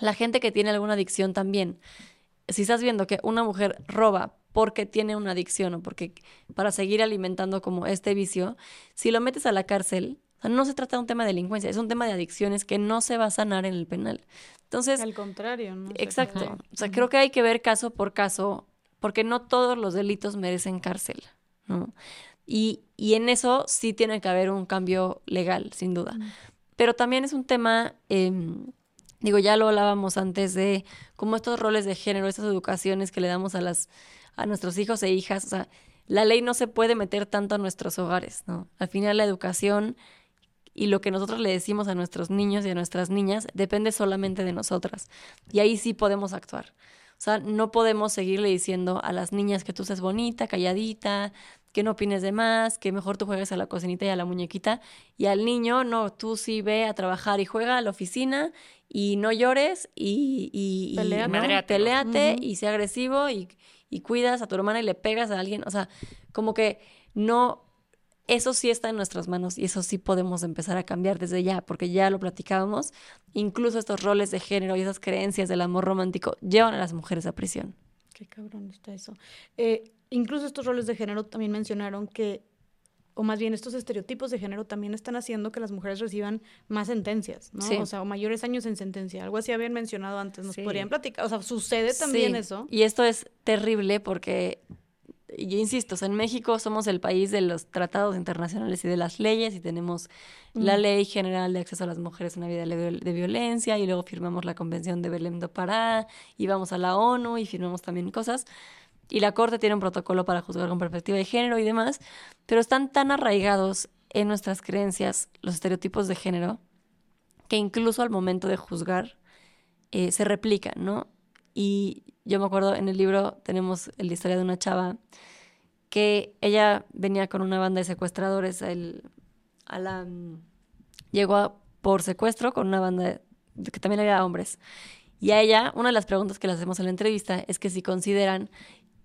La gente que tiene alguna adicción también. Si estás viendo que una mujer roba porque tiene una adicción o porque para seguir alimentando como este vicio, si lo metes a la cárcel, no se trata de un tema de delincuencia, es un tema de adicciones que no se va a sanar en el penal. Entonces... Al contrario, ¿no? Exacto. O sea, creo que hay que ver caso por caso, porque no todos los delitos merecen cárcel, ¿no? Y, y en eso sí tiene que haber un cambio legal, sin duda. Pero también es un tema, em, digo, ya lo hablábamos antes de cómo estos roles de género, estas educaciones que le damos a, las, a nuestros hijos e hijas, o sea, la ley no se puede meter tanto a nuestros hogares, ¿no? Al final la educación y lo que nosotros le decimos a nuestros niños y a nuestras niñas depende solamente de nosotras. Y ahí sí podemos actuar. O sea, no podemos seguirle diciendo a las niñas que tú seas bonita, calladita, que no opines de más, que mejor tú juegues a la cocinita y a la muñequita. Y al niño, no, tú sí ve a trabajar y juega a la oficina y no llores y, y, peleate, y sea agresivo y, y cuidas a tu hermana y le pegas a alguien. O sea, como que no, eso sí está en nuestras manos y eso sí podemos empezar a cambiar desde ya, porque ya lo platicábamos. Incluso estos roles de género y esas creencias del amor romántico llevan a las mujeres a prisión. Qué cabrón está eso. Eh, incluso estos roles de género también mencionaron que, o más bien estos estereotipos de género también están haciendo que las mujeres reciban más sentencias, ¿no? O sea, o mayores años en sentencia. Algo así habían mencionado antes, nos podrían platicar. O sea, sucede también eso. Y esto es terrible porque yo insisto, en México somos el país de los tratados internacionales y de las leyes y tenemos la Ley General de Acceso a las Mujeres a una Vida de Violencia y luego firmamos la Convención de Belém do Pará y vamos a la ONU y firmamos también cosas y la Corte tiene un protocolo para juzgar con perspectiva de género y demás, pero están tan arraigados en nuestras creencias los estereotipos de género que incluso al momento de juzgar eh, se replican, ¿no? Y yo me acuerdo en el libro tenemos la historia de una chava que ella venía con una banda de secuestradores llegó por secuestro con una banda que también había hombres. Y a ella, una de las preguntas que le hacemos en la entrevista es que si consideran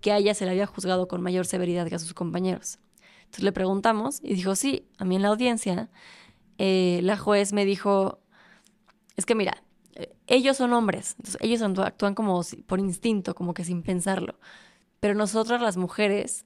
que a ella se le había juzgado con mayor severidad que a sus compañeros. Entonces le preguntamos y dijo, sí, a mí en la audiencia eh, la juez me dijo, es que mira, ellos son hombres, ellos actúan como por instinto, como que sin pensarlo, pero nosotras las mujeres,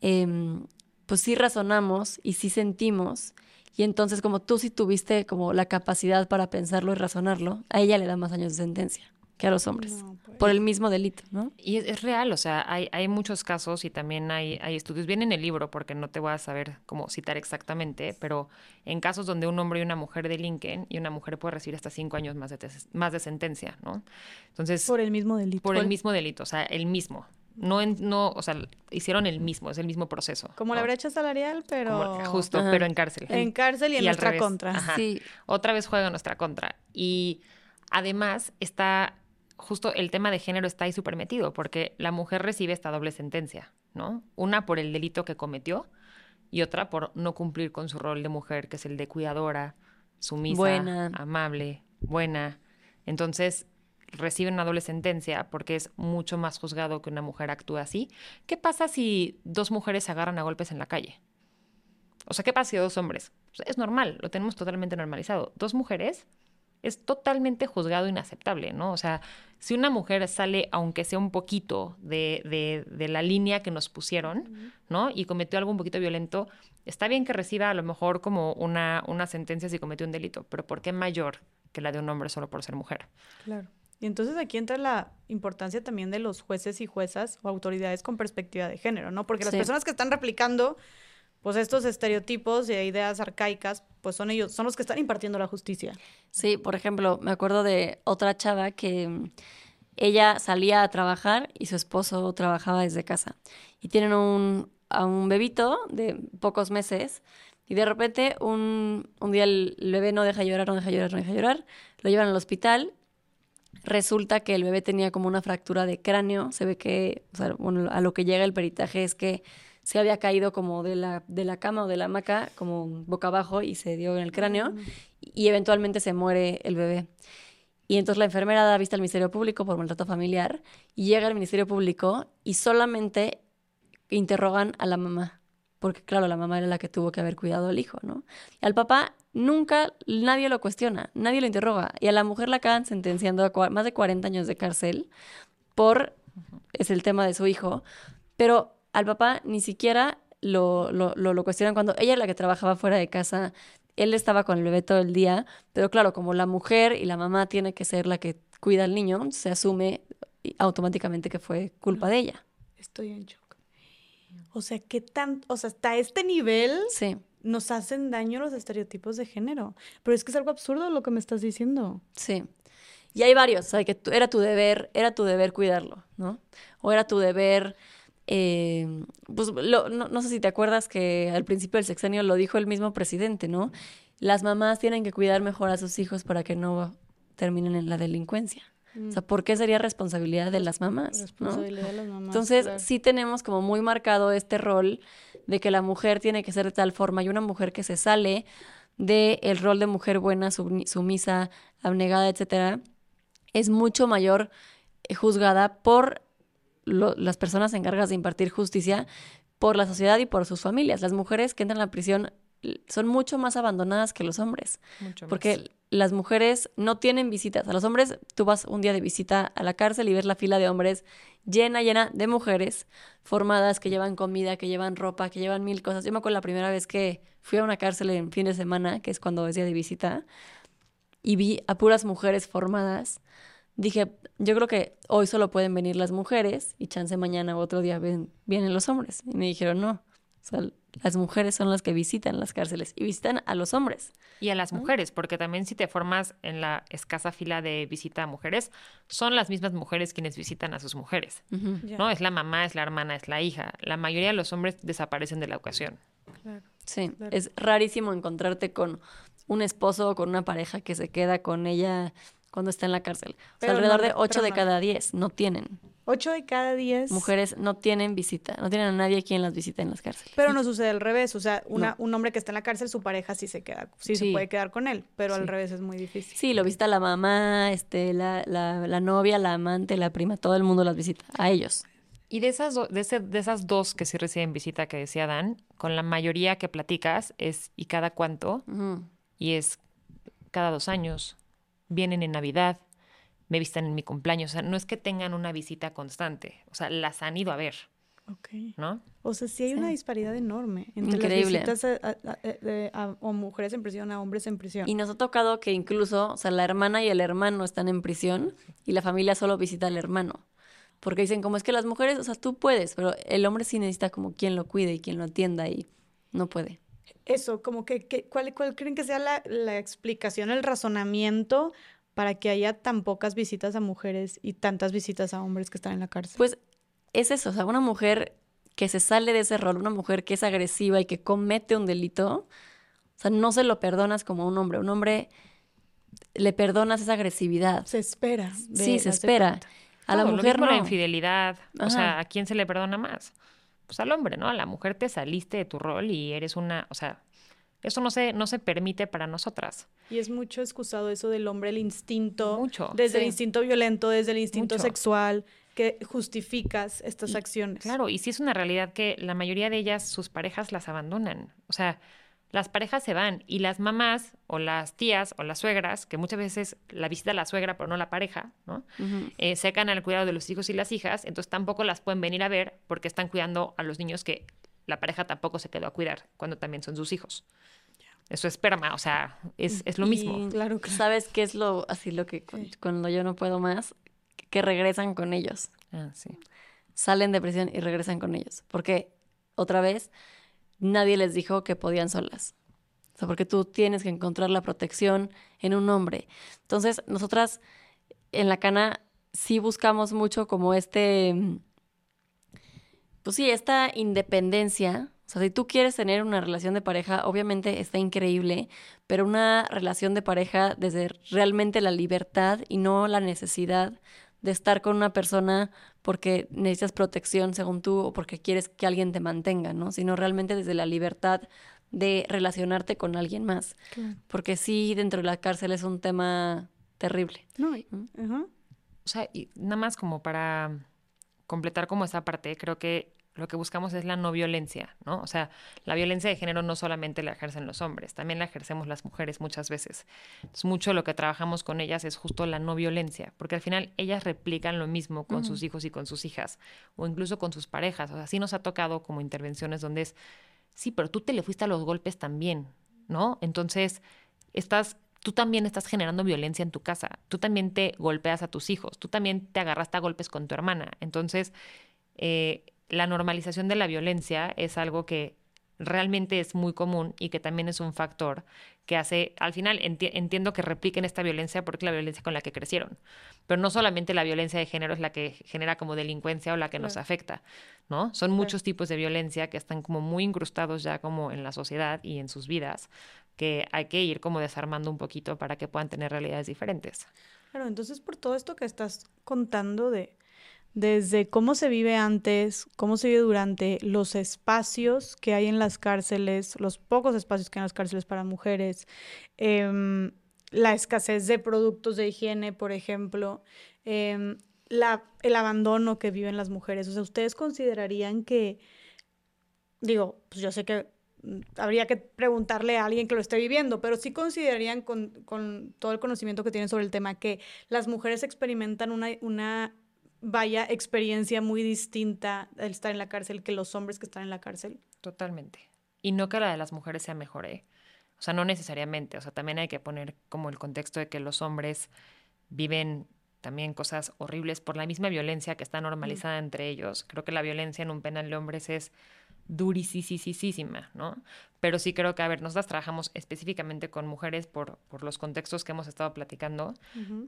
em, pues sí razonamos y sí sentimos, y entonces como tú sí tuviste como la capacidad para pensarlo y razonarlo, a ella le da más años de sentencia que a los hombres, pues. por el mismo delito, ¿no? Y es, real, o sea, hay, hay, muchos casos y también hay, hay estudios, viene en el libro porque no te voy a saber cómo citar exactamente, pero en casos donde un hombre y una mujer delinquen y una mujer puede recibir hasta cinco años más de, más de sentencia, ¿no? Entonces... Por el mismo delito. Por el mismo delito, o sea, el mismo. No, en, no, o sea, hicieron el mismo, es el mismo proceso. Como la brecha salarial, pero... justo, pero en cárcel. En cárcel y en nuestra contra. Sí. Otra vez juega en nuestra contra. Y además está justo el tema de género está ahí súper metido, porque la mujer recibe esta doble sentencia, ¿no? Una por el delito que cometió y otra por no cumplir con su rol de mujer, que es el de cuidadora, sumisa, amable, buena. Entonces, recibe una doble sentencia porque es mucho más juzgado que una mujer actúe así. ¿Qué pasa si dos mujeres se agarran a golpes en la calle? O sea, ¿qué pasa si dos hombres? Es normal, lo tenemos totalmente normalizado. Dos mujeres es totalmente juzgado inaceptable, ¿no? O sea, si una mujer sale, aunque sea un poquito de, de, de la línea que nos pusieron, ¿no? Y cometió algo un poquito violento, está bien que reciba a lo mejor como una, una sentencia si cometió un delito, pero ¿por qué mayor que la de un hombre solo por ser mujer? Claro. Y entonces aquí entra la importancia también de los jueces y juezas o autoridades con perspectiva de género, ¿no? Porque las personas que están replicando pues estos estereotipos y ideas arcaicas, pues son ellos, son los que están impartiendo la justicia. Sí, por ejemplo, me acuerdo de otra chava que mm, ella salía a trabajar y su esposo trabajaba desde casa. Y tienen un, a un bebito de pocos meses y de repente un, un día el, bebé no deja llorar, no deja llorar, no deja llorar, lo llevan al hospital. Resulta que el bebé tenía como una fractura de cráneo, se ve que, o sea, a lo que llega el peritaje es que se había caído como de la, de la cama o de la hamaca, como boca abajo, y se dio en el cráneo, y eventualmente se muere el bebé. Y entonces la enfermera da vista al Ministerio Público por maltrato familiar, y llega al Ministerio Público y solamente interrogan a la mamá, porque claro, la mamá era la que tuvo que haber cuidado al hijo, ¿no? Y al papá nunca nadie lo cuestiona, nadie lo interroga, y a la mujer la acaban sentenciando a más de 40 años de cárcel por, es el tema de su hijo, pero al papá ni siquiera lo, lo, lo, cuestionan cuando ella era la que trabajaba fuera de casa, él estaba con el bebé todo el día, pero claro, como la mujer y la mamá tiene que ser la que cuida al niño, se asume automáticamente que fue culpa de ella. Estoy en shock. O sea, ¿qué tan, o sea, hasta este nivel sí. nos hacen daño los estereotipos de género? Pero es que es algo absurdo lo que me estás diciendo. Sí. Y hay varios, o sea, que era tu deber, era tu deber cuidarlo, ¿no? O era tu deber eh, pues no, sé si te acuerdas que al principio del sexenio lo dijo el mismo presidente, ¿no? Las mamás tienen que cuidar mejor a sus hijos para que no terminen en la delincuencia. O sea, ¿por qué sería responsabilidad de las mamás? Responsabilidad de las mamás. Entonces, sí tenemos como muy marcado este rol de que la mujer tiene que ser de tal forma y una mujer que se sale del el rol de mujer buena, sumisa, abnegada, etcétera, es mucho mayor eh, juzgada por las personas encargadas de impartir justicia, por la sociedad y por sus familias. Las mujeres que entran a la prisión son mucho más abandonadas que los hombres. porque las mujeres no tienen visitas. A los hombres, tú vas un día de visita a la cárcel y ves la fila de hombres llena, llena de mujeres formadas que llevan comida, que llevan ropa, que llevan mil cosas. Yo me acuerdo la primera vez que fui a una cárcel en fin de semana, que es cuando es día de visita, y vi a puras mujeres formadas. Dije, yo creo que hoy solo pueden venir las mujeres y chance mañana o otro día vienen los hombres. Y me dijeron, no, o sea, las mujeres son las que visitan las cárceles y visitan a los hombres. Y a las mujeres, porque también si te formas en la escasa fila de visita a mujeres, son las mismas mujeres quienes visitan a sus mujeres. ¿No? Es la mamá, es la hermana, es la hija. La mayoría de los hombres desaparecen de la ocasión. Claro. Sí, es rarísimo encontrarte con un esposo o con una pareja que se queda con ella cuando está en la cárcel. O sea, alrededor de 8 de cada 10 no tienen. 8 de cada 10 mujeres no tienen visita, no tienen a nadie quien las visite en las cárceles. Pero no sucede al revés, o sea, una, un hombre que está en la cárcel, su pareja sí se queda, sí, se puede quedar con él, pero al revés es muy difícil. Sí, lo visita la mamá, este, la, la, la novia, la amante, la prima, todo el mundo las visita, a ellos. Y de esas, de, ese, de esas dos que sí reciben visita que decía Dan, con la mayoría que platicas es ¿y cada cuánto? Y es cada dos años, vienen en Navidad, me vistan en mi cumpleaños. O sea, no es que tengan una visita constante, o sea, las han ido a ver. Ok. ¿No? O sea, sí hay una disparidad enorme entre Increíble. las visitas o mujeres en prisión a hombres en prisión. Y nos ha tocado que incluso, o sea, la hermana y el hermano están en prisión y la familia solo visita al hermano. Porque dicen, como es que las mujeres, o sea, tú puedes, pero el hombre sí necesita como quien lo cuide y quien lo atienda y no puede. Eso, como que, ¿cuál, ¿cuál creen que sea la, la explicación, el razonamiento para que haya tan pocas visitas a mujeres y tantas visitas a hombres que están en la cárcel? Pues es eso, o sea, una mujer que se sale de ese rol, una mujer que es agresiva y que comete un delito, o sea, no se lo perdonas como a un hombre. Un hombre le perdonas esa agresividad. Se espera. Sí, se espera. A la mujer no. la infidelidad. O sea, ¿a quién se le perdona más? Pues al hombre, ¿no? A la mujer te saliste de tu rol y eres una, o sea, eso no se, no se permite para nosotras. Y es mucho excusado eso del hombre, el instinto. Mucho. Desde el instinto violento, desde el instinto sexual, que justificas estas acciones. Claro, y sí es una realidad que la mayoría de ellas, sus parejas las abandonan. O sea, las parejas se van y las mamás o las tías o las suegras, que muchas veces la visita la suegra pero no la pareja, ¿no? Eh, secan al cuidado de los hijos y las hijas, entonces tampoco las pueden venir a ver porque están cuidando a los niños que la pareja tampoco se quedó a cuidar cuando también son sus hijos es su esperma, o sea, es, es lo mismo. claro, ¿sabes qué es lo así lo que cuando yo no puedo más? Que regresan con ellos. Ah, sí. Salen de prisión y regresan con ellos. Porque, otra vez, nadie les dijo que podían solas. O sea, porque tú tienes que encontrar la protección en un hombre. Entonces, nosotras en la cana sí buscamos mucho como este, pues sí, esta independencia o sea, si tú quieres tener una relación de pareja, obviamente está increíble, pero una relación de pareja desde realmente la libertad y no la necesidad de estar con una persona porque necesitas protección según tú o porque quieres que alguien te mantenga, ¿no? Sino realmente desde la libertad de relacionarte con alguien más. Porque sí, dentro de la cárcel es un tema terrible. No, O sea, y nada más como para completar como esa parte, creo que lo que buscamos es la no violencia, ¿no? O sea, la violencia de género no solamente la ejercen los hombres, también la ejercemos las mujeres muchas veces. Entonces, mucho lo que trabajamos con ellas es justo la no violencia, porque al final ellas replican lo mismo con sus hijos y con sus hijas, o incluso con sus parejas. O sea, sí nos ha tocado como intervenciones donde es, sí, pero tú te le fuiste a los golpes también, ¿no? Entonces, estás tú también estás generando violencia en tu casa, tú también te golpeas a tus hijos, tú también te agarraste a golpes con tu hermana. Entonces, eh, la normalización de la violencia es algo que realmente es muy común y que también es un factor que hace, al final entiendo que repliquen esta violencia porque la violencia con la que crecieron, pero no solamente la violencia de género es la que genera como delincuencia o la que nos afecta, ¿no? Son muchos tipos de violencia que están como muy incrustados ya como en la sociedad y en sus vidas, que hay que ir como desarmando un poquito para que puedan tener realidades diferentes. Claro, entonces por todo esto que estás contando de desde cómo se vive antes, cómo se vive durante, los espacios que hay en las cárceles, los pocos espacios que hay en las cárceles para mujeres, em, la escasez de productos de higiene, por ejemplo, em, el abandono que viven las mujeres. O sea, ¿ustedes considerarían que, digo, pues yo sé que mm, habría que preguntarle a alguien que lo esté viviendo, pero sí considerarían con, con todo el conocimiento que tienen sobre el tema que las mujeres experimentan una, una vaya experiencia muy distinta al estar en la cárcel que los hombres que están en la cárcel. Totalmente. Y no que la de las mujeres sea mejor, ¿eh? O sea, no necesariamente. O sea, también hay que poner como el contexto de que los hombres viven también cosas horribles por la misma violencia que está normalizada entre ellos. Creo que la violencia en un penal de hombres es durisísima, ¿no? Pero sí creo que, a ver, nosotras trabajamos específicamente con mujeres por, por los contextos que hemos estado platicando,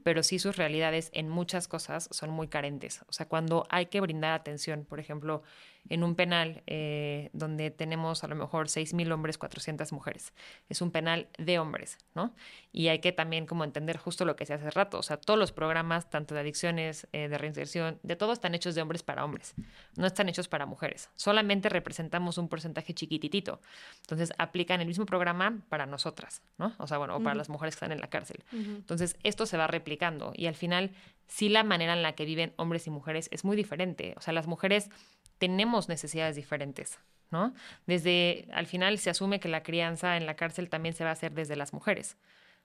pero sí sus realidades en muchas cosas son muy carentes. O sea, cuando hay que brindar atención, por ejemplo, en un penal eh, donde tenemos a lo mejor 6.000 hombres, 400 mujeres. Es un penal de hombres, ¿no? Y hay que también como entender justo lo que se hace rato. O sea, todos los programas, tanto de adicciones, eh, de reinserción, de todo están hechos de hombres para hombres. No están hechos para mujeres. Solamente representamos un porcentaje chiquititito. Entonces, aplican el mismo programa para nosotras, ¿no? O sea, bueno, o para las mujeres que están en la cárcel. Entonces, esto se va replicando y al final, sí la manera en la que viven hombres y mujeres es muy diferente. O sea, las mujeres tenemos necesidades diferentes, ¿no? Desde, al final se asume que la crianza en la cárcel también se va a hacer desde las mujeres.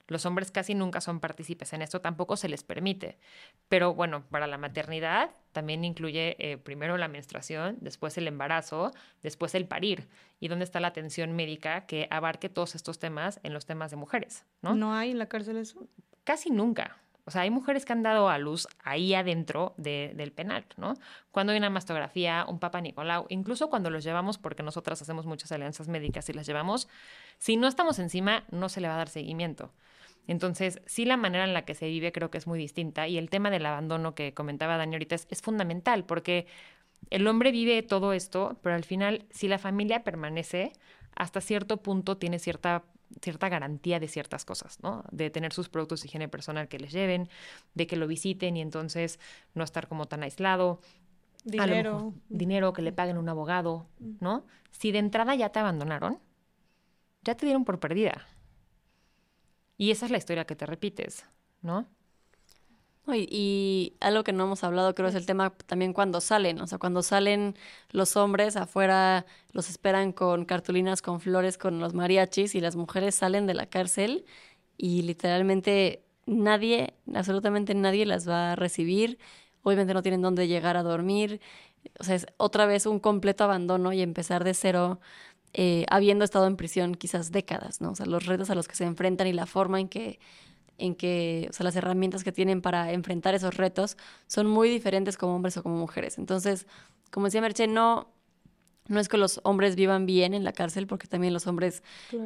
Los hombres casi nunca son partícipes en esto, tampoco se les permite. Pero bueno, para la maternidad también incluye eh, primero la menstruación, después el embarazo, después el parir. ¿Y dónde está la atención médica que abarque todos estos temas en los temas de mujeres? ¿No, ¿No hay en la cárcel eso? Casi nunca. O sea, hay mujeres que han dado a luz ahí adentro del penal, ¿no? Cuando hay una mastografía, un papa Nicolau, incluso cuando los llevamos, porque nosotras hacemos muchas alianzas médicas y las llevamos, si no estamos encima, no se le va a dar seguimiento. Entonces, sí, la manera en la que se vive creo que es muy distinta y el tema del abandono que comentaba Dani ahorita es fundamental porque el hombre vive todo esto, pero al final, si la familia permanece, hasta cierto punto tiene cierta cierta garantía de ciertas cosas, ¿no? De tener sus productos de higiene personal que les lleven, de que lo visiten y entonces no estar como tan aislado. Dinero. dinero, que le paguen un abogado. ¿no? Si de entrada ya te abandonaron, ya te dieron por perdida. Y esa es la historia que te repites, ¿no? Y, algo que no hemos hablado creo es el tema también cuando salen, o sea, cuando salen los hombres afuera, los esperan con cartulinas, con flores, con los mariachis y las mujeres salen de la cárcel y literalmente nadie, absolutamente nadie las va a recibir, obviamente no tienen dónde llegar a dormir, o sea, es otra vez un completo abandono y empezar de cero. Eh, habiendo estado en prisión quizás décadas, ¿no? O sea, los retos a los que se enfrentan y la forma en que en que, o sea, las herramientas que tienen para enfrentar esos retos son muy diferentes como hombres o como mujeres. Entonces, como decía Merche, no, no es que los hombres vivan bien en la cárcel, porque también los hombres,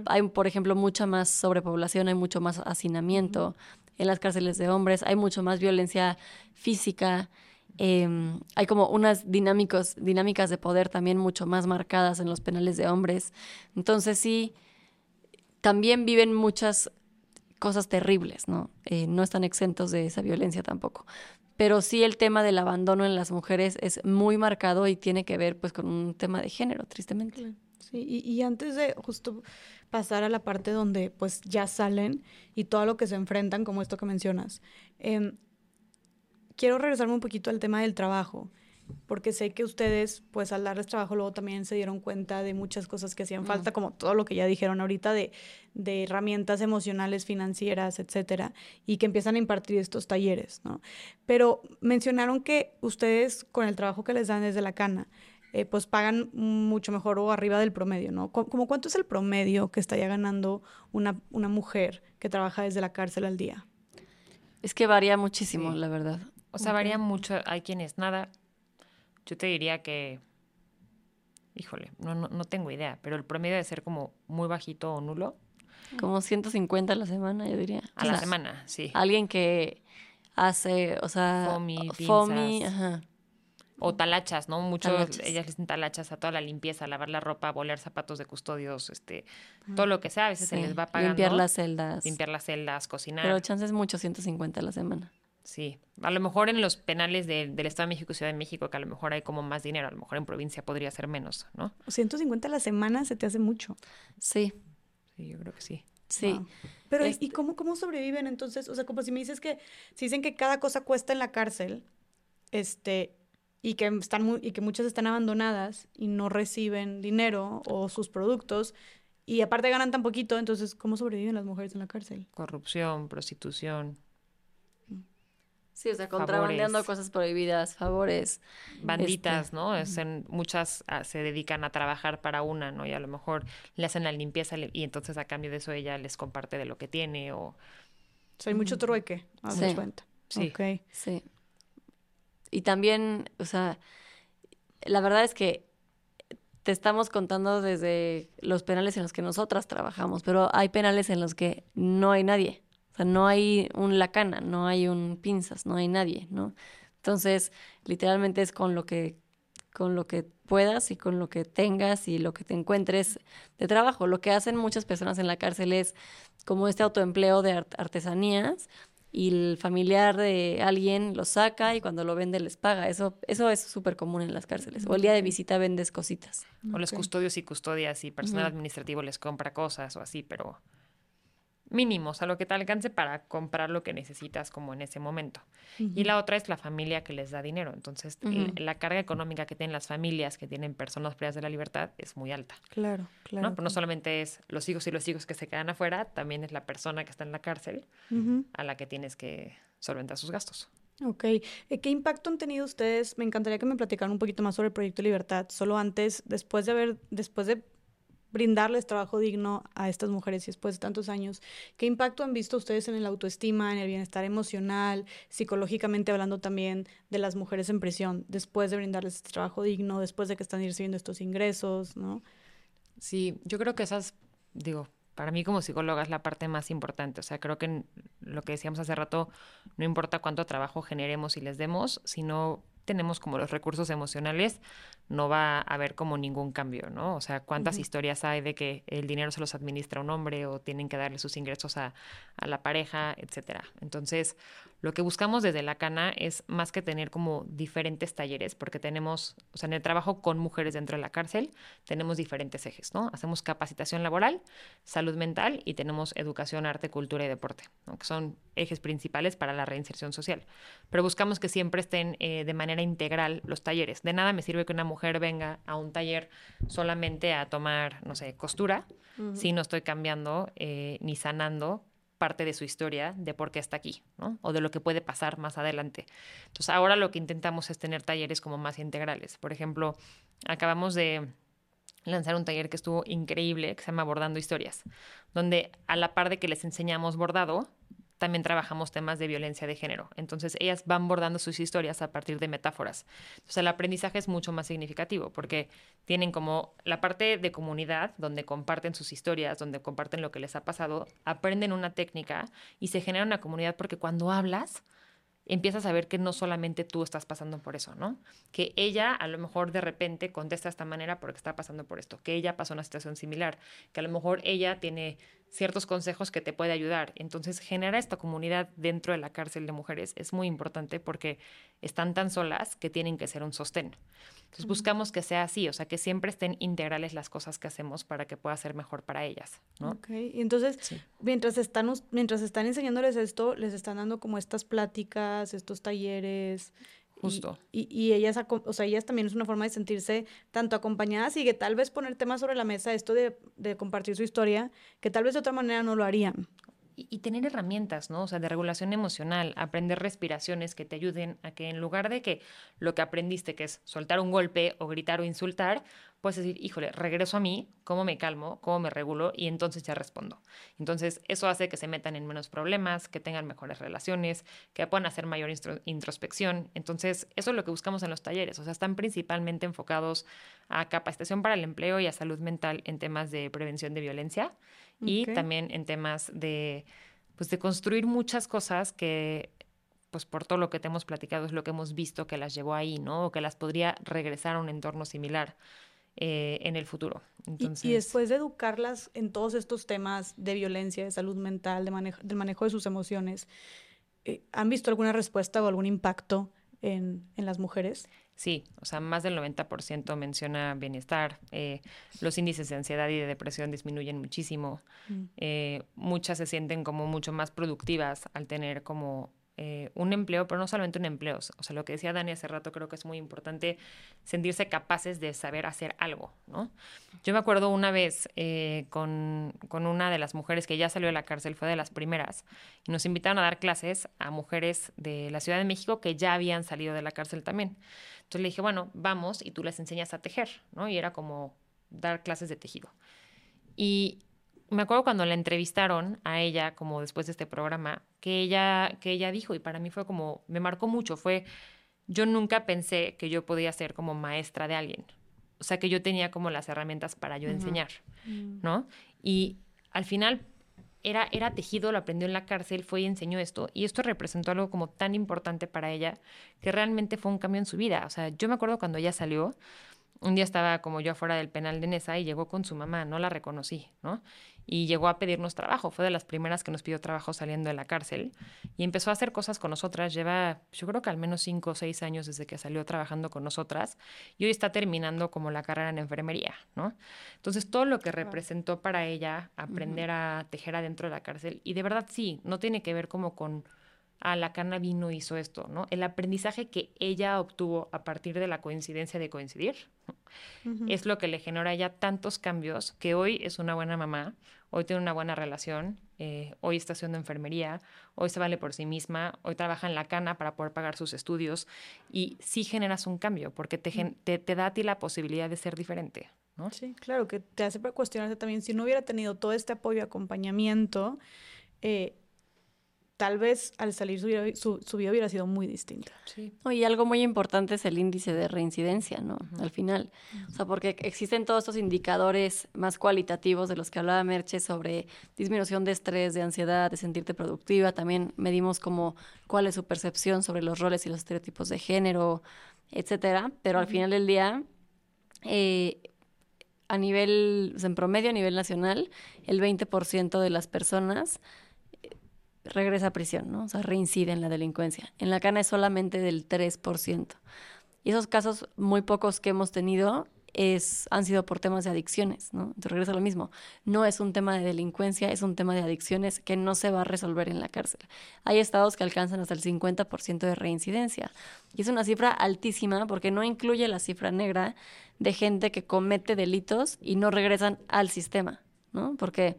hay, por ejemplo, mucha más sobrepoblación, hay mucho más hacinamiento en las cárceles de hombres, hay mucho más violencia física, em, hay como unas dinámicos, dinámicas de poder también mucho más marcadas en los penales de hombres. Entonces sí, también viven muchas cosas terribles, ¿no? Eh, no están exentos de esa violencia tampoco. Pero sí el tema del abandono en las mujeres es muy marcado y tiene que ver pues con un tema de género, tristemente. Sí, y, antes de justo pasar a la parte donde pues ya salen y todo lo que se enfrentan, como esto que mencionas, em, quiero regresarme un poquito al tema del trabajo porque sé que ustedes, pues al darles trabajo, luego también se dieron cuenta de muchas cosas que hacían falta, como todo lo que ya dijeron ahorita de, de, herramientas emocionales, financieras, etcétera, y que empiezan a impartir estos talleres, ¿no? Pero mencionaron que ustedes, con el trabajo que les dan desde la cana, eh, pues pagan mucho mejor o arriba del promedio, ¿no? ¿Cómo cuánto es el promedio que estaría ganando una, una mujer que trabaja desde la cárcel al día? Es que varía muchísimo, la verdad. O sea, varía mucho. Hay quienes nada, yo te diría que, híjole, no, no, no tengo idea, pero el promedio debe ser como muy bajito o nulo. Como 150 a la semana, yo diría. A la semana, sí. Alguien que hace, o sea, fomi, fomi ajá. O talachas, ¿no? Muchos, ellas le dicen talachas a toda la limpieza, lavar la ropa, bolear zapatos de custodios, este, todo lo que sea, a veces se les va pagando. Limpiar las celdas. Limpiar las celdas, cocinar. Pero chances mucho, 150 a la semana. Sí, a lo mejor en los penales del Estado de México y Ciudad de México, que a lo mejor hay como más dinero, a lo mejor en provincia podría ser menos, ¿no? 150 a la semana se te hace mucho. Sí. Sí, yo creo que sí. Sí. Pero, ¿y este cómo, cómo sobreviven entonces? O sea, como si me dices que, si dicen que cada cosa cuesta en la cárcel, este, y que están muy, y que muchas están abandonadas y no reciben dinero o sus productos, y aparte ganan tan poquito, entonces, ¿cómo sobreviven las mujeres en la cárcel? Corrupción, prostitución. Sí, o sea, contrabandeando cosas prohibidas, favores. Banditas, este, ¿no? Es en, muchas ah, se dedican a trabajar para una, ¿no? Y a lo mejor le hacen la limpieza y entonces a cambio de eso ella les comparte de lo que tiene o... O sea, hay mucho trueque, a sí. cuenta. Sí. Sí. Y también, o sea, la verdad es que te estamos contando desde los penales en los que nosotras trabajamos, pero hay penales en los que no hay nadie. O sea, no hay un lacana, no hay un pinzas, no hay nadie, ¿no? Entonces, literalmente es con lo que con lo que puedas y con lo que tengas y lo que te encuentres de trabajo. Lo que hacen muchas personas en la cárcel es como este autoempleo de artesanías y el familiar de alguien lo saca y cuando lo vende les paga. Eso, eso es súper común en las cárceles. O el día de visita vendes cositas. O los custodios y custodias y personal administrativo les compra cosas o así, pero mínimos, a lo que te alcance para comprar lo que necesitas como en ese momento. Y la otra es la familia que les da dinero. Entonces, la carga económica que tienen las familias que tienen personas privadas de la libertad es muy alta. Claro, claro. ¿no? Pero no solamente es los hijos y los hijos que se quedan afuera, también es la persona que está en la cárcel a la que tienes que solventar sus gastos. Ok. Eh, ¿Qué impacto han tenido ustedes? Me encantaría que me platicaran un poquito más sobre el proyecto Libertad. Solo antes, después de haber, después de brindarles trabajo digno a estas mujeres y después de tantos años. ¿Qué impacto han visto ustedes en el autoestima, en el bienestar emocional, psicológicamente hablando también de las mujeres en prisión, después de brindarles este trabajo digno, después de que están recibiendo estos ingresos, ¿no? Sí, yo creo que esas, digo, para mí como psicóloga es la parte más importante. O sea, creo que lo que decíamos hace rato, no importa cuánto trabajo generemos y les demos, sino tenemos como los recursos emocionales, no va a haber como ningún cambio, ¿no? O sea, ¿cuántas historias hay de que el dinero se los administra un hombre o tienen que darle sus ingresos a, a la pareja, etcétera? Entonces, lo que buscamos desde la Cana es más que tener como diferentes talleres, porque tenemos, o sea, en el trabajo con mujeres dentro de la cárcel, tenemos diferentes ejes, ¿no? Hacemos capacitación laboral, salud mental y tenemos educación, arte, cultura y deporte, ¿no? que son ejes principales para la reinserción social. Pero buscamos que siempre estén eh, de manera integral los talleres. De nada me sirve que una mujer venga a un taller solamente a tomar, no sé, costura, si no estoy cambiando eh, ni sanando parte de su historia de por qué está aquí, ¿no? O de lo que puede pasar más adelante. Entonces, ahora lo que intentamos es tener talleres como más integrales. Por ejemplo, acabamos de lanzar un taller que estuvo increíble, que se llama Bordando Historias, donde a la par de que les enseñamos bordado, también trabajamos temas de violencia de género. Entonces, ellas van bordando sus historias a partir de metáforas. Entonces, el aprendizaje es mucho más significativo porque tienen como la parte de comunidad, donde comparten sus historias, donde comparten lo que les ha pasado, aprenden una técnica y se genera una comunidad porque cuando hablas, empiezas a ver que no solamente tú estás pasando por eso, ¿no? Que ella a lo mejor de repente contesta de esta manera porque está pasando por esto, que ella pasó una situación similar, que a lo mejor ella tiene ciertos consejos que te puede ayudar. Entonces, generar esta comunidad dentro de la cárcel de mujeres es muy importante porque están tan solas que tienen que ser un sostén. Entonces, buscamos que sea así, o sea, que siempre estén integrales las cosas que hacemos para que pueda ser mejor para ellas, ¿no? Ok, y entonces, mientras, están, mientras están enseñándoles esto, les están dando como estas pláticas, estos talleres, Justo. Y, y, ellas, o sea, ellas también es una forma de sentirse tanto acompañadas y que tal vez poner temas sobre la mesa, esto de, de compartir su historia, que tal vez de otra manera no lo harían. Y, y, tener herramientas, ¿no? O sea, de regulación emocional, aprender respiraciones que te ayuden a que en lugar de que lo que aprendiste, que es soltar un golpe o gritar o insultar, puedes decir, híjole, regreso a mí, cómo me calmo, cómo me regulo y entonces ya respondo. Entonces, eso hace que se metan en menos problemas, que tengan mejores relaciones, que puedan hacer mayor introspección. Entonces, eso es lo que buscamos en los talleres. O sea, están principalmente enfocados a capacitación para el empleo y a salud mental en temas de prevención de violencia y también en temas de, pues, de construir muchas cosas que pues por todo lo que te hemos platicado es lo que hemos visto que las llevó ahí, ¿no? O que las podría regresar a un entorno similar. Eh, en el futuro. Entonces... Y, después de educarlas en todos estos temas de violencia, de salud mental, de manejo, del manejo de sus emociones, eh, ¿han visto alguna respuesta o algún impacto en, en las mujeres? Sí, o sea, más del 90% menciona bienestar. Eh, los índices de ansiedad y de depresión disminuyen muchísimo. Mm. Eh, muchas se sienten como mucho más productivas al tener como eh, un empleo, pero no solamente un empleo. O sea, lo que decía Dani hace rato, creo que es muy importante sentirse capaces de saber hacer algo, ¿no? Yo me acuerdo una vez eh, con, con, una de las mujeres que ya salió de la cárcel, fue de las primeras, y nos invitaron a dar clases a mujeres de la Ciudad de México que ya habían salido de la cárcel también. Entonces le dije, bueno, vamos y tú les enseñas a tejer, ¿no? Y era como dar clases de tejido. Y me acuerdo cuando la entrevistaron a ella, como después de este programa, que ella, que ella dijo, y para mí fue como, me marcó mucho, fue, yo nunca pensé que yo podía ser como maestra de alguien. O sea, que yo tenía como las herramientas para yo enseñar, mm. ¿no? Y al final era, era tejido, lo aprendió en la cárcel, fue y enseñó esto. Y esto representó algo como tan importante para ella que realmente fue un cambio en su vida. O sea, yo me acuerdo cuando ella salió, un día estaba como yo afuera del penal de Nesa y llegó con su mamá, no la reconocí, ¿no? Y llegó a pedirnos trabajo, fue de las primeras que nos pidió trabajo saliendo de la cárcel y empezó a hacer cosas con nosotras, lleva yo creo que al menos cinco o seis años desde que salió trabajando con nosotras y hoy está terminando como la carrera en enfermería, ¿no? Entonces todo lo que representó para ella aprender a tejer adentro de la cárcel y de verdad sí, no tiene que ver como con a la cana vino hizo esto, ¿no? El aprendizaje que ella obtuvo a partir de la coincidencia de coincidir es lo que le genera a ella tantos cambios que hoy es una buena mamá, hoy tiene una buena relación, eh, hoy está haciendo enfermería, hoy se vale por sí misma, hoy trabaja en la cana para poder pagar sus estudios y sí generas un cambio porque te, te, da a ti la posibilidad de ser diferente. ¿no? Sí, claro, que te hace cuestionarte también si no hubiera tenido todo este apoyo y acompañamiento, eh, tal vez al salir su, su, vida hubiera sido muy distinta. Sí. y algo muy importante es el índice de reincidencia, ¿no? Al final. O sea, porque existen todos estos indicadores más cualitativos de los que hablaba Merche sobre disminución de estrés, de ansiedad, de sentirte productiva. También medimos como cuál es su percepción sobre los roles y los estereotipos de género, etcétera. Pero al final del día, eh, a nivel, en promedio, a nivel nacional, el 20% de las personas regresa a prisión, ¿no? O sea, reincide en la delincuencia. En la cana es solamente del 3%. Y esos casos muy pocos que hemos tenido es, han sido por temas de adicciones, ¿no? Entonces regresa lo mismo. No es un tema de delincuencia, es un tema de adicciones que no se va a resolver en la cárcel. Hay estados que alcanzan hasta el 50% de reincidencia. Y es una cifra altísima porque no incluye la cifra negra de gente que comete delitos y no regresan al sistema, ¿no? Porque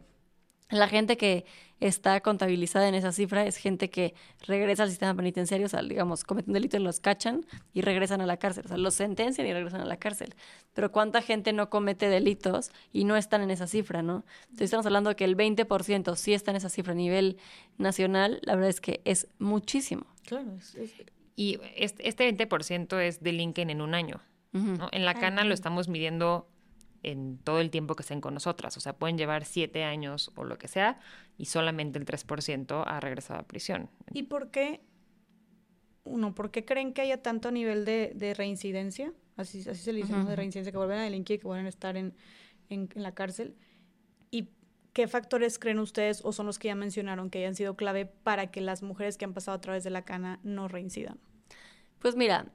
la gente que está contabilizada en esa cifra es gente que regresa al sistema penitenciario, o sea, digamos, cometen un delito y los cachan y regresan a la cárcel, o sea, los sentencian y regresan a la cárcel. Pero ¿cuánta gente no comete delitos y no están en esa cifra, no? Entonces estamos hablando de que el 20% sí está en esa cifra a nivel nacional, la verdad es que es muchísimo. Claro. Y este, este 20% es delinquen en un año. ¿no? En la cana lo estamos midiendo en todo el tiempo que estén con nosotras. O sea, pueden llevar siete años o lo que sea y solamente el 3% ha regresado a prisión. ¿Y por qué, uno, por qué creen que haya tanto nivel de, reincidencia? Así, así se le dice, ¿no? De reincidencia, que vuelven a delinquir, que vuelven a estar en, en, en, la cárcel. ¿Y qué factores creen ustedes o son los que ya mencionaron que hayan sido clave para que las mujeres que han pasado a través de la cana no reincidan? Pues mira,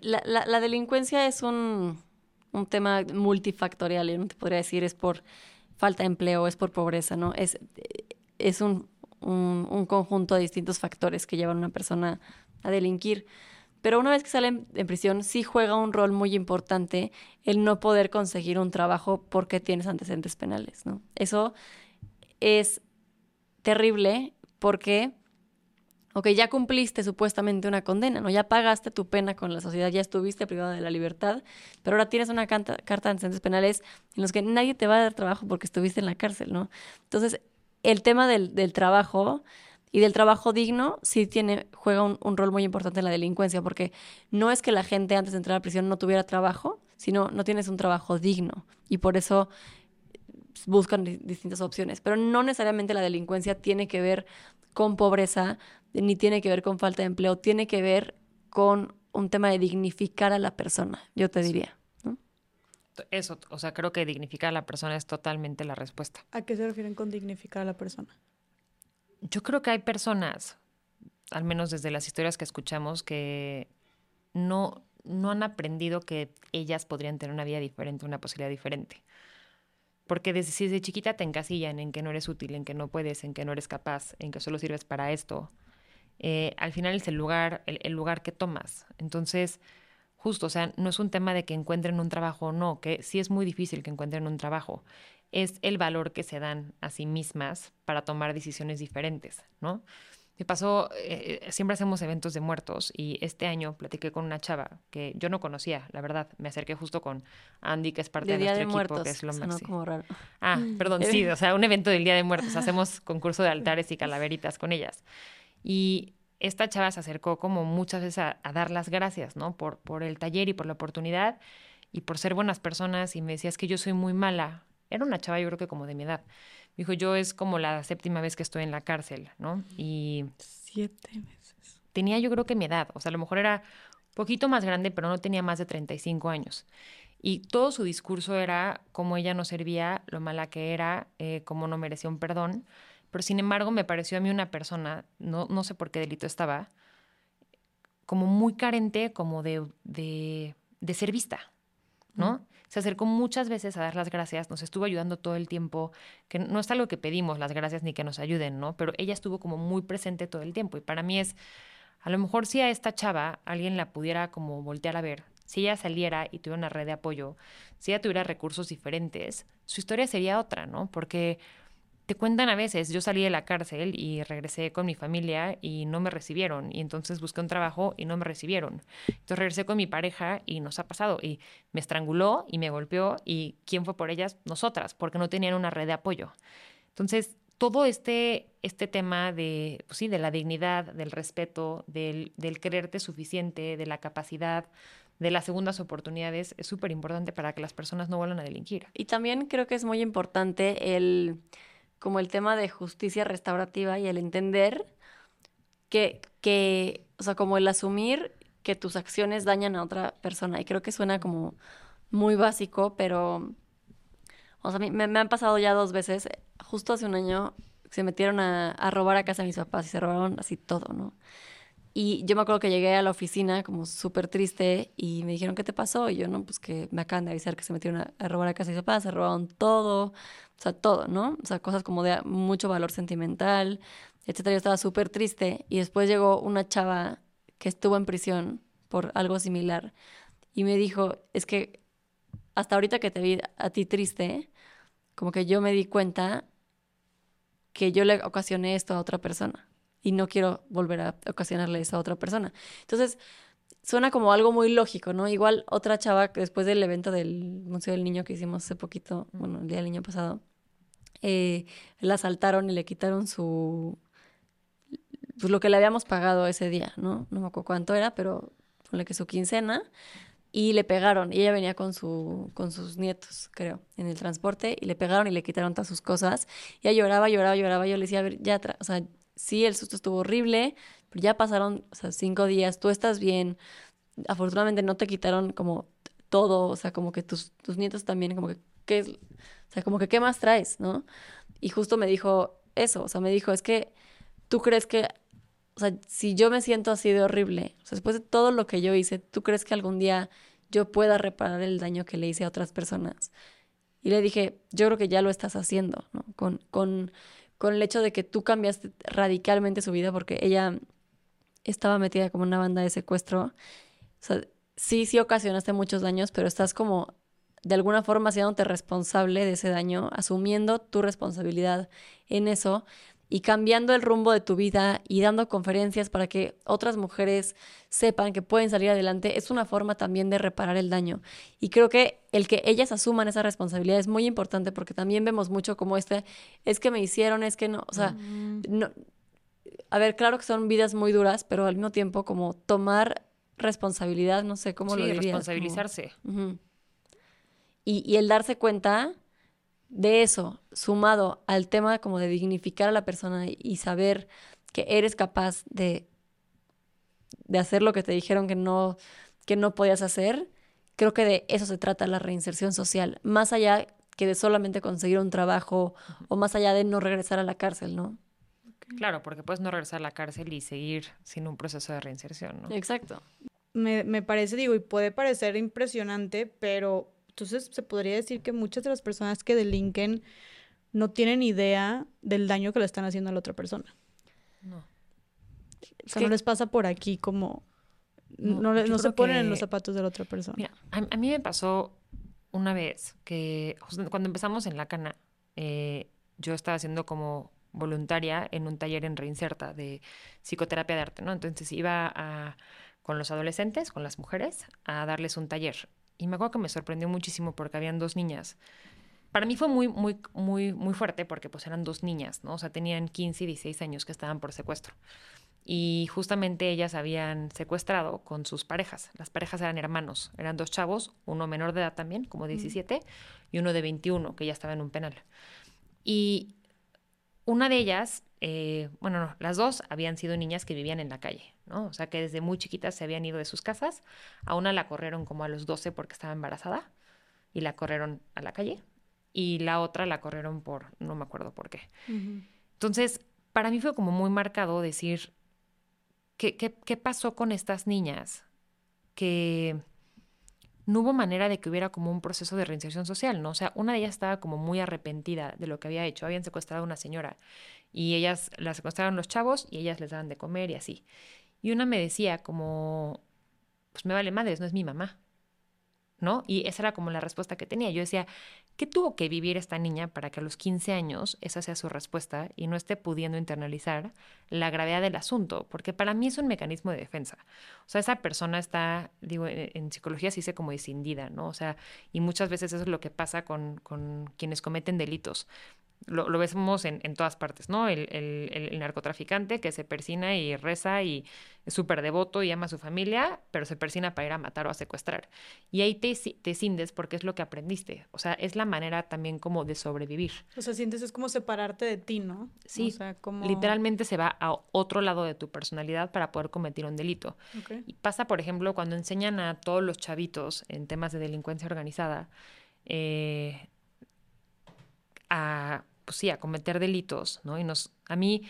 la, la, la delincuencia es un un tema multifactorial, y no te podría decir es por falta de empleo, es por pobreza, ¿no? Es, es un, un, conjunto de distintos factores que llevan a una persona a delinquir. Pero una vez que salen en prisión, sí juega un rol muy importante el no poder conseguir un trabajo porque tienes antecedentes penales, ¿no? Eso es terrible porque ok, ya cumpliste supuestamente una condena, ¿no? Ya pagaste tu pena con la sociedad, ya estuviste privada de la libertad, pero ahora tienes una carta, de antecedentes penales en los que nadie te va a dar trabajo porque estuviste en la cárcel, ¿no? Entonces, el tema del, trabajo y del trabajo digno sí tiene, juega un, un, rol muy importante en la delincuencia, porque no es que la gente antes de entrar a prisión no tuviera trabajo, sino no tienes un trabajo digno. Y por eso buscan distintas opciones. Pero no necesariamente la delincuencia tiene que ver con pobreza, ni tiene que ver con falta de empleo, tiene que ver con un tema de dignificar a la persona, yo te diría. Eso, o sea, creo que dignificar a la persona es totalmente la respuesta. ¿A qué se refieren con dignificar a la persona? Yo creo que hay personas al menos desde las historias que escuchamos, que no, no han aprendido que ellas podrían tener una vida diferente, una posibilidad diferente. Porque desde, desde chiquita te encasillan en que no eres útil, en que no puedes, en que no eres capaz, en que solo sirves para esto. Eh, al final es el lugar, el, lugar que tomas. Entonces, justo, o sea, no es un tema de que encuentren un trabajo o no, que sí es muy difícil que encuentren un trabajo. Es el valor que se dan a sí mismas para tomar decisiones diferentes, ¿no? Me pasó, eh, siempre hacemos eventos de muertos y este año platiqué con una chava que yo no conocía, la verdad. Me acerqué justo con Andy, que es parte de, nuestro equipo, que es lo raro. Ah, perdón, sí, o sea, un evento del Día de Muertos. Hacemos concurso de altares y calaveritas con ellas. Y esta chava se acercó como muchas veces a, dar las gracias, ¿no? Por, por el taller y por la oportunidad y por ser buenas personas. Y me decía, es que yo soy muy mala. Era una chava, yo creo que como de mi edad dijo, yo es como la séptima vez que estoy en la cárcel, ¿no? Y... Siete meses. Tenía yo creo que mi edad, o sea, a lo mejor era poquito más grande, pero no tenía más de 35 años. Y todo su discurso era cómo ella no servía, lo mala que era, eh, cómo no merecía un perdón. Pero sin embargo me pareció a mí una persona, no, no sé por qué delito estaba, como muy carente como de, de, de ser vista, ¿no? se acercó muchas veces a dar las gracias, nos estuvo ayudando todo el tiempo, que no es algo que pedimos las gracias ni que nos ayuden, ¿no? Pero ella estuvo como muy presente todo el tiempo y para mí es, a lo mejor si a esta chava alguien la pudiera como voltear a ver, si ella saliera y tuviera una red de apoyo, si ella tuviera recursos diferentes, su historia sería otra, ¿no? Porque te cuentan a veces, yo salí de la cárcel y regresé con mi familia y no me recibieron y entonces busqué un trabajo y no me recibieron. Entonces regresé con mi pareja y nos ha pasado y me estranguló y me golpeó y ¿quién fue por ellas? Nosotras, porque no tenían una red de apoyo. Entonces, todo este, este tema de, pues sí, de la dignidad, del respeto, del, del creerte suficiente, de la capacidad, de las segundas oportunidades es súper importante para que las personas no vuelvan a delinquir. Y también creo que es muy importante el como el tema de justicia restaurativa y el entender que, que, o sea, como el asumir que tus acciones dañan a otra persona. Y creo que suena como muy básico, pero, o sea, me, me han pasado ya dos veces. Justo hace un año se metieron a, a robar a casa de mis papás y se robaron así todo, ¿no? Y yo me acuerdo que llegué a la oficina como súper triste y me dijeron, ¿qué te pasó? Y yo, no, pues que me acaban de avisar que se metieron a, robar a casa de mis papás, se robaron todo, o sea, todo, ¿no? O sea, cosas como de mucho valor sentimental, etcétera. Yo estaba súper triste y después llegó una chava que estuvo en prisión por algo similar y me dijo, es que hasta ahorita que te vi a ti triste, como que yo me di cuenta que yo le ocasioné esto a otra persona y no quiero volver a ocasionarle eso a otra persona. Entonces, suena como algo muy lógico, ¿no? Igual otra chava, después del evento del Museo del Niño que hicimos hace poquito, bueno, el día del niño pasado, eh, la asaltaron y le quitaron su... Pues lo que le habíamos pagado ese día, ¿no? No me acuerdo cuánto era, pero ponle que su quincena. Y le pegaron, y ella venía con, su, con sus nietos, creo, en el transporte, y le pegaron y le quitaron todas sus cosas. Y ella lloraba, lloraba, lloraba. Yo le decía, a ver, ya, o sea, sí, el susto estuvo horrible, pero ya pasaron, o sea, cinco días, tú estás bien. Afortunadamente no te quitaron como todo, o sea, como que tus, tus nietos también, como que, ¿qué es? O sea, como que, ¿qué más traes, no? Y justo me dijo eso, o sea, me dijo, es que tú crees que, o sea, si yo me siento así de horrible, o sea, después de todo lo que yo hice, ¿tú crees que algún día yo pueda reparar el daño que le hice a otras personas? Y le dije, yo creo que ya lo estás haciendo, ¿no? Con, con, con el hecho de que tú cambiaste radicalmente su vida porque ella estaba metida como una banda de secuestro. O sea, sí, sí ocasionaste muchos daños, pero estás como de alguna forma haciéndote responsable de ese daño, asumiendo tu responsabilidad en eso y cambiando el rumbo de tu vida y dando conferencias para que otras mujeres sepan que pueden salir adelante, es una forma también de reparar el daño. Y creo que el que ellas asuman esa responsabilidad es muy importante porque también vemos mucho como este, es que me hicieron, es que no, o sea, mm. no, a ver, claro que son vidas muy duras, pero al mismo tiempo como tomar responsabilidad, no sé cómo lo dirías. responsabilizarse. y, y el darse cuenta de eso, sumado al tema como de dignificar a la persona y saber que eres capaz de, de hacer lo que te dijeron que no, que no podías hacer, creo que de eso se trata la reinserción social, más allá que de solamente conseguir un trabajo o más allá de no regresar a la cárcel, ¿no? Claro, porque puedes no regresar a la cárcel y seguir sin un proceso de reinserción, ¿no? Exacto. Me, me parece, digo, y puede parecer impresionante, pero entonces se podría decir que muchas de las personas que delinquen no tienen idea del daño que le están haciendo a la otra persona. No. O sea, no les pasa por aquí como... No, no, se ponen en los zapatos de la otra persona. Mira, a, mí me pasó una vez que cuando empezamos en la cana, eh, yo estaba haciendo como voluntaria en un taller en Reinserta de psicoterapia de arte, ¿no? Entonces iba con los adolescentes, con las mujeres, a darles un taller. Y me acuerdo que me sorprendió muchísimo porque habían dos niñas. Para mí fue muy, muy, muy, muy fuerte porque pues eran dos niñas, ¿no? O sea, tenían 15 y 16 años que estaban por secuestro. Y justamente ellas habían secuestrado con sus parejas. Las parejas eran hermanos, eran dos chavos, uno menor de edad también, como 17, y uno de 21, que ya estaba en un penal. Y una de ellas, eh, bueno, no, las dos habían sido niñas que vivían en la calle, ¿no? O sea, que desde muy chiquitas se habían ido de sus casas. A una la corrieron como a los 12 porque estaba embarazada y la corrieron a la calle. Y la otra la corrieron por, no me acuerdo por qué. Entonces, para mí fue como muy marcado decir, ¿qué, qué, qué pasó con estas niñas? Que no hubo manera de que hubiera como un proceso de reinserción social, ¿no? O sea, una de ellas estaba como muy arrepentida de lo que había hecho. Habían secuestrado a una señora y ellas la secuestraron los chavos y ellas les daban de comer y así. Y una me decía como, pues me vale madres, no es mi mamá. ¿no? Y esa era como la respuesta que tenía. Yo decía, ¿qué tuvo que vivir esta niña para que a los 15 años esa sea su respuesta y no esté pudiendo internalizar la gravedad del asunto? Porque para mí es un mecanismo de defensa. O sea, esa persona está, digo, en, psicología se dice como descindida, ¿no? O sea, y muchas veces eso es lo que pasa con, con quienes cometen delitos lo, lo vemos en, en, todas partes, ¿no? El, el, el, narcotraficante que se persina y reza y es súper devoto y ama a su familia, pero se persina para ir a matar o a secuestrar. Y ahí te, te cindes porque es lo que aprendiste. O sea, es la manera también como de sobrevivir. O sea, sientes es como separarte de ti, ¿no? Sí, o sea, como... literalmente se va a otro lado de tu personalidad para poder cometer un delito. Y pasa, por ejemplo, cuando enseñan a todos los chavitos en temas de delincuencia organizada, eh, a pues sí, a cometer delitos, ¿no? Y nos, a mí,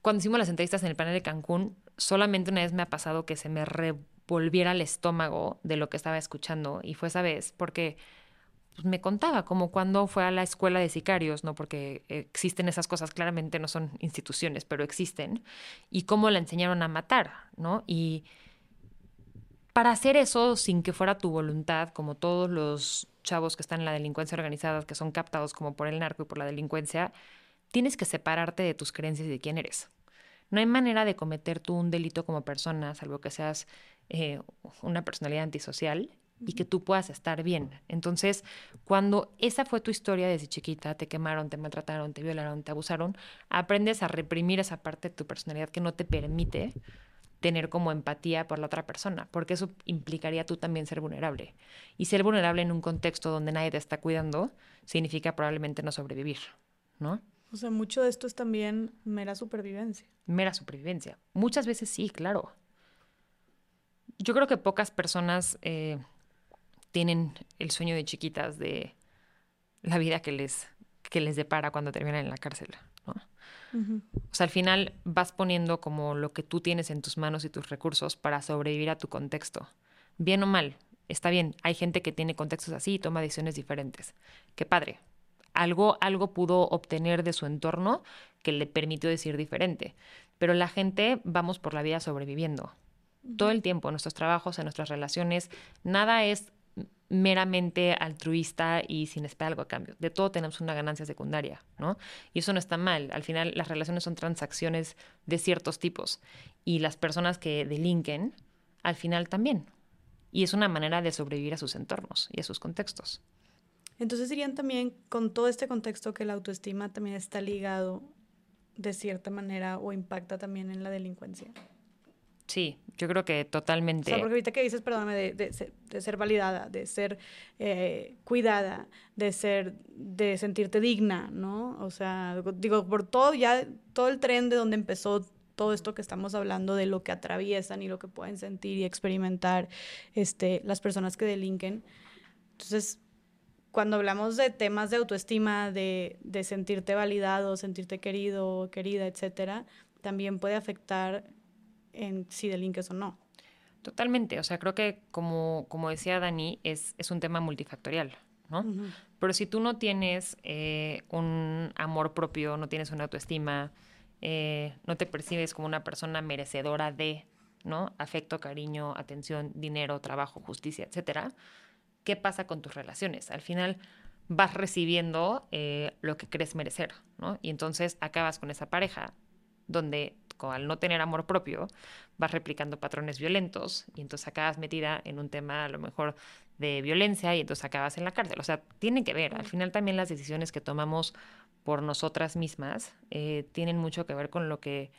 cuando hicimos las entrevistas en el panel de Cancún, solamente una vez me ha pasado que se me revolviera el estómago de lo que estaba escuchando, y fue esa vez, porque pues, me contaba como cuando fue a la escuela de sicarios, ¿no? Porque existen esas cosas, claramente no son instituciones, pero existen, y cómo la enseñaron a matar, ¿no? Y para hacer eso sin que fuera tu voluntad, como todos los chavos que están en la delincuencia organizada, que son captados como por el narco y por la delincuencia, tienes que separarte de tus creencias y de quién eres. No hay manera de cometer tú un delito como persona, salvo que seas eh, una personalidad antisocial y que tú puedas estar bien. Entonces, cuando esa fue tu historia desde chiquita, te quemaron, te maltrataron, te violaron, te abusaron, aprendes a reprimir esa parte de tu personalidad que no te permite tener como empatía por la otra persona, porque eso implicaría tú también ser vulnerable. Y ser vulnerable en un contexto donde nadie te está cuidando significa probablemente no sobrevivir, ¿no? O sea, mucho de esto es también mera supervivencia. Mera supervivencia. Muchas veces sí, claro. Yo creo que pocas personas eh, tienen el sueño de chiquitas de la vida que les, que les depara cuando terminan en la cárcel, ¿no? O sea, al final vas poniendo como lo que tú tienes en tus manos y tus recursos para sobrevivir a tu contexto. Bien o mal, está bien. Hay gente que tiene contextos así y toma decisiones diferentes. Qué padre. Algo, algo pudo obtener de su entorno que le permitió decir diferente. Pero la gente vamos por la vida sobreviviendo. Todo el tiempo, en nuestros trabajos, en nuestras relaciones, nada es meramente altruista y sin esperar algo a cambio. De todo tenemos una ganancia secundaria, ¿no? Y eso no está mal. Al final las relaciones son transacciones de ciertos tipos y las personas que delinquen, al final también. Y es una manera de sobrevivir a sus entornos y a sus contextos. Entonces dirían también con todo este contexto que la autoestima también está ligado de cierta manera o impacta también en la delincuencia. Sí, yo creo que totalmente. O sea, porque ahorita que dices, perdóname, de, de, ser validada, de ser eh, cuidada, de ser, de sentirte digna, ¿no? O sea, digo, por todo ya, todo el tren de donde empezó todo esto que estamos hablando de lo que atraviesan y lo que pueden sentir y experimentar este, las personas que delinquen. Entonces, cuando hablamos de temas de autoestima, de, de sentirte validado, sentirte querido, querida, etcétera, también puede afectar en si delinques o no. Totalmente, o sea, creo que como, como decía Dani, es, es un tema multifactorial, ¿no? Pero si tú no tienes eh, un amor propio, no tienes una autoestima, eh, no te percibes como una persona merecedora de, ¿no? Afecto, cariño, atención, dinero, trabajo, justicia, etcétera, ¿qué pasa con tus relaciones? Al final vas recibiendo eh, lo que crees merecer, ¿no? Y entonces acabas con esa pareja donde al no tener amor propio, vas replicando patrones violentos y entonces acabas metida en un tema a lo mejor de violencia y entonces acabas en la cárcel. O sea, tiene que ver. Al final también las decisiones que tomamos por nosotras mismas eh, tienen mucho que ver con lo que,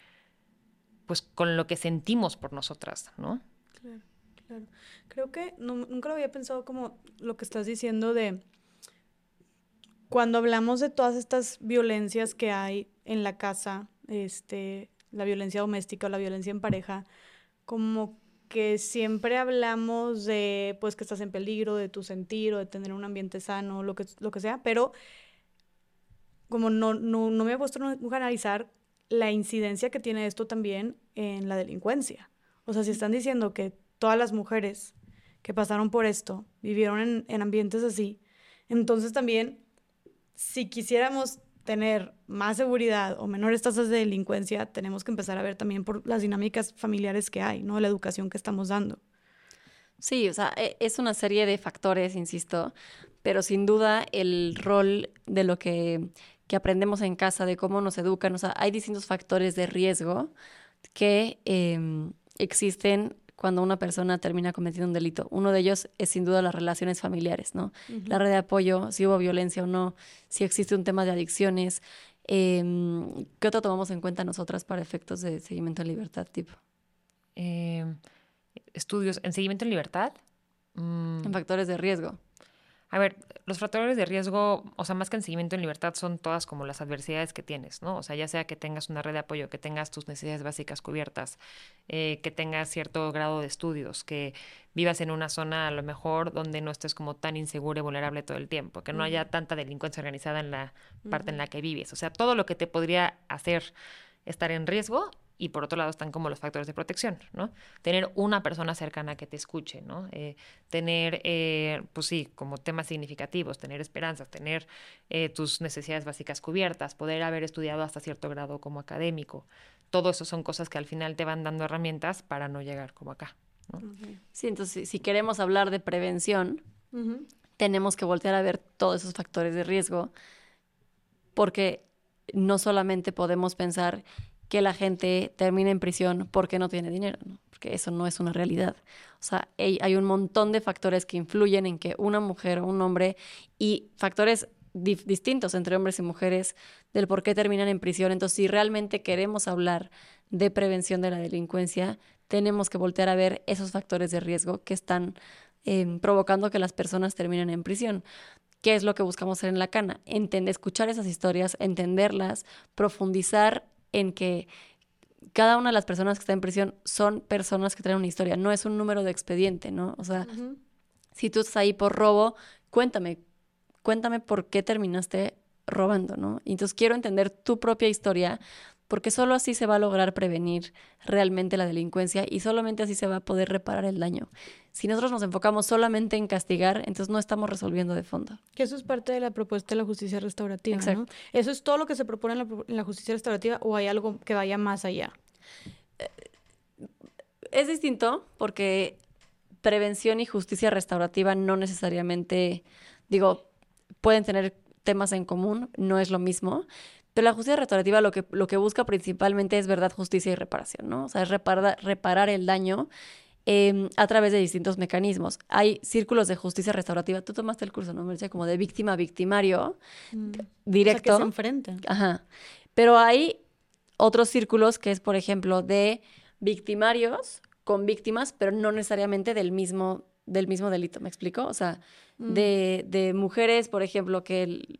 pues, con lo que sentimos por nosotras, ¿no? Claro, claro. Creo que nunca lo había pensado como lo que estás diciendo de cuando hablamos de todas estas violencias que hay en la casa, este, la violencia doméstica o la violencia en pareja, como que siempre hablamos de, pues, que estás en peligro, de tu sentir o de tener un ambiente sano, lo que, lo que sea, pero como no, no, no me he puesto a analizar la incidencia que tiene esto también en la delincuencia. O sea, si están diciendo que todas las mujeres que pasaron por esto vivieron en, en ambientes así, entonces también, si quisiéramos tener más seguridad o menores tasas de delincuencia, tenemos que empezar a ver también por las dinámicas familiares que hay, ¿no? La educación que estamos dando. Sí, o sea, e, es una serie de factores, insisto, pero sin duda el rol de lo que, que aprendemos en casa, de cómo nos educan, o sea, hay distintos factores de riesgo que eh, existen cuando una persona termina cometiendo un delito. Uno de ellos es sin duda las relaciones familiares, ¿no? La red de apoyo, si hubo violencia o no, si existe un tema de adicciones. Em, ¿Qué otro tomamos en cuenta nosotras para efectos de seguimiento en libertad, tipo? Em, estudios en seguimiento en libertad. En factores de riesgo. A ver, los factores de riesgo, o sea, más que en seguimiento en libertad, son todas como las adversidades que tienes, ¿no? O sea, ya sea que tengas una red de apoyo, que tengas tus necesidades básicas cubiertas, eh, que tengas cierto grado de estudios, que vivas en una zona a lo mejor donde no estés como tan inseguro y vulnerable todo el tiempo, que no haya tanta delincuencia organizada en la parte en la que vives. O sea, todo lo que te podría hacer estar en riesgo y por otro lado están como los factores de protección, ¿no? Tener una persona cercana que te escuche, ¿no? Eh, tener, eh, pues sí, como temas significativos, tener esperanzas, tener eh, tus necesidades básicas cubiertas, poder haber estudiado hasta cierto grado como académico. Todo eso son cosas que al final te van dando herramientas para no llegar como acá. ¿no? Sí, entonces si queremos hablar de prevención, tenemos que voltear a ver todos esos factores de riesgo, porque no solamente podemos pensar que la gente termine en prisión porque no tiene dinero, porque eso no es una realidad. O sea, hay un montón de factores que influyen en que una mujer o un hombre y factores distintos entre hombres y mujeres del por qué terminan en prisión. Entonces, si realmente queremos hablar de prevención de la delincuencia, tenemos que voltear a ver esos factores de riesgo que están em, provocando que las personas terminen en prisión. ¿Qué es lo que buscamos hacer en la cana? Entender, escuchar esas historias, entenderlas, profundizar en que cada una de las personas que está en prisión son personas que traen una historia, no es un número de expediente, ¿no? O sea, si tú estás ahí por robo, cuéntame, cuéntame por qué terminaste robando, ¿no? Y entonces quiero entender tu propia historia, porque solo así se va a lograr prevenir realmente la delincuencia y solamente así se va a poder reparar el daño. Si nosotros nos enfocamos solamente en castigar, entonces no estamos resolviendo de fondo. Que eso es parte de la propuesta de la justicia restaurativa. Exacto. ¿Eso es todo lo que se propone en la, justicia restaurativa o hay algo que vaya más allá? Eh, es distinto porque prevención y justicia restaurativa no necesariamente, digo, pueden tener temas en común, no es lo mismo, pero la justicia restaurativa lo que, lo que busca principalmente es verdad, justicia y reparación, ¿no? O sea, es reparar, reparar el daño em, a través de distintos mecanismos. Hay círculos de justicia restaurativa. Tú tomaste el curso, ¿no? Me decía como de víctima victimario mm. directo. O sea, que se enfrenta. Ajá. Pero hay otros círculos que es, por ejemplo, de victimarios con víctimas, pero no necesariamente del mismo, del mismo delito. ¿Me explico? O sea, mm. de, de, mujeres, por ejemplo, que,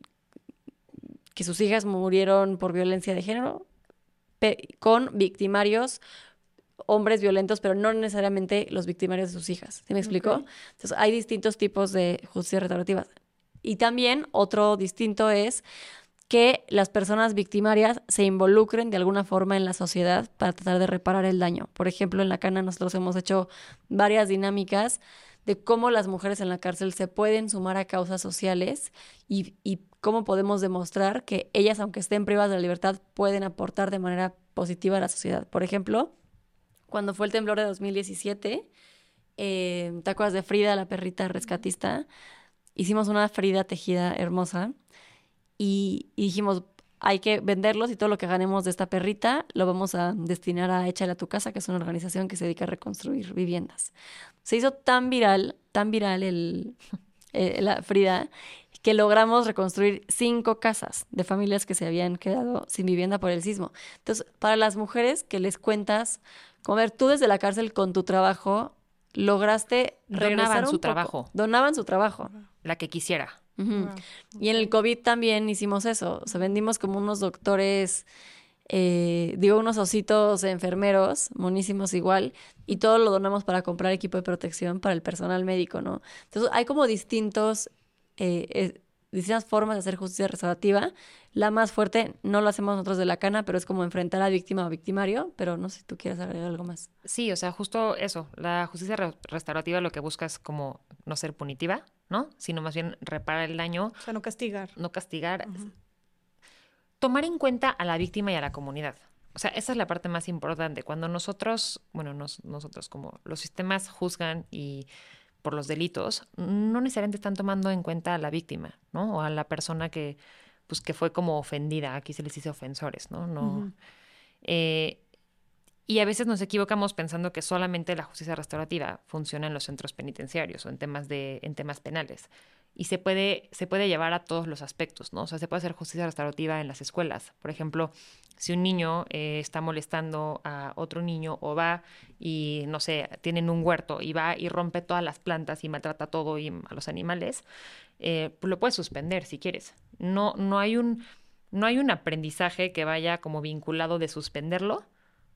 que sus hijas murieron por violencia de género, con victimarios hombres violentos, pero no necesariamente los victimarios de sus hijas. ¿Sí me explicó? Entonces, hay distintos tipos de justicia restaurativa. Y también otro distinto es que las personas victimarias se involucren de alguna forma en la sociedad para tratar de reparar el daño. Por ejemplo, en la cana nosotros hemos hecho varias dinámicas de cómo las mujeres en la cárcel se pueden sumar a causas sociales y, y cómo podemos demostrar que ellas, aunque estén privadas de la libertad, pueden aportar de manera positiva a la sociedad. Por ejemplo, cuando fue el temblor de 2017, eh, ¿te acuerdas de Frida, la perrita rescatista? Hicimos una Frida tejida hermosa y, dijimos, hay que venderlos y todo lo que ganemos de esta perrita lo vamos a destinar a Échale a tu casa, que es una organización que se dedica a reconstruir viviendas. Se hizo tan viral, tan viral el, eh, la Frida, que logramos reconstruir cinco casas de familias que se habían quedado sin vivienda por el sismo. Entonces, para las mujeres que les cuentas, como ver, tú desde la cárcel con tu trabajo lograste donaban su trabajo. Donaban su trabajo. La que quisiera. Y en el COVID también hicimos eso. O sea, vendimos como unos doctores, eh, digo, unos ositos enfermeros, monísimos igual, y todo lo donamos para comprar equipo de protección para el personal médico, ¿no? Entonces, hay como distintos, eh, eh, distintas formas de hacer justicia restaurativa. La más fuerte no lo hacemos nosotros de la cana, pero es como enfrentar a víctima o victimario, pero no sé si tú quieres agregar algo más. Sí, o sea, justo eso. La justicia restaurativa lo que busca es como no ser punitiva, ¿no? Sino más bien reparar el daño. O sea, no castigar. No castigar. Tomar en cuenta a la víctima y a la comunidad. O sea, esa es la parte más importante. Cuando nosotros, bueno, nosotros como los sistemas juzgan y por los delitos, no necesariamente están tomando en cuenta a la víctima, ¿no? O a la persona que, pues, que fue como ofendida. Aquí se les dice ofensores, ¿no? No. Y a veces nos equivocamos pensando que solamente la justicia restaurativa funciona en los centros penitenciarios o en temas, de, en temas penales. Y se puede, se puede llevar a todos los aspectos, ¿no? O sea, se puede hacer justicia restaurativa en las escuelas. Por ejemplo, si un niño eh, está molestando a otro niño o va y, no sé, tienen un huerto y va y rompe todas las plantas y maltrata todo y a los animales, eh, pues lo puedes suspender si quieres. No, no, hay un, no hay un aprendizaje que vaya como vinculado de suspenderlo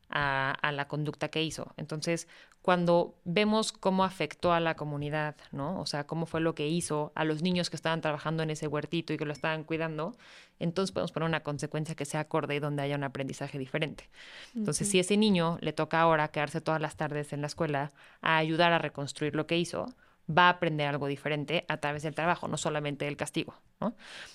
a, la conducta que hizo. Entonces, cuando vemos cómo afectó a la comunidad, ¿no? O sea, cómo fue lo que hizo a los niños que estaban trabajando en ese huertito y que lo estaban cuidando, entonces podemos poner una consecuencia que sea acorde y donde haya un aprendizaje diferente. Entonces, si ese niño le toca ahora quedarse todas las tardes en la escuela a ayudar a reconstruir lo que hizo, va a aprender algo diferente a través del trabajo, no solamente del castigo.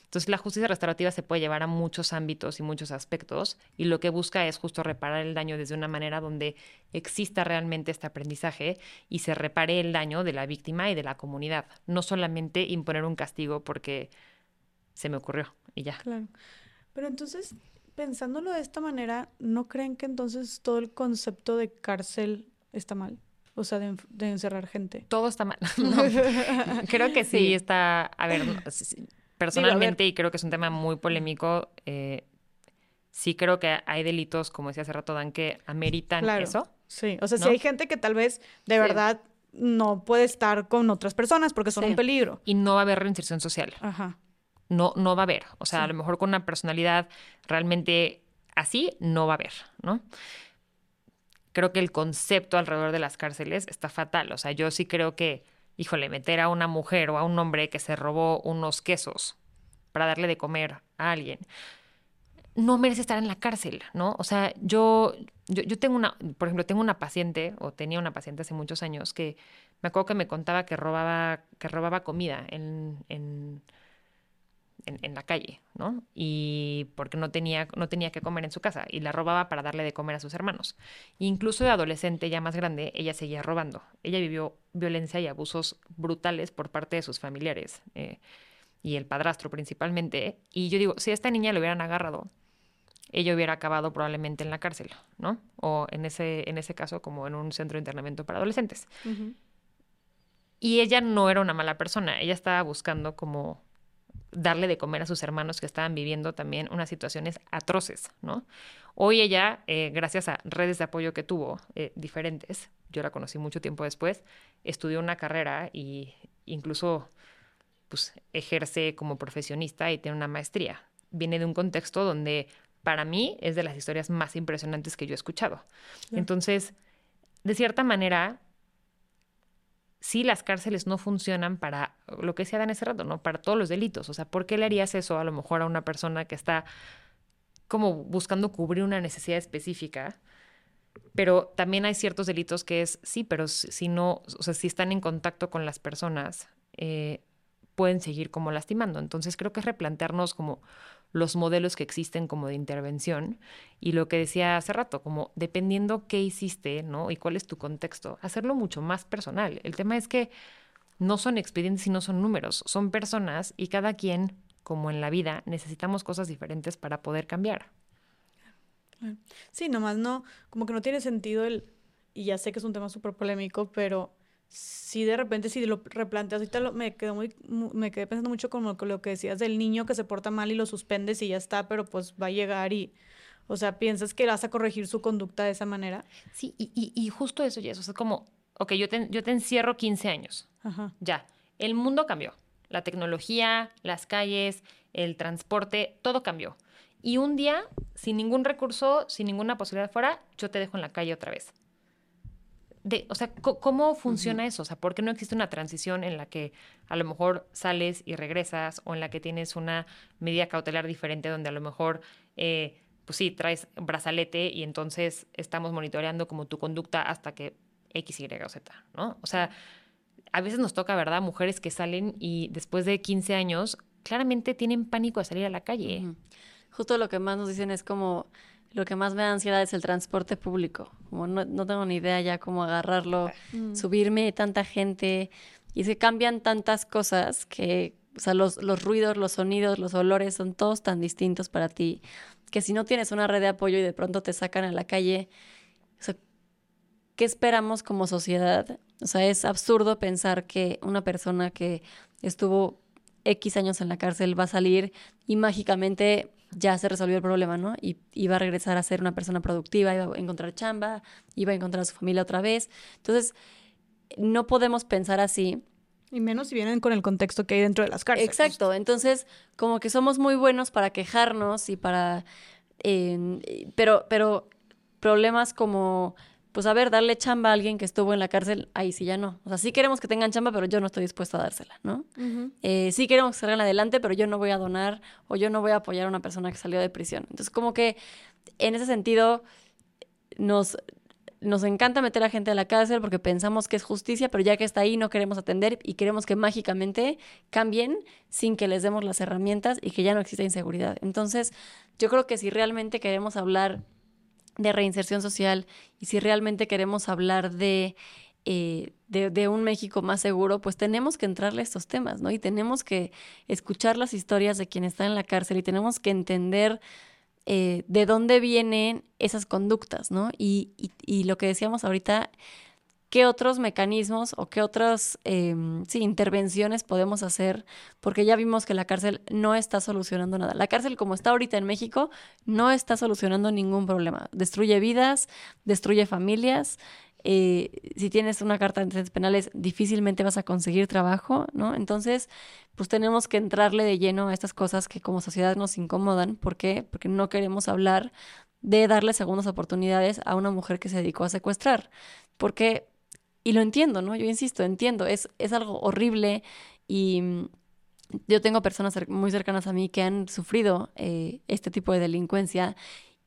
Entonces la justicia restaurativa se puede llevar a muchos ámbitos y muchos aspectos y lo que busca es justo reparar el daño desde una manera donde exista realmente este aprendizaje y se repare el daño de la víctima y de la comunidad, no solamente imponer un castigo porque se me ocurrió y ya. Claro. Pero entonces, pensándolo de esta manera, ¿no creen que entonces todo el concepto de cárcel está mal? O sea, de, encerrar gente. Todo está mal. creo que sí, está. A ver, personalmente, y creo que es un tema muy polémico, eh, sí creo que hay delitos, como decía hace rato Dan, que ameritan eso. Sí, o sea, si hay gente que tal vez de verdad no puede estar con otras personas porque son un peligro. Y no va a haber reinserción social. Ajá. No, no va a haber. O sea, a lo mejor con una personalidad realmente así, no va a haber, ¿no? Creo que el concepto alrededor de las cárceles está fatal. O sea, yo sí creo que, híjole, meter a una mujer o a un hombre que se robó unos quesos para darle de comer a alguien, no merece estar en la cárcel, ¿no? O sea, yo, yo, tengo una, por ejemplo, tengo una paciente, o tenía una paciente hace muchos años, que me acuerdo que me contaba que robaba, que robaba comida en, en en, la calle, ¿no? Y porque no tenía, no tenía que comer en su casa y la robaba para darle de comer a sus hermanos. incluso de adolescente, ya más grande, ella seguía robando. Ella vivió violencia y abusos brutales por parte de sus familiares eh, y el padrastro principalmente. Y yo digo, si a esta niña le hubieran agarrado, ella hubiera acabado probablemente en la cárcel, ¿no? O en ese, en ese caso como en un centro de internamiento para adolescentes. Y ella no era una mala persona, ella estaba buscando como darle de comer a sus hermanos que estaban viviendo también unas situaciones atroces, ¿no? Hoy ella, eh, gracias a redes de apoyo que tuvo eh, diferentes, yo la conocí mucho tiempo después, estudió una carrera e incluso pues, ejerce como profesionista y tiene una maestría. Viene de un contexto donde para mí es de las historias más impresionantes que yo he escuchado. Entonces, de cierta manera, sí las cárceles no funcionan para lo que decía Dan hace rato, ¿no? Para todos los delitos. O sea, ¿por qué le harías eso a lo mejor a una persona que está como buscando cubrir una necesidad específica? Pero también hay ciertos delitos que es, sí, pero si no, o sea, si están en contacto con las personas, eh, pueden seguir como lastimando. Entonces creo que es replantearnos como los modelos que existen como de intervención y lo que decía hace rato, como dependiendo qué hiciste, ¿no? Y cuál es tu contexto, hacerlo mucho más personal. El tema es que no son expedientes y no son números, son personas y cada quien, como en la vida, necesitamos cosas diferentes para poder cambiar. Sí, nomás no, como que no tiene sentido el, y ya sé que es un tema súper polémico, pero si de repente si lo replanteas, ahorita lo, me quedo muy, me quedé pensando mucho como lo que decías del niño que se porta mal y lo suspendes y ya está, pero pues va a llegar y, o sea, ¿piensas que vas a corregir su conducta de esa manera? Sí, y, y, y justo eso, Jess, o sea, como, ok, yo te, yo te encierro 15 años, Ajá. ya, el mundo cambió, la tecnología, las calles, el transporte, todo cambió. Y un día, sin ningún recurso, sin ninguna posibilidad fuera, yo te dejo en la calle otra vez de, o sea, ¿cómo funciona eso? O sea, ¿por qué no existe una transición en la que a lo mejor sales y regresas o en la que tienes una medida cautelar diferente donde a lo mejor, eh, pues sí, traes brazalete y entonces estamos monitoreando como tu conducta hasta que X, Y o Z, ¿no? O sea, a veces nos toca, ¿verdad? Mujeres que salen y después de 15 años claramente tienen pánico de salir a la calle. Justo lo que más nos dicen es como lo que más me da ansiedad es el transporte público. Como no, no tengo ni idea ya cómo agarrarlo, mm. subirme, tanta gente. Y se cambian tantas cosas que, o sea, los, los ruidos, los sonidos, los olores son todos tan distintos para ti que si no tienes una red de apoyo y de pronto te sacan a la calle, o sea, ¿qué esperamos como sociedad? O sea, es absurdo pensar que una persona que estuvo X años en la cárcel va a salir y mágicamente ya se resolvió el problema, ¿no? Y iba a regresar a ser una persona productiva, iba a encontrar chamba, iba a encontrar a su familia otra vez. Entonces, no podemos pensar así. Y menos si vienen con el contexto que hay dentro de las cárceles. Exacto. Entonces, como que somos muy buenos para quejarnos y para... pero, pero problemas como pues a ver, darle chamba a alguien que estuvo en la cárcel, ahí sí ya no. O sea, sí queremos que tengan chamba, pero yo no estoy dispuesto a dársela, ¿no? Eh, sí queremos que salgan adelante, pero yo no voy a donar o yo no voy a apoyar a una persona que salió de prisión. Entonces, como que en ese sentido, nos, nos encanta meter a gente a la cárcel porque pensamos que es justicia, pero ya que está ahí no queremos atender y queremos que mágicamente cambien sin que les demos las herramientas y que ya no exista inseguridad. Entonces, yo creo que si realmente queremos hablar de reinserción social y si realmente queremos hablar de, eh, de, un México más seguro, pues tenemos que entrarle a estos temas, ¿no? Y tenemos que escuchar las historias de quien está en la cárcel y tenemos que entender eh, de dónde vienen esas conductas, ¿no? Y, y lo que decíamos ahorita, qué otros mecanismos o qué otras em, intervenciones podemos hacer, porque ya vimos que la cárcel no está solucionando nada. La cárcel como está ahorita en México no está solucionando ningún problema. Destruye vidas, destruye familias. Eh, si tienes una carta de antecedentes penales, difícilmente vas a conseguir trabajo, ¿no? Entonces, pues tenemos que entrarle de lleno a estas cosas que como sociedad nos incomodan. ¿Por qué? Porque no queremos hablar de darle segundas oportunidades a una mujer que se dedicó a secuestrar. Porque y lo entiendo, ¿no? Yo insisto, entiendo, es, es algo horrible y mm, yo tengo personas muy cercanas a mí que han sufrido eh, este tipo de delincuencia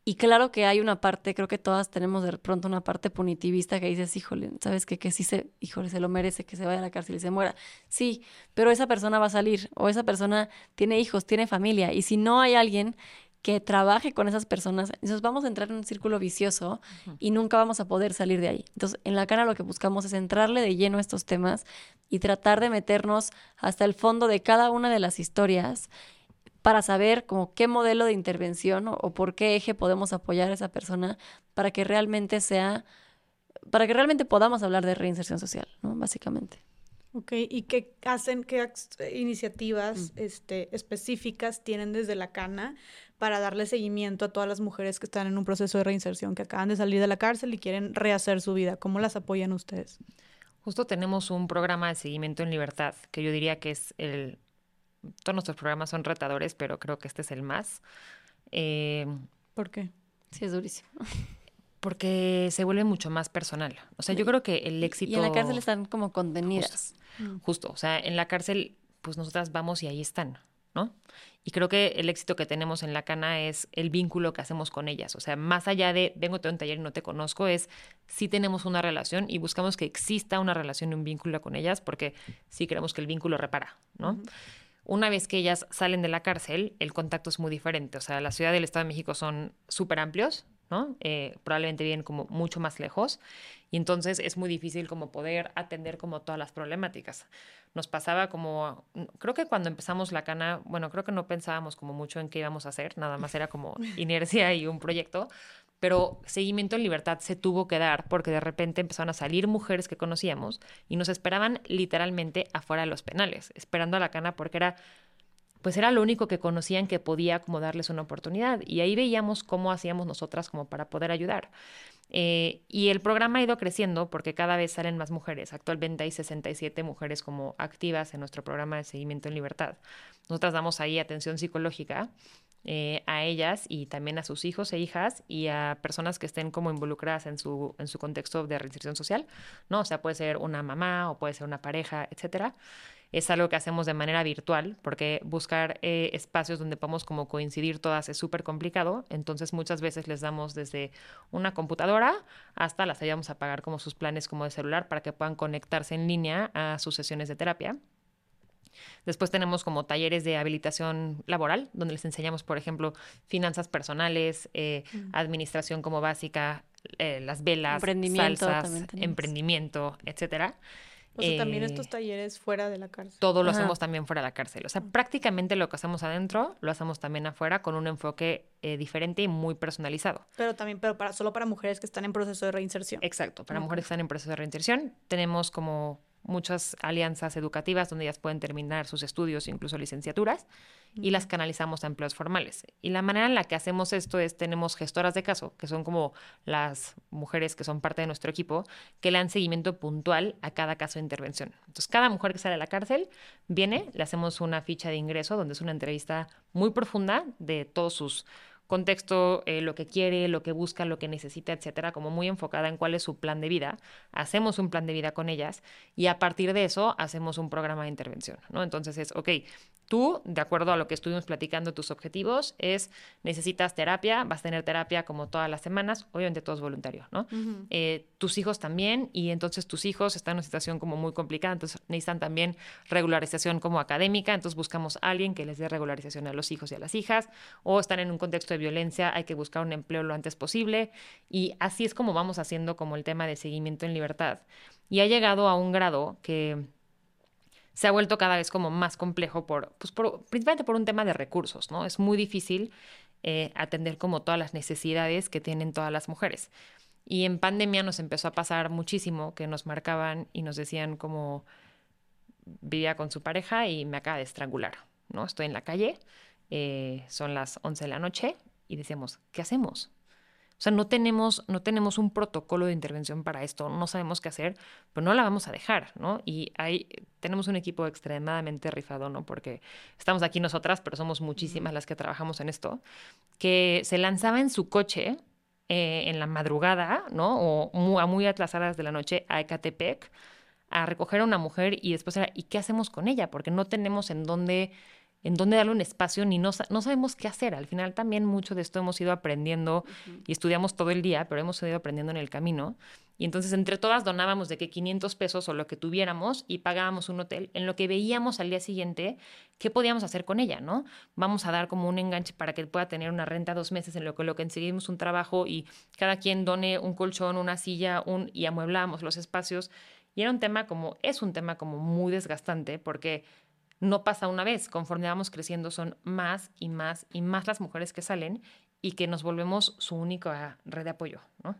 y claro que hay una parte, creo que todas tenemos de pronto una parte punitivista que dices, híjole, ¿sabes qué? Que sí se, híjole, se lo merece, que se vaya a la cárcel y se muera. Sí, pero esa persona va a salir o esa persona tiene hijos, tiene familia y si no hay alguien que trabaje con esas personas, entonces vamos a entrar en un círculo vicioso y nunca vamos a poder salir de ahí. Entonces, en la cara lo que buscamos es entrarle de lleno a estos temas y tratar de meternos hasta el fondo de cada una de las historias para saber como qué modelo de intervención o, por qué eje podemos apoyar a esa persona para que realmente sea, para que realmente podamos hablar de reinserción social, ¿no? Básicamente. Ok, ¿y qué hacen, qué iniciativas este, específicas tienen desde la Cana para darle seguimiento a todas las mujeres que están en un proceso de reinserción, que acaban de salir de la cárcel y quieren rehacer su vida. ¿Cómo las apoyan ustedes? Justo tenemos un programa de seguimiento en libertad, que yo diría que es el... Todos nuestros programas son retadores, pero creo que este es el más. Eh, ¿Por qué? Sí, es durísimo. Porque se vuelve mucho más personal. O sea, yo creo que el éxito... Y en la cárcel están como contenidas. Justo, justo. O sea, en la cárcel, pues nosotras vamos y ahí están, ¿no? Y creo que el éxito que tenemos en la cana es el vínculo que hacemos con ellas. O sea, más allá de vengo a un taller y no te conozco, es si tenemos una relación y buscamos que exista una relación y un vínculo con ellas porque sí creemos que el vínculo repara, ¿no? Una vez que ellas salen de la cárcel, el contacto es muy diferente. O sea, la ciudad del Estado de México son súper amplios, ¿no? Eh, probablemente vienen como mucho más lejos y entonces es muy difícil como poder atender como todas las problemáticas. Nos pasaba como, creo que cuando empezamos la cana, bueno, creo que no pensábamos como mucho en qué íbamos a hacer, nada más era como inercia y un proyecto, pero seguimiento en libertad se tuvo que dar porque de repente empezaron a salir mujeres que conocíamos y nos esperaban literalmente afuera de los penales, esperando a la cana porque era pues era lo único que conocían que podía como darles una oportunidad. Y ahí veíamos cómo hacíamos nosotras como para poder ayudar. Eh, y el programa ha ido creciendo porque cada vez salen más mujeres. Actualmente hay 67 mujeres como activas en nuestro programa de seguimiento en libertad. Nosotras damos ahí atención psicológica eh, a ellas y también a sus hijos e hijas y a personas que estén como involucradas en su, en su contexto de reinserción social, ¿no? O sea, puede ser una mamá o puede ser una pareja, etcétera es algo que hacemos de manera virtual, porque buscar eh, espacios donde podamos como coincidir todas es súper complicado. Entonces muchas veces les damos desde una computadora hasta las ayudamos a pagar como sus planes como de celular para que puedan conectarse en línea a sus sesiones de terapia. Después tenemos como talleres de habilitación laboral, donde les enseñamos, por ejemplo, finanzas personales, eh, mm. administración como básica, eh, las velas, salsas, emprendimiento, etcétera. O sea, también estos eh, talleres fuera de la cárcel. Todo lo hacemos también fuera de la cárcel. O sea, prácticamente lo que hacemos adentro lo hacemos también afuera con un enfoque eh, diferente y muy personalizado. Pero también, pero para, solo para mujeres que están en proceso de reinserción. Exacto, para mujeres que están en proceso de reinserción. Tenemos como muchas alianzas educativas donde ellas pueden terminar sus estudios, incluso licenciaturas, y las canalizamos a empleos formales. Y la manera en la que hacemos esto es, tenemos gestoras de caso, que son como las mujeres que son parte de nuestro equipo, que le dan seguimiento puntual a cada caso de intervención. Entonces, cada mujer que sale de la cárcel viene, le hacemos una ficha de ingreso, donde es una entrevista muy profunda de todos sus contexto, eh, lo que quiere, lo que busca, lo que necesita, etcétera, como muy enfocada en cuál es su plan de vida. Hacemos un plan de vida con ellas y a partir de eso hacemos un programa de intervención, ¿no? Entonces es, ok, Tú, de acuerdo a lo que estuvimos platicando, tus objetivos es, necesitas terapia, vas a tener terapia como todas las semanas, obviamente todo es voluntario, ¿no? Eh, tus hijos también, y entonces tus hijos están en una situación como muy complicada, entonces necesitan también regularización como académica, entonces buscamos a alguien que les dé regularización a los hijos y a las hijas, o están en un contexto de violencia, hay que buscar un empleo lo antes posible, y así es como vamos haciendo como el tema de seguimiento en libertad. Y ha llegado a un grado que se ha vuelto cada vez como más complejo por, pues principalmente por un tema de recursos, ¿no? Es muy difícil eh, atender como todas las necesidades que tienen todas las mujeres. Y en pandemia nos empezó a pasar muchísimo que nos marcaban y nos decían como vivía con su pareja y me acaba de estrangular, ¿no? Estoy en la calle, eh, son las 11 de la noche y decíamos, ¿qué hacemos? O sea, no tenemos, no tenemos un protocolo de intervención para esto, no sabemos qué hacer, pero no la vamos a dejar, ¿no? Y ahí tenemos un equipo extremadamente rifado, ¿no? Porque estamos aquí nosotras, pero somos muchísimas las que trabajamos en esto, que se lanzaba en su coche eh, en la madrugada, ¿no? O muy, a muy atrasadas de la noche a Ecatepec a recoger a una mujer y después era, ¿y qué hacemos con ella? Porque no tenemos en dónde en dónde darle un espacio, ni no, no sabemos qué hacer. Al final también mucho de esto hemos ido aprendiendo y estudiamos todo el día, pero hemos ido aprendiendo en el camino. Y entonces entre todas donábamos de que 500 pesos o lo que tuviéramos y pagábamos un hotel en lo que veíamos al día siguiente qué podíamos hacer con ella, ¿no? Vamos a dar como un enganche para que pueda tener una renta dos meses en lo que, lo que conseguimos un trabajo y cada quien done un colchón, una silla un, y amueblamos los espacios. Y era un tema como, es un tema como muy desgastante porque no pasa una vez, conforme vamos creciendo son más y más y más las mujeres que salen y que nos volvemos su única red de apoyo, ¿no?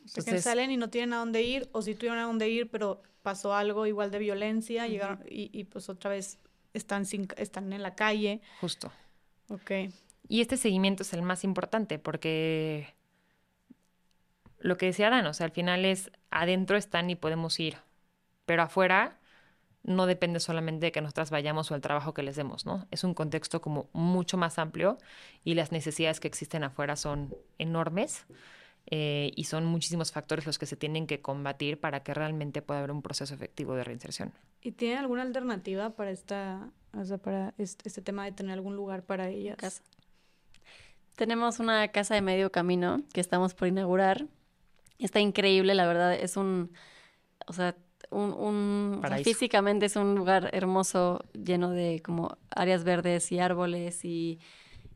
Entonces, salen y no tienen a dónde ir, o si tuvieron a dónde ir, pero pasó algo igual de violencia, llegaron y, y, pues otra vez están, sin, están en la calle. Justo. Ok. Y este seguimiento es el más importante porque lo que decía Dan, o sea, al final es adentro están y podemos ir, pero afuera no depende solamente de que nosotras vayamos o el trabajo que les demos, ¿no? Es un contexto como mucho más amplio y las necesidades que existen afuera son enormes. eh, y son muchísimos factores los que se tienen que combatir para que realmente pueda haber un proceso efectivo de reinserción. ¿Y tiene alguna alternativa para esta, o sea, para este, este tema de tener algún lugar para ellas? Casa. Tenemos una casa de medio camino que estamos por inaugurar. Está increíble, la verdad, es un, o sea, un, un o sea, físicamente es un lugar hermoso, lleno de como áreas verdes y árboles y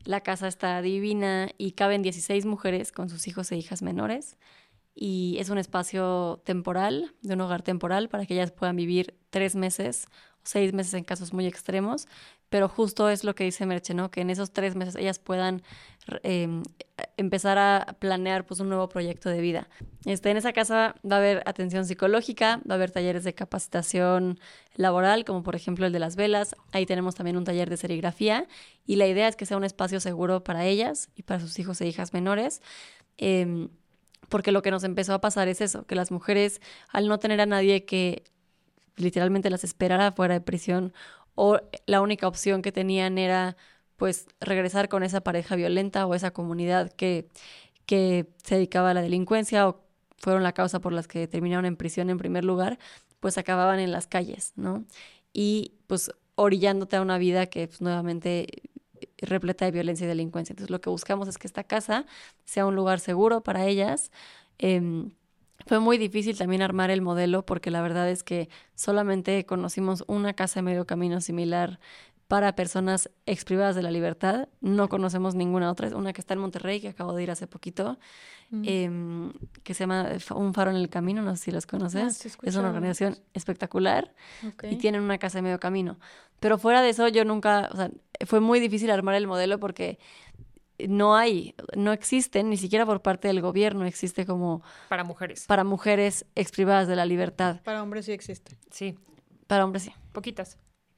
la casa está divina y caben 16 mujeres con sus hijos e hijas menores y es un espacio temporal, de un hogar temporal para que ellas puedan vivir tres meses seis meses en casos muy extremos, pero justo es lo que dice Merche, ¿no? Que en esos tres meses ellas puedan eh, empezar a planear pues un nuevo proyecto de vida. Este, en esa casa va a haber atención psicológica, va a haber talleres de capacitación laboral, como por ejemplo el de las velas. Ahí tenemos también un taller de serigrafía y la idea es que sea un espacio seguro para ellas y para sus hijos e hijas menores. Eh, porque lo que nos empezó a pasar es eso, que las mujeres, al no tener a nadie que literalmente las esperara fuera de prisión, o la única opción que tenían era pues regresar con esa pareja violenta o esa comunidad que, que se dedicaba a la delincuencia o fueron la causa por las que terminaron en prisión en primer lugar, pues acababan en las calles, ¿no? Y pues orillándote a una vida que pues, nuevamente repleta de violencia y delincuencia. Entonces lo que buscamos es que esta casa sea un lugar seguro para ellas. Em, fue muy difícil también armar el modelo porque la verdad es que solamente conocimos una casa de medio camino similar para personas exprivadas de la libertad. No conocemos ninguna otra. Es una que está en Monterrey, que acabo de ir hace poquito, mm. em, que se llama Un Faro en el Camino, no sé si los conoces. Ah, es una organización espectacular y tienen una casa de medio camino. Pero fuera de eso, yo nunca, o sea, fue muy difícil armar el modelo porque no hay, no existen, ni siquiera por parte del gobierno existe como... Para mujeres. Para mujeres exprivadas de la libertad. Para hombres sí existe. Sí. Para hombres sí. Poquitas.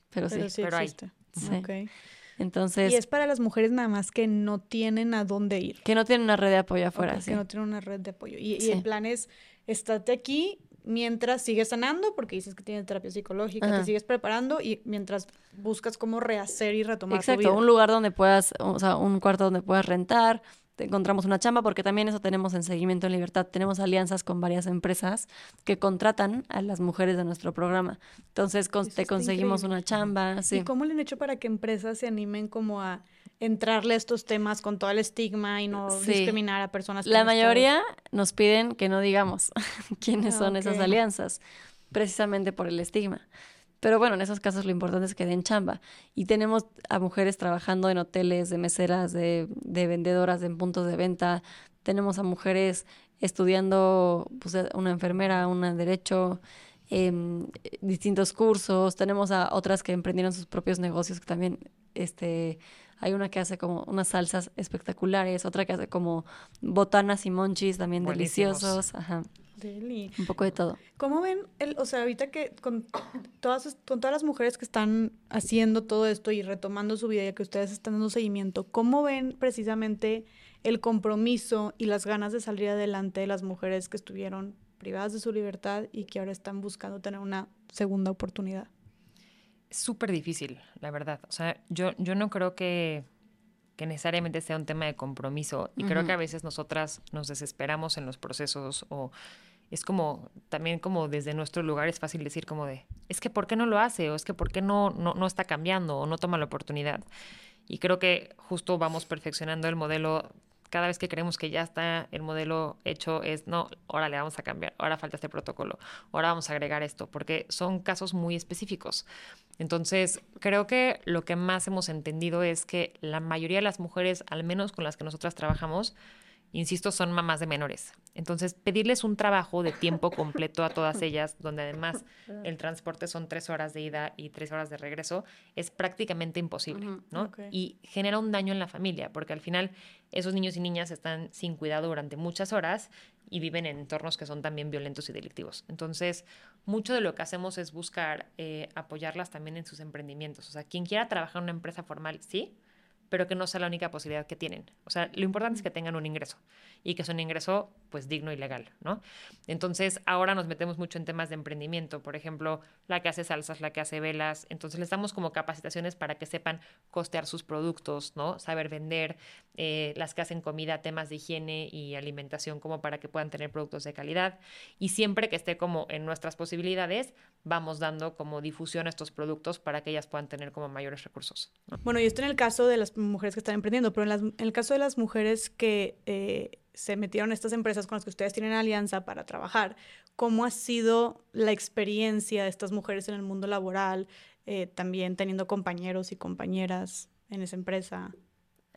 Pero, sí, pero existe. Sí. Entonces. Y es para las mujeres nada más que no tienen a dónde ir. Que no tienen una red de apoyo afuera. Que no tienen una red de apoyo. Y, y el plan es, estate aquí mientras sigues sanando, porque dices que tienes terapia psicológica, te sigues preparando y mientras buscas cómo rehacer y retomar Exacto, tu vida. un lugar donde puedas, o sea, un cuarto donde puedas rentar, encontramos una chamba, porque también eso tenemos en Seguimiento en Libertad. Tenemos alianzas con varias empresas que contratan a las mujeres de nuestro programa. Entonces, te conseguimos una chamba. Sí. ¿Y cómo le han hecho para que empresas se animen como a entrarle a estos temas con todo el estigma y no discriminar a personas. La mayoría nos piden que no digamos quiénes son esas alianzas, precisamente por el estigma. Pero bueno, en esos casos lo importante es que den chamba. Y tenemos a mujeres trabajando en hoteles, de meseras, de, de vendedoras en puntos de venta. Tenemos a mujeres estudiando, pues, una enfermera, un derecho, em, distintos cursos. Tenemos a otras que emprendieron sus propios negocios que también este, hay una que hace como unas salsas espectaculares, otra que hace como botanas y monchis también deliciosos. Ajá. Un poco de todo. ¿Cómo ven, el, o sea, ahorita que con todas, con todas las mujeres que están haciendo todo esto y retomando su vida, y que ustedes están dando seguimiento, ¿cómo ven precisamente el compromiso y las ganas de salir adelante de las mujeres que estuvieron privadas de su libertad y que ahora están buscando tener una segunda oportunidad? súper difícil, la verdad. O sea, yo, yo no creo que, que necesariamente sea un tema de compromiso y creo que a veces nosotras nos desesperamos en los procesos o es como, también como desde nuestro lugar es fácil decir como de, es que ¿por qué no lo hace? O es que ¿por qué no, no, no está cambiando o no toma la oportunidad? Y creo que justo vamos perfeccionando el modelo cada vez que creemos que ya está el modelo hecho es, no, ahora le vamos a cambiar, ahora falta este protocolo, ahora vamos a agregar esto, porque son casos muy específicos. Entonces, creo que lo que más hemos entendido es que la mayoría de las mujeres, al menos con las que nosotras trabajamos, insisto, son mamás de menores. Entonces, pedirles un trabajo de tiempo completo a todas ellas, donde además el transporte son tres horas de ida y tres horas de regreso, es prácticamente imposible, ¿no? Y genera un daño en la familia, porque al final esos niños y niñas están sin cuidado durante muchas horas y viven en entornos que son también violentos y delictivos. Entonces, mucho de lo que hacemos es buscar eh, apoyarlas también en sus emprendimientos. O sea, quien quiera trabajar en una empresa formal, sí, pero que no sea la única posibilidad que tienen. O sea, lo importante es que tengan un ingreso y que es un ingreso pues digno y legal, ¿no? Entonces, ahora nos metemos mucho en temas de emprendimiento, por ejemplo, la que hace salsas, la que hace velas, entonces les damos como capacitaciones para que sepan costear sus productos, ¿no? Saber vender, eh, las que hacen comida, temas de higiene y alimentación como para que puedan tener productos de calidad y siempre que esté como en nuestras posibilidades, vamos dando como difusión a estos productos para que ellas puedan tener como mayores recursos. Bueno, y esto en el caso de las mujeres que están emprendiendo, pero en, el caso de las mujeres que eh, se metieron estas empresas con las que ustedes tienen alianza para trabajar, ¿cómo ha sido la experiencia de estas mujeres en el mundo laboral, eh, también teniendo compañeros y compañeras en esa empresa?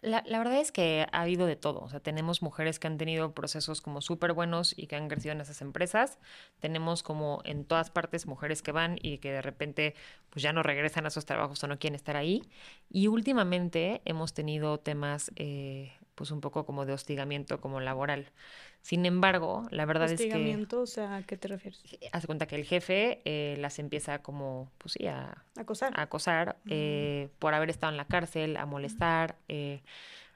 La, verdad es que ha habido de todo. O sea, tenemos mujeres que han tenido procesos como súper buenos y que han crecido en esas empresas. Tenemos como en todas partes mujeres que van y que de repente pues ya no regresan a esos trabajos o no quieren estar ahí. Y últimamente hemos tenido temas eh, pues un poco como de hostigamiento como laboral. Sin embargo, la verdad es que... ¿Hostigamiento? O sea, ¿a qué te refieres? Haz cuenta que el jefe eh, las empieza como, pues sí, a... Acosar. A acosar mm. eh, por haber estado en la cárcel, a molestar, eh,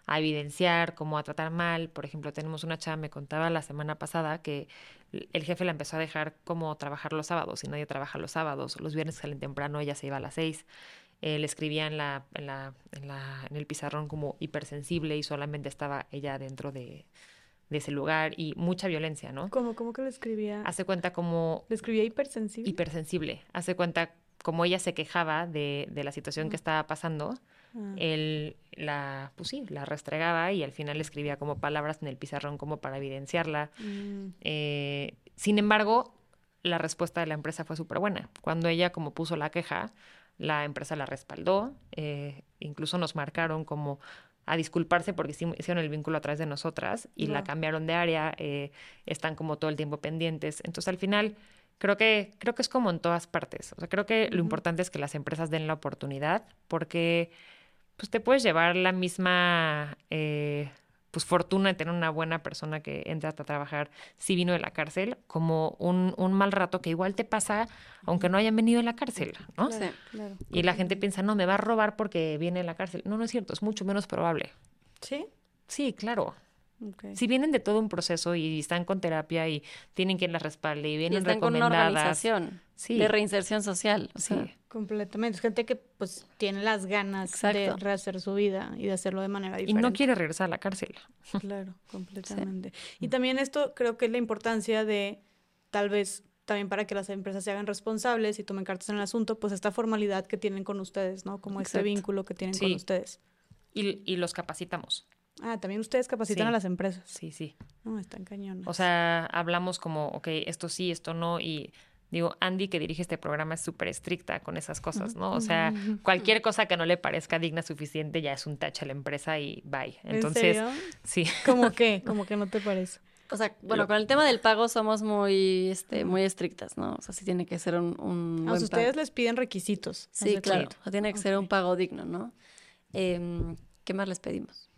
a evidenciar, como a tratar mal. Por ejemplo, tenemos una chava, me contaba la semana pasada, que el jefe la empezó a dejar como trabajar los sábados y nadie trabaja los sábados. Los viernes salen temprano, ella se iba a las seis él escribía en, la, en, la, en, la, en el pizarrón como hipersensible y solamente estaba ella dentro de, de ese lugar y mucha violencia, ¿no? ¿Cómo, cómo que lo escribía? Hace cuenta como... ¿Lo escribía hipersensible? Hipersensible. Hace cuenta como ella se quejaba de, de la situación que estaba pasando, ah. él la, pues sí, la restregaba y al final escribía como palabras en el pizarrón como para evidenciarla. Mm. Eh, sin embargo, la respuesta de la empresa fue súper buena. Cuando ella como puso la queja, la empresa la respaldó, eh, incluso nos marcaron como a disculparse porque hicieron el vínculo a través de nosotras y la cambiaron de área, eh, están como todo el tiempo pendientes. Entonces al final creo que, creo que es como en todas partes. O sea, creo que lo importante es que las empresas den la oportunidad porque pues te puedes llevar la misma eh, pues fortuna de tener una buena persona que entra a trabajar si vino de la cárcel, como un, un mal rato que igual te pasa aunque no hayan venido de la cárcel, ¿no? Sí, claro. Y la gente piensa, no, me va a robar porque viene de la cárcel. No, no es cierto, es mucho menos probable. ¿Sí? Sí, claro. Si vienen de todo un proceso y están con terapia y tienen quien las respalde y vienen y están recomendadas. Con una organización de reinserción social. sí, completamente. Es gente que pues tiene las ganas de rehacer su vida y de hacerlo de manera diferente. Y no quiere regresar a la cárcel. Claro, completamente. Y también esto creo que es la importancia de tal vez también para que las empresas se hagan responsables y tomen cartas en el asunto, pues esta formalidad que tienen con ustedes, ¿no? Como este vínculo que tienen con ustedes. Y, y los capacitamos. Ah, también ustedes capacitan a las empresas. Sí, sí. No, están cañones. O sea, hablamos como, ok, esto sí, esto no, y digo, Andy que dirige este programa es súper estricta con esas cosas, ¿no? O sea, cualquier cosa que no le parezca digna suficiente ya es un tache a la empresa y bye. Entonces, ¿En sí. ¿Cómo qué? ¿Cómo que no te parece? O sea, bueno, con el tema del pago somos muy, este, muy estrictas, ¿no? O sea, sí tiene que ser un, un buen ustedes les piden requisitos. Sí, claro. O sea, tiene que ser un pago digno, ¿no? Em, ¿Qué más les pedimos?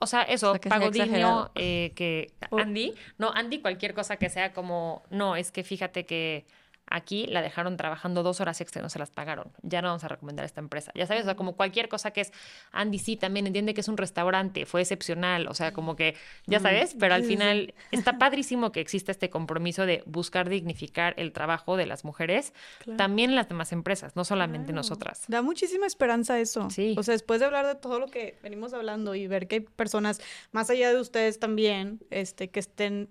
O sea, eso, pago digno, eh, que Andy, no, Andy, cualquier cosa que sea como, no, es que fíjate que Aquí la dejaron trabajando dos horas extra y no se las pagaron. Ya no vamos a recomendar esta empresa. Ya sabes, o sea, como cualquier cosa que es, Andy sí también entiende que es un restaurante, fue excepcional, o sea, como que, ya sabes, pero al final está padrísimo que exista este compromiso de buscar dignificar el trabajo de las mujeres, también en las demás empresas, no solamente nosotras. Da muchísima esperanza eso. Sí. O sea, después de hablar de todo lo que venimos hablando y ver que hay personas más allá de ustedes también, este, que estén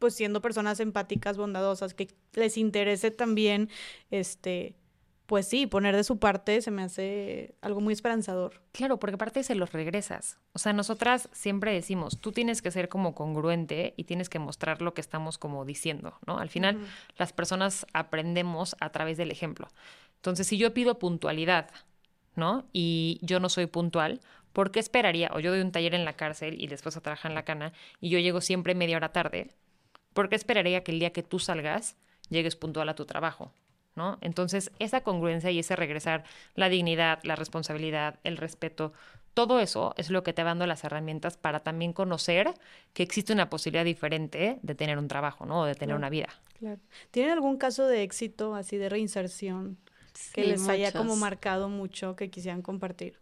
pues siendo personas empáticas, bondadosas, que les interese también, este, pues sí, poner de su parte se me hace algo muy esperanzador. Claro, porque aparte se los regresas. O sea, nosotras siempre decimos, tú tienes que ser como congruente y tienes que mostrar lo que estamos como diciendo, ¿no? Al final, las personas aprendemos a través del ejemplo. Entonces, si yo pido puntualidad, ¿no? Y yo no soy puntual, ¿por qué esperaría? O yo doy un taller en la cárcel y después a trabajar en la cana y yo llego siempre media hora tarde ¿por qué esperaría que el día que tú salgas llegues puntual a tu trabajo? ¿no? Entonces, esa congruencia y ese regresar, la dignidad, la responsabilidad, el respeto, todo eso es lo que te va dando las herramientas para también conocer que existe una posibilidad diferente de tener un trabajo, ¿no? O de tener una vida. Claro. ¿Tienen algún caso de éxito así de reinserción que les haya como marcado mucho que quisieran compartir?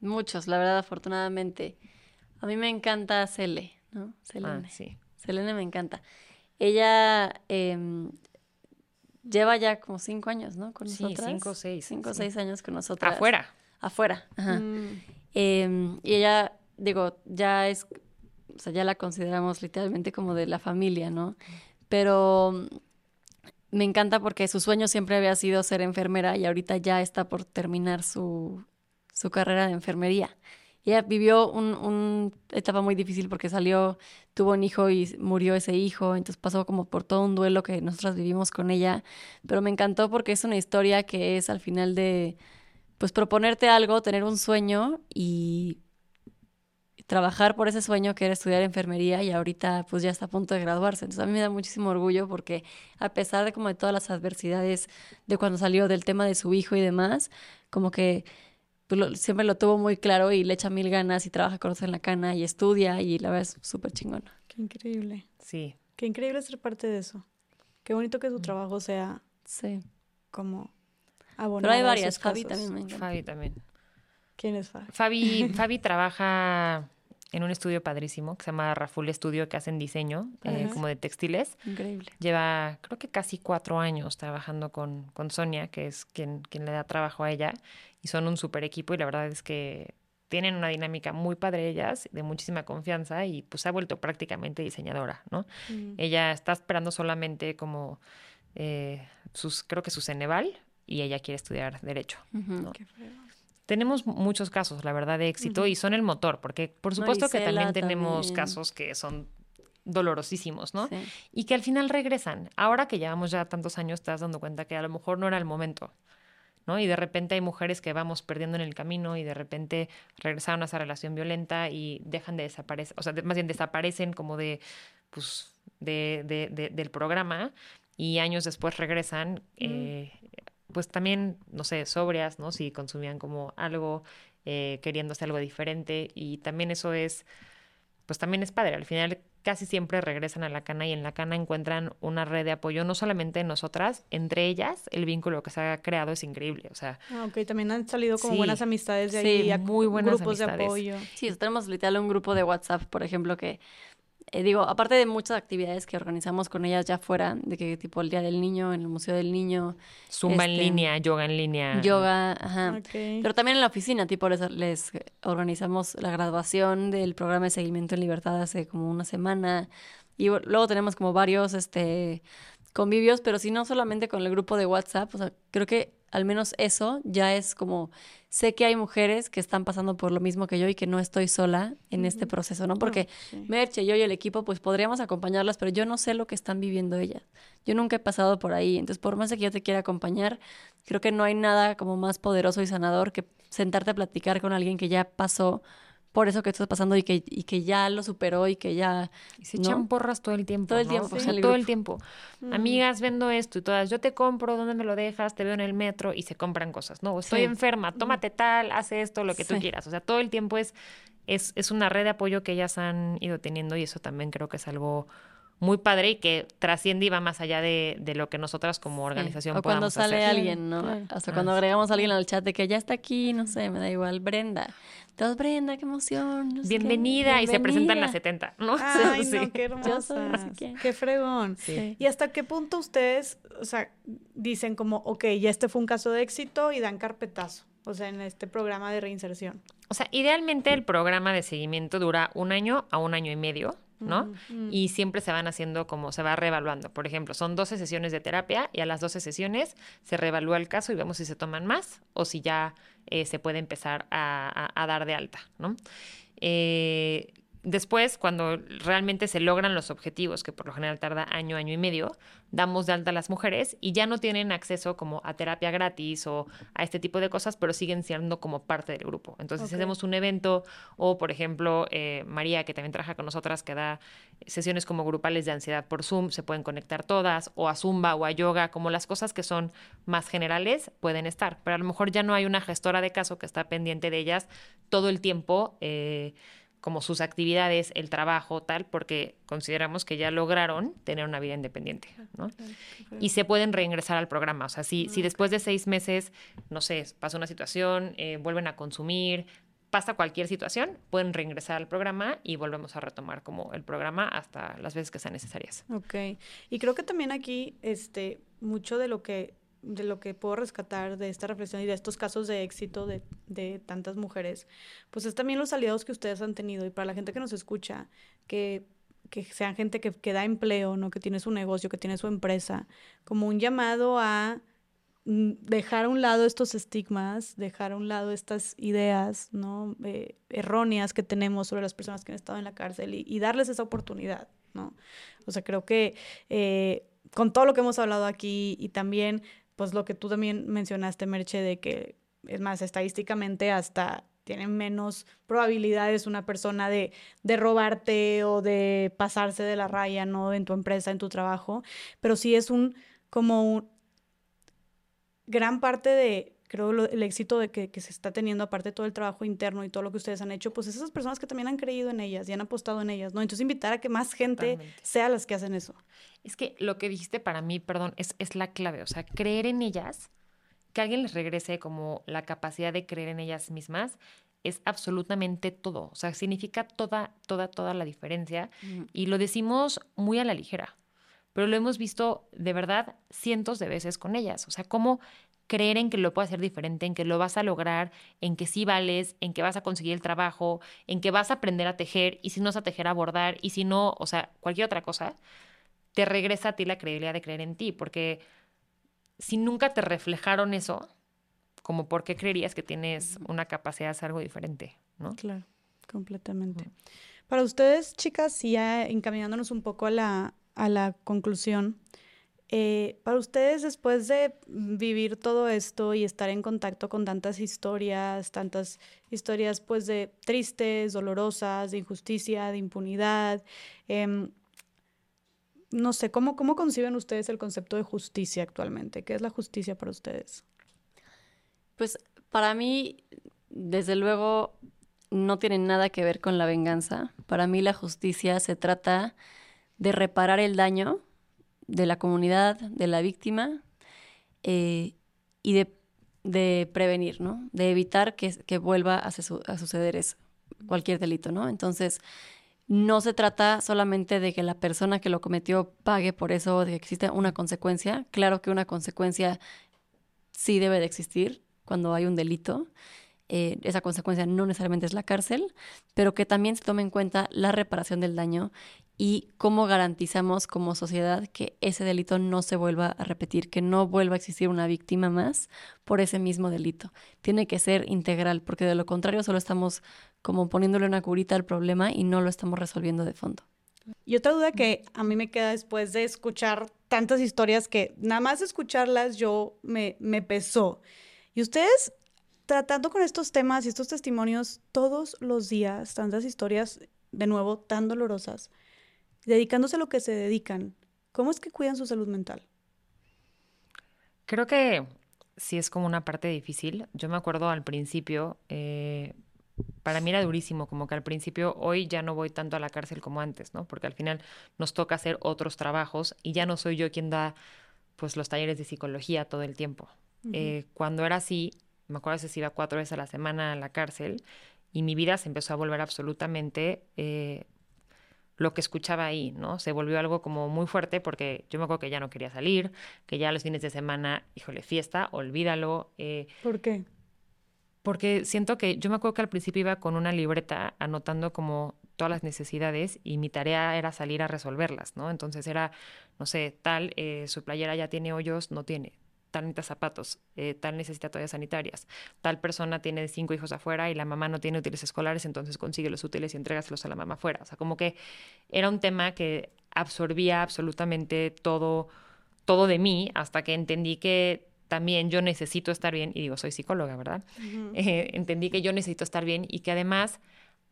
Muchos, la verdad, afortunadamente. A mí me encanta Cele, ¿no? Selene. Ah, sí. Selene me encanta. Ella em, lleva ya como cinco años, ¿no? Con Sí, nosotras. cinco o seis, Cinco o sí. seis años con nosotras. Afuera. Afuera, ajá. Mm, Em, y ella, digo, ya es, o sea, ya la consideramos literalmente como de la familia, ¿no? Pero me encanta porque su sueño siempre había sido ser enfermera y ahorita ya está por terminar su, su carrera de enfermería. Ella vivió una un etapa muy difícil porque salió, tuvo un hijo y murió ese hijo, entonces pasó como por todo un duelo que nosotras vivimos con ella, pero me encantó porque es una historia que es al final de, pues proponerte algo, tener un sueño y trabajar por ese sueño que era estudiar enfermería y ahorita pues ya está a punto de graduarse. Entonces a mí me da muchísimo orgullo porque a pesar de como de todas las adversidades de cuando salió del tema de su hijo y demás, como que pues, lo- siempre lo tuvo muy claro y le echa mil ganas y trabaja con nosotros en la cana y estudia y la verdad es súper chingona. qué increíble. Sí. Qué increíble ser parte de eso. Qué bonito que tu trabajo sea Sí. como abonado Pero hay a varias, casos. también me encanta. Fabi también. ¿Quién es Fabi? Fabi, Fabi trabaja en un estudio padrísimo que se llama Raful Studio, que hacen diseño eh, como de textiles. Increíble. Lleva, creo que casi cuatro años trabajando con, con Sonia, que es quien, quien le da trabajo a ella, y son un super equipo y la verdad es que tienen una dinámica muy padre ellas, de muchísima confianza y pues se ha vuelto prácticamente diseñadora, ¿no? Mm. Ella está esperando solamente como eh, sus, creo que su Ceneval y ella quiere estudiar Derecho. No. Qué fregón. Tenemos muchos casos, la verdad, de éxito y son el motor, porque por supuesto que también tenemos también. casos que son dolorosísimos, ¿no? Sí. Y que al final regresan. Ahora que llevamos ya tantos años, das dando cuenta que a lo mejor no era el momento, ¿no? Y de repente hay mujeres que vamos perdiendo en el camino y de repente regresaron a esa relación violenta y dejan de desaparecer, o sea, de- más bien desaparecen como de, pues, de, de- de- del programa y años después regresan, eh, pues también, no sé, sobrias, ¿no? Si consumían como algo, eh, queriéndose algo diferente y también eso es, pues también es padre. Al final casi siempre regresan a la cana y en la cana encuentran una red de apoyo, no solamente en nosotras, entre ellas el vínculo que se ha creado es increíble, o sea, Ah, ok, también han salido como Sí. buenas amistades de Sí, ahí, a- muy buenas grupos de apoyo. Sí, tenemos literal un grupo de WhatsApp, por ejemplo, que eh, digo, aparte de muchas actividades que organizamos con ellas ya fuera, de que tipo el Día del Niño, en el Museo del Niño, zumba en Este, línea, yoga en línea. yoga, ajá. Pero también en la oficina, tipo, les, les organizamos la graduación del programa de seguimiento en libertad hace como una semana. Y luego tenemos como varios este, convivios, pero si no solamente con el grupo de WhatsApp, o sea, creo que al menos eso ya es como, sé que hay mujeres que están pasando por lo mismo que yo y que no estoy sola en este proceso, ¿no? Porque sí. Merche, yo y el equipo, pues podríamos acompañarlas, pero yo no sé lo que están viviendo ellas. Yo nunca he pasado por ahí, entonces por más de que yo te quiera acompañar, creo que no hay nada como más poderoso y sanador que sentarte a platicar con alguien que ya pasó por eso que estás pasando y que, y que ya lo superó y que ya... Y se ¿no? echan porras todo el tiempo. Todo el ¿no? tiempo O sea, todo el tiempo. Mm. Amigas, vendo esto y todas, yo te compro, ¿dónde me lo dejas? Te veo en el metro y se compran cosas. No, estoy Sí. enferma, tómate tal, haz esto, lo que tú quieras. O sea, todo el tiempo es, es, es una red de apoyo que ellas han ido teniendo y eso también creo que es algo muy padre y que trasciende y va más allá de, de lo que nosotras como organización O cuando podamos sale hacer. alguien, ¿no? Claro. Hasta Ah, cuando sí. agregamos a alguien al chat de que ya está aquí, no sé, me da igual, Brenda. Todos, Brenda, qué emoción. no sé qué, Bienvenida, y se presentan las bienvenida". 70, ¿no? Ay, Sí. no, qué soy quién. Qué fregón. Sí. ¿Y hasta qué punto ustedes, o sea, dicen como, ok, ya este fue un caso de éxito y dan carpetazo? O sea, en este programa de reinserción. O sea, idealmente el programa de seguimiento dura un año a un año y medio, ¿no? Y siempre se van haciendo como se va reevaluando. Por ejemplo, son 12 sesiones de terapia y a las 12 sesiones se reevalúa el caso y vemos si se toman más o si ya eh, se puede empezar a, a- a dar de alta, ¿no? Eh, después, cuando realmente se logran los objetivos, que por lo general tarda año, año y medio, damos de alta a las mujeres y ya no tienen acceso como a terapia gratis o a este tipo de cosas, pero siguen siendo como parte del grupo. Entonces, si Ok. hacemos un evento o, por ejemplo, eh, María, que también trabaja con nosotras, que da sesiones como grupales de ansiedad por Zoom, se pueden conectar todas, o a Zumba o a yoga, como las cosas que son más generales pueden estar, pero a lo mejor ya no hay una gestora de caso que está pendiente de ellas todo el tiempo. eh, como sus actividades, el trabajo, tal, porque consideramos que ya lograron tener una vida independiente, ¿no? Y se pueden reingresar al programa. O sea, si, si después de seis meses, no sé, pasa una situación, eh, vuelven a consumir, pasa cualquier situación, pueden reingresar al programa y volvemos a retomar como el programa hasta las veces que sean necesarias. Ok. Y creo que también aquí, este, mucho de lo que de lo que puedo rescatar de esta reflexión y de estos casos de éxito de, de, tantas mujeres, pues es también los aliados que ustedes han tenido y para la gente que nos escucha, que, que sean gente que, que da empleo, ¿no? que tiene su negocio, que tiene su empresa, como un llamado a mm, dejar a un lado estos estigmas, dejar a un lado estas ideas ¿no? Eh, erróneas que tenemos sobre las personas que han estado en la cárcel y, darles esa oportunidad. ¿no? O sea, creo que eh, con todo lo que hemos hablado aquí y también pues lo que tú también mencionaste, Merche, de que, es más, estadísticamente hasta tienen menos probabilidades una persona de, de robarte o de pasarse de la raya, ¿no? En tu empresa, en tu trabajo, pero sí es un, como un, gran parte de, creo, el éxito de que, que, se está teniendo, aparte de todo el trabajo interno y todo lo que ustedes han hecho, pues esas personas que también han creído en ellas y han apostado en ellas, ¿no? Entonces invitar a que más gente Totalmente. sea las que hacen eso. Es que lo que dijiste para mí, perdón, es, es la clave, o sea, creer en ellas, que alguien les regrese como la capacidad de creer en ellas mismas, es absolutamente todo, o sea, significa toda, toda, toda la diferencia mm. y lo decimos muy a la ligera, pero lo hemos visto de verdad cientos de veces con ellas, o sea, cómo creer en que lo puedes hacer diferente, en que lo vas a lograr, en que sí vales, en que vas a conseguir el trabajo, en que vas a aprender a tejer y si no es a tejer a bordar y si no, o sea, cualquier otra cosa te regresa a ti la credibilidad de creer en ti, porque si nunca te reflejaron eso, como por qué creerías que tienes una capacidad de hacer algo diferente, ¿no? Claro, completamente. Para ustedes, chicas, ya encaminándonos un poco a la, a la conclusión, eh, para ustedes, después de vivir todo esto y estar en contacto con tantas historias, tantas historias pues de tristes, dolorosas, de injusticia, de impunidad, eh, no sé, ¿cómo, ¿cómo conciben ustedes el concepto de justicia actualmente? ¿Qué es la justicia para ustedes? Pues para mí, desde luego, no tiene nada que ver con la venganza. Para mí la justicia se trata de reparar el daño de la comunidad, de la víctima, eh, y de, de, prevenir, ¿no? De evitar que, que vuelva a, a suceder eso, cualquier delito, ¿no? Entonces, no se trata solamente de que la persona que lo cometió pague por eso, de que existe una consecuencia. Claro que una consecuencia sí debe de existir cuando hay un delito. Eh, esa consecuencia no necesariamente es la cárcel, pero que también se tome en cuenta la reparación del daño y cómo garantizamos como sociedad que ese delito no se vuelva a repetir, que no vuelva a existir una víctima más por ese mismo delito. Tiene que ser integral, porque de lo contrario solo estamos como poniéndole una curita al problema y no lo estamos resolviendo de fondo. Y otra duda que a mí me queda después de escuchar tantas historias que nada más escucharlas yo me, me pesó. Y ustedes tratando con estos temas y estos testimonios todos los días, tantas historias de nuevo tan dolorosas, dedicándose a lo que se dedican, ¿cómo es que cuidan su salud mental? Creo que sí es como una parte difícil. Yo me acuerdo al principio, eh, para mí era durísimo, como que al principio hoy ya no voy tanto a la cárcel como antes, ¿no? Porque al final nos toca hacer otros trabajos y ya no soy yo quien da pues los talleres de psicología todo el tiempo. eh, cuando era así, me acuerdo que se iba cuatro veces a la semana a la cárcel y mi vida se empezó a volver absolutamente eh, lo que escuchaba ahí, ¿no? Se volvió algo como muy fuerte porque yo me acuerdo que ya no quería salir, que ya los fines de semana, híjole, fiesta, olvídalo. Eh, ¿Por qué? porque siento que yo me acuerdo que al principio iba con una libreta anotando como todas las necesidades y mi tarea era salir a resolverlas, ¿no? Entonces era, no sé, tal, eh, su playera ya tiene hoyos, no tiene, tal necesita zapatos, eh, tal necesita toallas sanitarias, tal persona tiene cinco hijos afuera y la mamá no tiene útiles escolares, entonces consigue los útiles y entrégaselos a la mamá afuera. O sea, como que era un tema que absorbía absolutamente todo, todo de mí hasta que entendí que también yo necesito estar bien, y digo, soy psicóloga, ¿verdad? eh, entendí que yo necesito estar bien y que además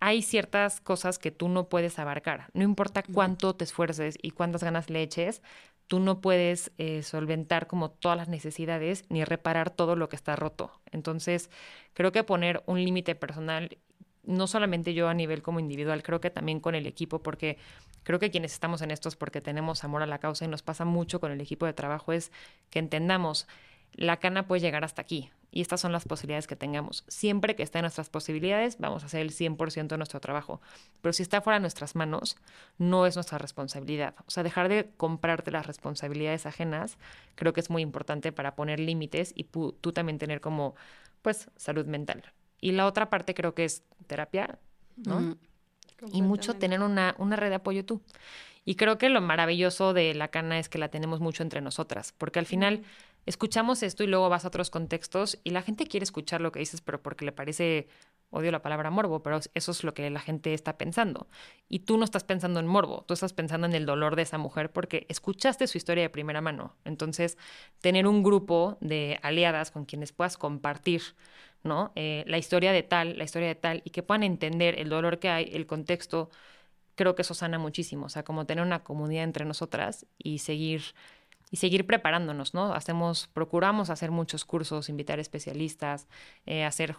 hay ciertas cosas que tú no puedes abarcar. No importa cuánto te esfuerces y cuántas ganas le eches, tú no puedes eh, solventar como todas las necesidades ni reparar todo lo que está roto. Entonces, creo que poner un límite personal, no solamente yo a nivel como individual, creo que también con el equipo, porque creo que quienes estamos en esto es porque tenemos amor a la causa y nos pasa mucho con el equipo de trabajo, es que entendamos la cana puede llegar hasta aquí y estas son las posibilidades que tengamos. Siempre que esté en nuestras posibilidades, vamos a hacer el 100% de nuestro trabajo. Pero si está fuera de nuestras manos, no es nuestra responsabilidad. O sea, dejar de comprarte las responsabilidades ajenas creo que es muy importante para poner límites y tú también tener como, pues, salud mental. Y la otra parte creo que es terapia, ¿no? Y mucho tener una, una red de apoyo tú. Y creo que lo maravilloso de la cana es que la tenemos mucho entre nosotras, porque al final escuchamos esto y luego vas a otros contextos y la gente quiere escuchar lo que dices, pero porque le parece, odio la palabra morbo, pero eso es lo que la gente está pensando. Y tú no estás pensando en morbo, tú estás pensando en el dolor de esa mujer porque escuchaste su historia de primera mano. Entonces, tener un grupo de aliadas con quienes puedas compartir ¿no? Eh, la historia de tal, la historia de tal, y que puedan entender el dolor que hay, el contexto, creo que eso sana muchísimo. O sea, como tener una comunidad entre nosotras y seguir y seguir preparándonos, ¿no? Hacemos, procuramos hacer muchos cursos, invitar especialistas, eh, hacer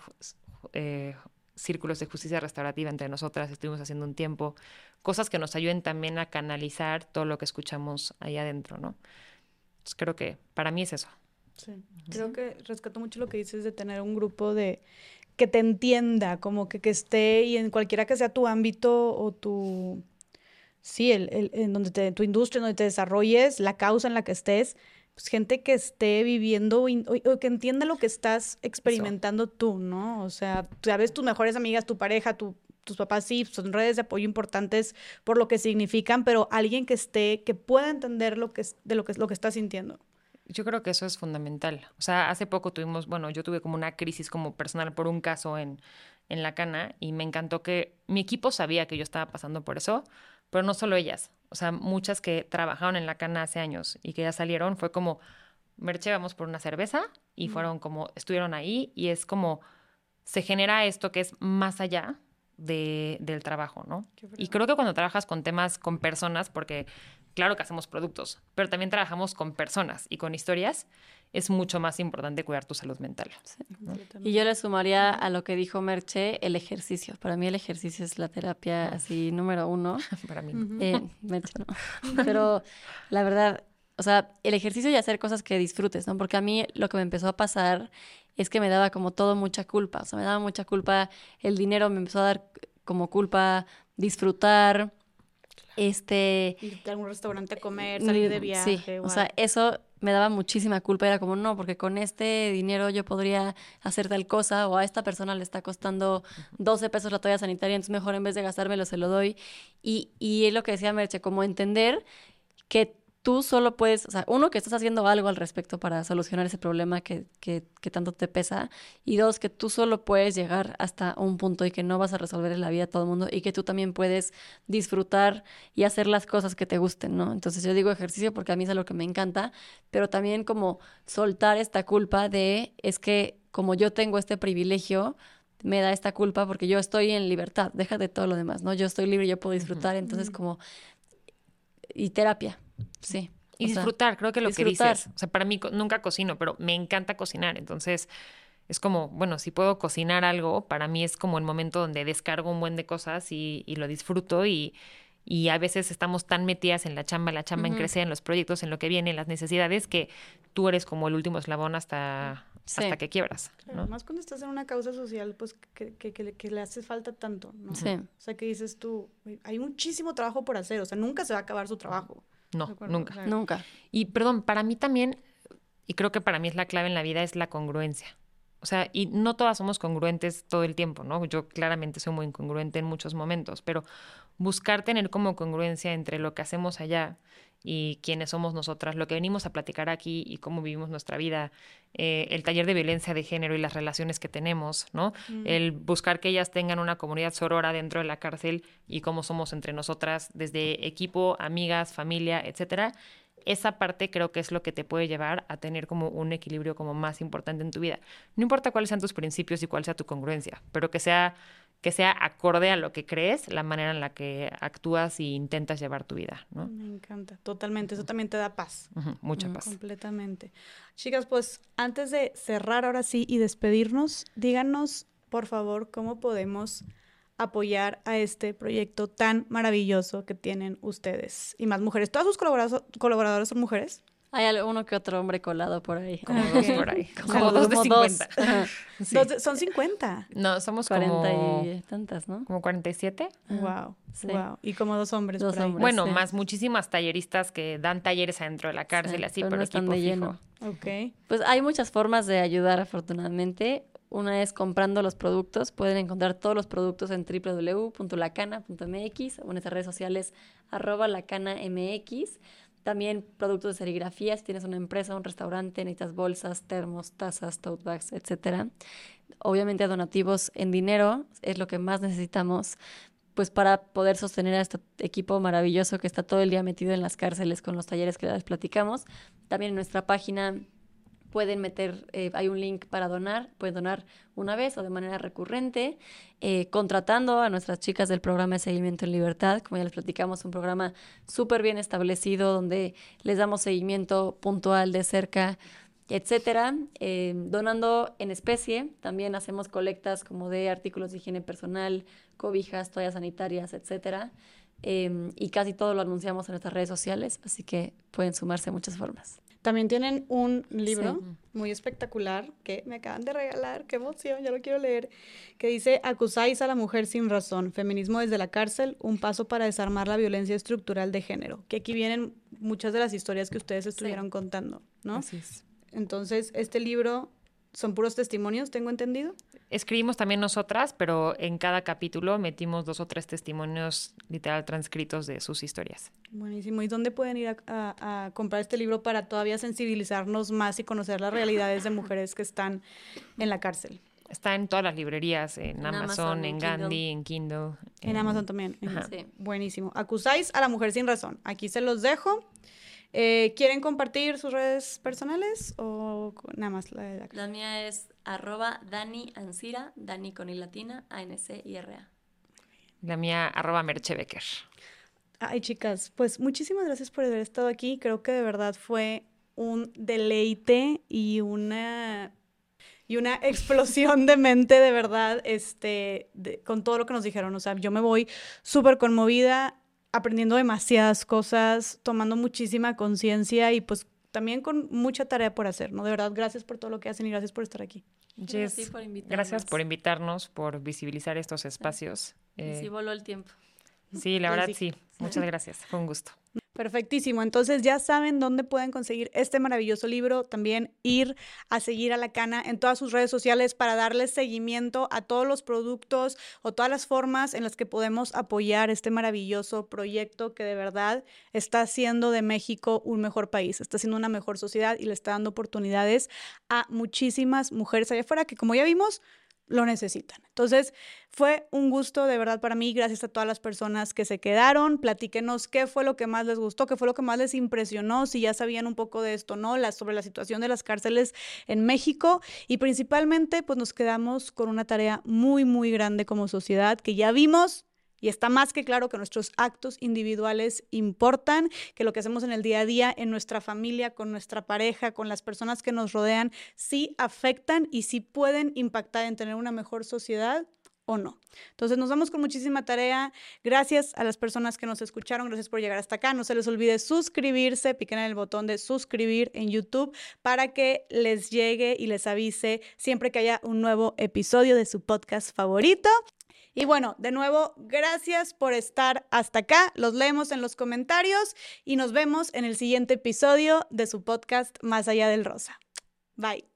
eh, círculos de justicia restaurativa entre nosotras, estuvimos haciendo un tiempo, cosas que nos ayuden también a canalizar todo lo que escuchamos ahí adentro, ¿no? Entonces creo que para mí es eso. Sí. Creo que rescato mucho lo que dices de tener un grupo de que te entienda, como que, que esté y en cualquiera que sea tu ámbito o tu, sí, el, el, en donde te, tu industria, donde te desarrolles, la causa en la que estés, pues gente que esté viviendo o, que entienda lo que estás experimentando tú, ¿no? O sea, sabes tus mejores amigas, tu pareja, tu, tus papás sí, son redes de apoyo importantes por lo que significan, pero alguien que esté, que pueda entender lo que, de lo que, lo que estás sintiendo. Yo creo que eso es fundamental. O sea, hace poco tuvimos, bueno, yo tuve como una crisis como personal por un caso en, en la cana y me encantó que mi equipo sabía que yo estaba pasando por eso, pero no solo ellas. O sea, muchas que trabajaron en la cana hace años y que ya salieron, fue como, Merche, vamos por una cerveza y fueron como, estuvieron ahí y es como, se genera esto que es más allá de, del trabajo, ¿no? Y creo que cuando trabajas con temas, con personas, porque claro que hacemos productos, pero también trabajamos con personas y con historias, es mucho más importante cuidar tu salud mental. Y yo le sumaría a lo que dijo Merche el ejercicio. Para mí el ejercicio es la terapia así número uno. Para mí. Eh, Merche no. Pero la verdad, o sea, el ejercicio y hacer cosas que disfrutes, ¿no? Porque a mí lo que me empezó a pasar es que me daba como todo mucha culpa. O sea, me daba mucha culpa el dinero, me empezó a dar como culpa disfrutar este... Irte a algún restaurante a comer, salir de viaje. Sí, o sea, eso me daba muchísima culpa. Era como, no, porque con este dinero yo podría hacer tal cosa o a esta persona le está costando 12 pesos la toalla sanitaria, entonces mejor en vez de gastármelo se lo doy. Y, y es lo que decía Merche, como entender que tú solo puedes, o sea, uno, que estás haciendo algo al respecto para solucionar ese problema que, que, que, tanto te pesa, y dos, que tú solo puedes llegar hasta un punto y que no vas a resolver la vida a todo el mundo y que tú también puedes disfrutar y hacer las cosas que te gusten, ¿no? Entonces yo digo ejercicio porque a mí es algo que me encanta, pero también como soltar esta culpa de, es que como yo tengo este privilegio, me da esta culpa porque yo estoy en libertad, deja de todo lo demás, ¿no? Yo estoy libre, yo puedo disfrutar, entonces como... Y terapia, Sí. Y disfrutar, creo que lo que dices. O sea, para mí nunca cocino, pero me encanta cocinar. Entonces, es como, bueno, si puedo cocinar algo, para mí es como el momento donde descargo un buen de cosas y, lo disfruto y, y a veces estamos tan metidas en la chamba, la chamba en crecer, en los proyectos, en lo que viene, en las necesidades, que tú eres como el último eslabón hasta, hasta que quiebras. ¿no? más cuando estás en una causa social, pues que, que, que, le hace falta tanto, ¿no? Sí. O sea, que dices tú, hay muchísimo trabajo por hacer, o sea, nunca se va a acabar su trabajo. No, nunca. Nunca. Y perdón, para mí también, y creo que para mí es la clave en la vida, es la congruencia. O sea, y no todas somos congruentes todo el tiempo, ¿no? Yo claramente soy muy incongruente en muchos momentos, pero buscar tener como congruencia entre lo que hacemos allá y quiénes somos nosotras, lo que venimos a platicar aquí y cómo vivimos nuestra vida, eh, el taller de violencia de género y las relaciones que tenemos, ¿no? El buscar que ellas tengan una comunidad sorora dentro de la cárcel y cómo somos entre nosotras, desde equipo, amigas, familia, etcétera. Esa parte creo que es lo que te puede llevar a tener como un equilibrio como más importante en tu vida. No importa cuáles sean tus principios y cuál sea tu congruencia, pero que sea que sea acorde a lo que crees, la manera en la que actúas y intentas llevar tu vida, ¿no? Me encanta, totalmente. Eso también te da paz. mucha paz. Completamente. Chicas, pues antes de cerrar ahora sí y despedirnos, díganos, por favor, cómo podemos apoyar a este proyecto tan maravilloso que tienen ustedes y más mujeres. ¿Todas sus colaboradoras son mujeres? Hay uno que otro hombre colado por ahí. Como dos por ahí. Como, dos de 50. son 50. No, somos 40 y tantas, ¿no? Como 47. Wow. Wow. Y como dos hombres. Dos hombres bueno, más muchísimas talleristas que dan talleres adentro de la cárcel, así, pero, equipo fijo. Ok. Pues hay muchas formas de ayudar, afortunadamente. Una es comprando los productos. Pueden encontrar todos los productos en www.lacana.mx o en nuestras redes sociales arroba lacanamx. También productos de serigrafía, si tienes una empresa, un restaurante, necesitas bolsas, termos, tazas, tote bags, etc. Obviamente donativos en dinero es lo que más necesitamos pues para poder sostener a este equipo maravilloso que está todo el día metido en las cárceles con los talleres que les platicamos. También en nuestra página pueden meter, eh, hay un link para donar, pueden donar una vez o de manera recurrente, eh, contratando a nuestras chicas del programa de seguimiento en libertad, como ya les platicamos, un programa súper bien establecido donde les damos seguimiento puntual de cerca, etcétera, eh, donando en especie, también hacemos colectas como de artículos de higiene personal, cobijas, toallas sanitarias, etcétera. y casi todo lo anunciamos en nuestras redes sociales, así que pueden sumarse de muchas formas. También tienen un libro muy espectacular que me acaban de regalar, qué emoción, ya lo quiero leer, que dice Acusáis a la mujer sin razón, feminismo desde la cárcel, un paso para desarmar la violencia estructural de género, que aquí vienen muchas de las historias que ustedes estuvieron contando, ¿no? Así es. Entonces, este libro son puros testimonios, tengo entendido. Escribimos también nosotras, pero en cada capítulo metimos dos o tres testimonios literal transcritos de sus historias. Buenísimo. ¿Y dónde pueden ir a, comprar este libro para todavía sensibilizarnos más y conocer las realidades de mujeres que están en la cárcel? Está en todas las librerías, en, Amazon, en, Gandhi, en Kindle. En, Amazon también. Sí. Buenísimo. Acusáis a la mujer sin razón. Aquí se los dejo. Eh, ¿Quieren compartir sus redes personales o nada más la de la La mía es arroba Dani Ansira, Dani con i latina, A-N-C-I-R-A. La mía arroba Merchebecker. Ay, chicas, pues muchísimas gracias por haber estado aquí. Creo que de verdad fue un deleite y una y una explosión de mente de verdad este con todo lo que nos dijeron, o sea, yo me voy súper conmovida aprendiendo demasiadas cosas, tomando muchísima conciencia y pues también con mucha tarea por hacer, ¿no? De verdad, gracias por todo lo que hacen y gracias por estar aquí. gracias por invitarnos. Gracias por invitarnos, por visibilizar estos espacios. sí, eh, voló el tiempo. Sí, la verdad sí. Muchas gracias. Fue un gusto. Perfectísimo. Entonces ya saben dónde pueden conseguir este maravilloso libro. También ir a seguir a la cana en todas sus redes sociales para darles seguimiento a todos los productos o todas las formas en las que podemos apoyar este maravilloso proyecto que de verdad está haciendo de México un mejor país, está haciendo una mejor sociedad y le está dando oportunidades a muchísimas mujeres allá afuera que como ya vimos lo necesitan. Entonces, fue un gusto de verdad para mí, gracias a todas las personas que se quedaron. Platíquenos qué fue lo que más les gustó, qué fue lo que más les impresionó, si ya sabían un poco de esto, ¿no? Sobre la situación de las cárceles en México y principalmente pues nos quedamos con una tarea muy, muy grande como sociedad que ya vimos y está más que claro que nuestros actos individuales importan, que lo que hacemos en el día a día, en nuestra familia, con nuestra pareja, con las personas que nos rodean, sí afectan y sí pueden impactar en tener una mejor sociedad o no. Entonces nos vamos con muchísima tarea. Gracias a las personas que nos escucharon, gracias por llegar hasta acá. No se les olvide suscribirse, piquen en el botón de suscribir en YouTube para que les llegue y les avise siempre que haya un nuevo episodio de su podcast favorito. Y bueno, de nuevo, gracias por estar hasta acá. Los leemos en los comentarios y nos vemos en el siguiente episodio de su podcast Más allá del rosa. Bye.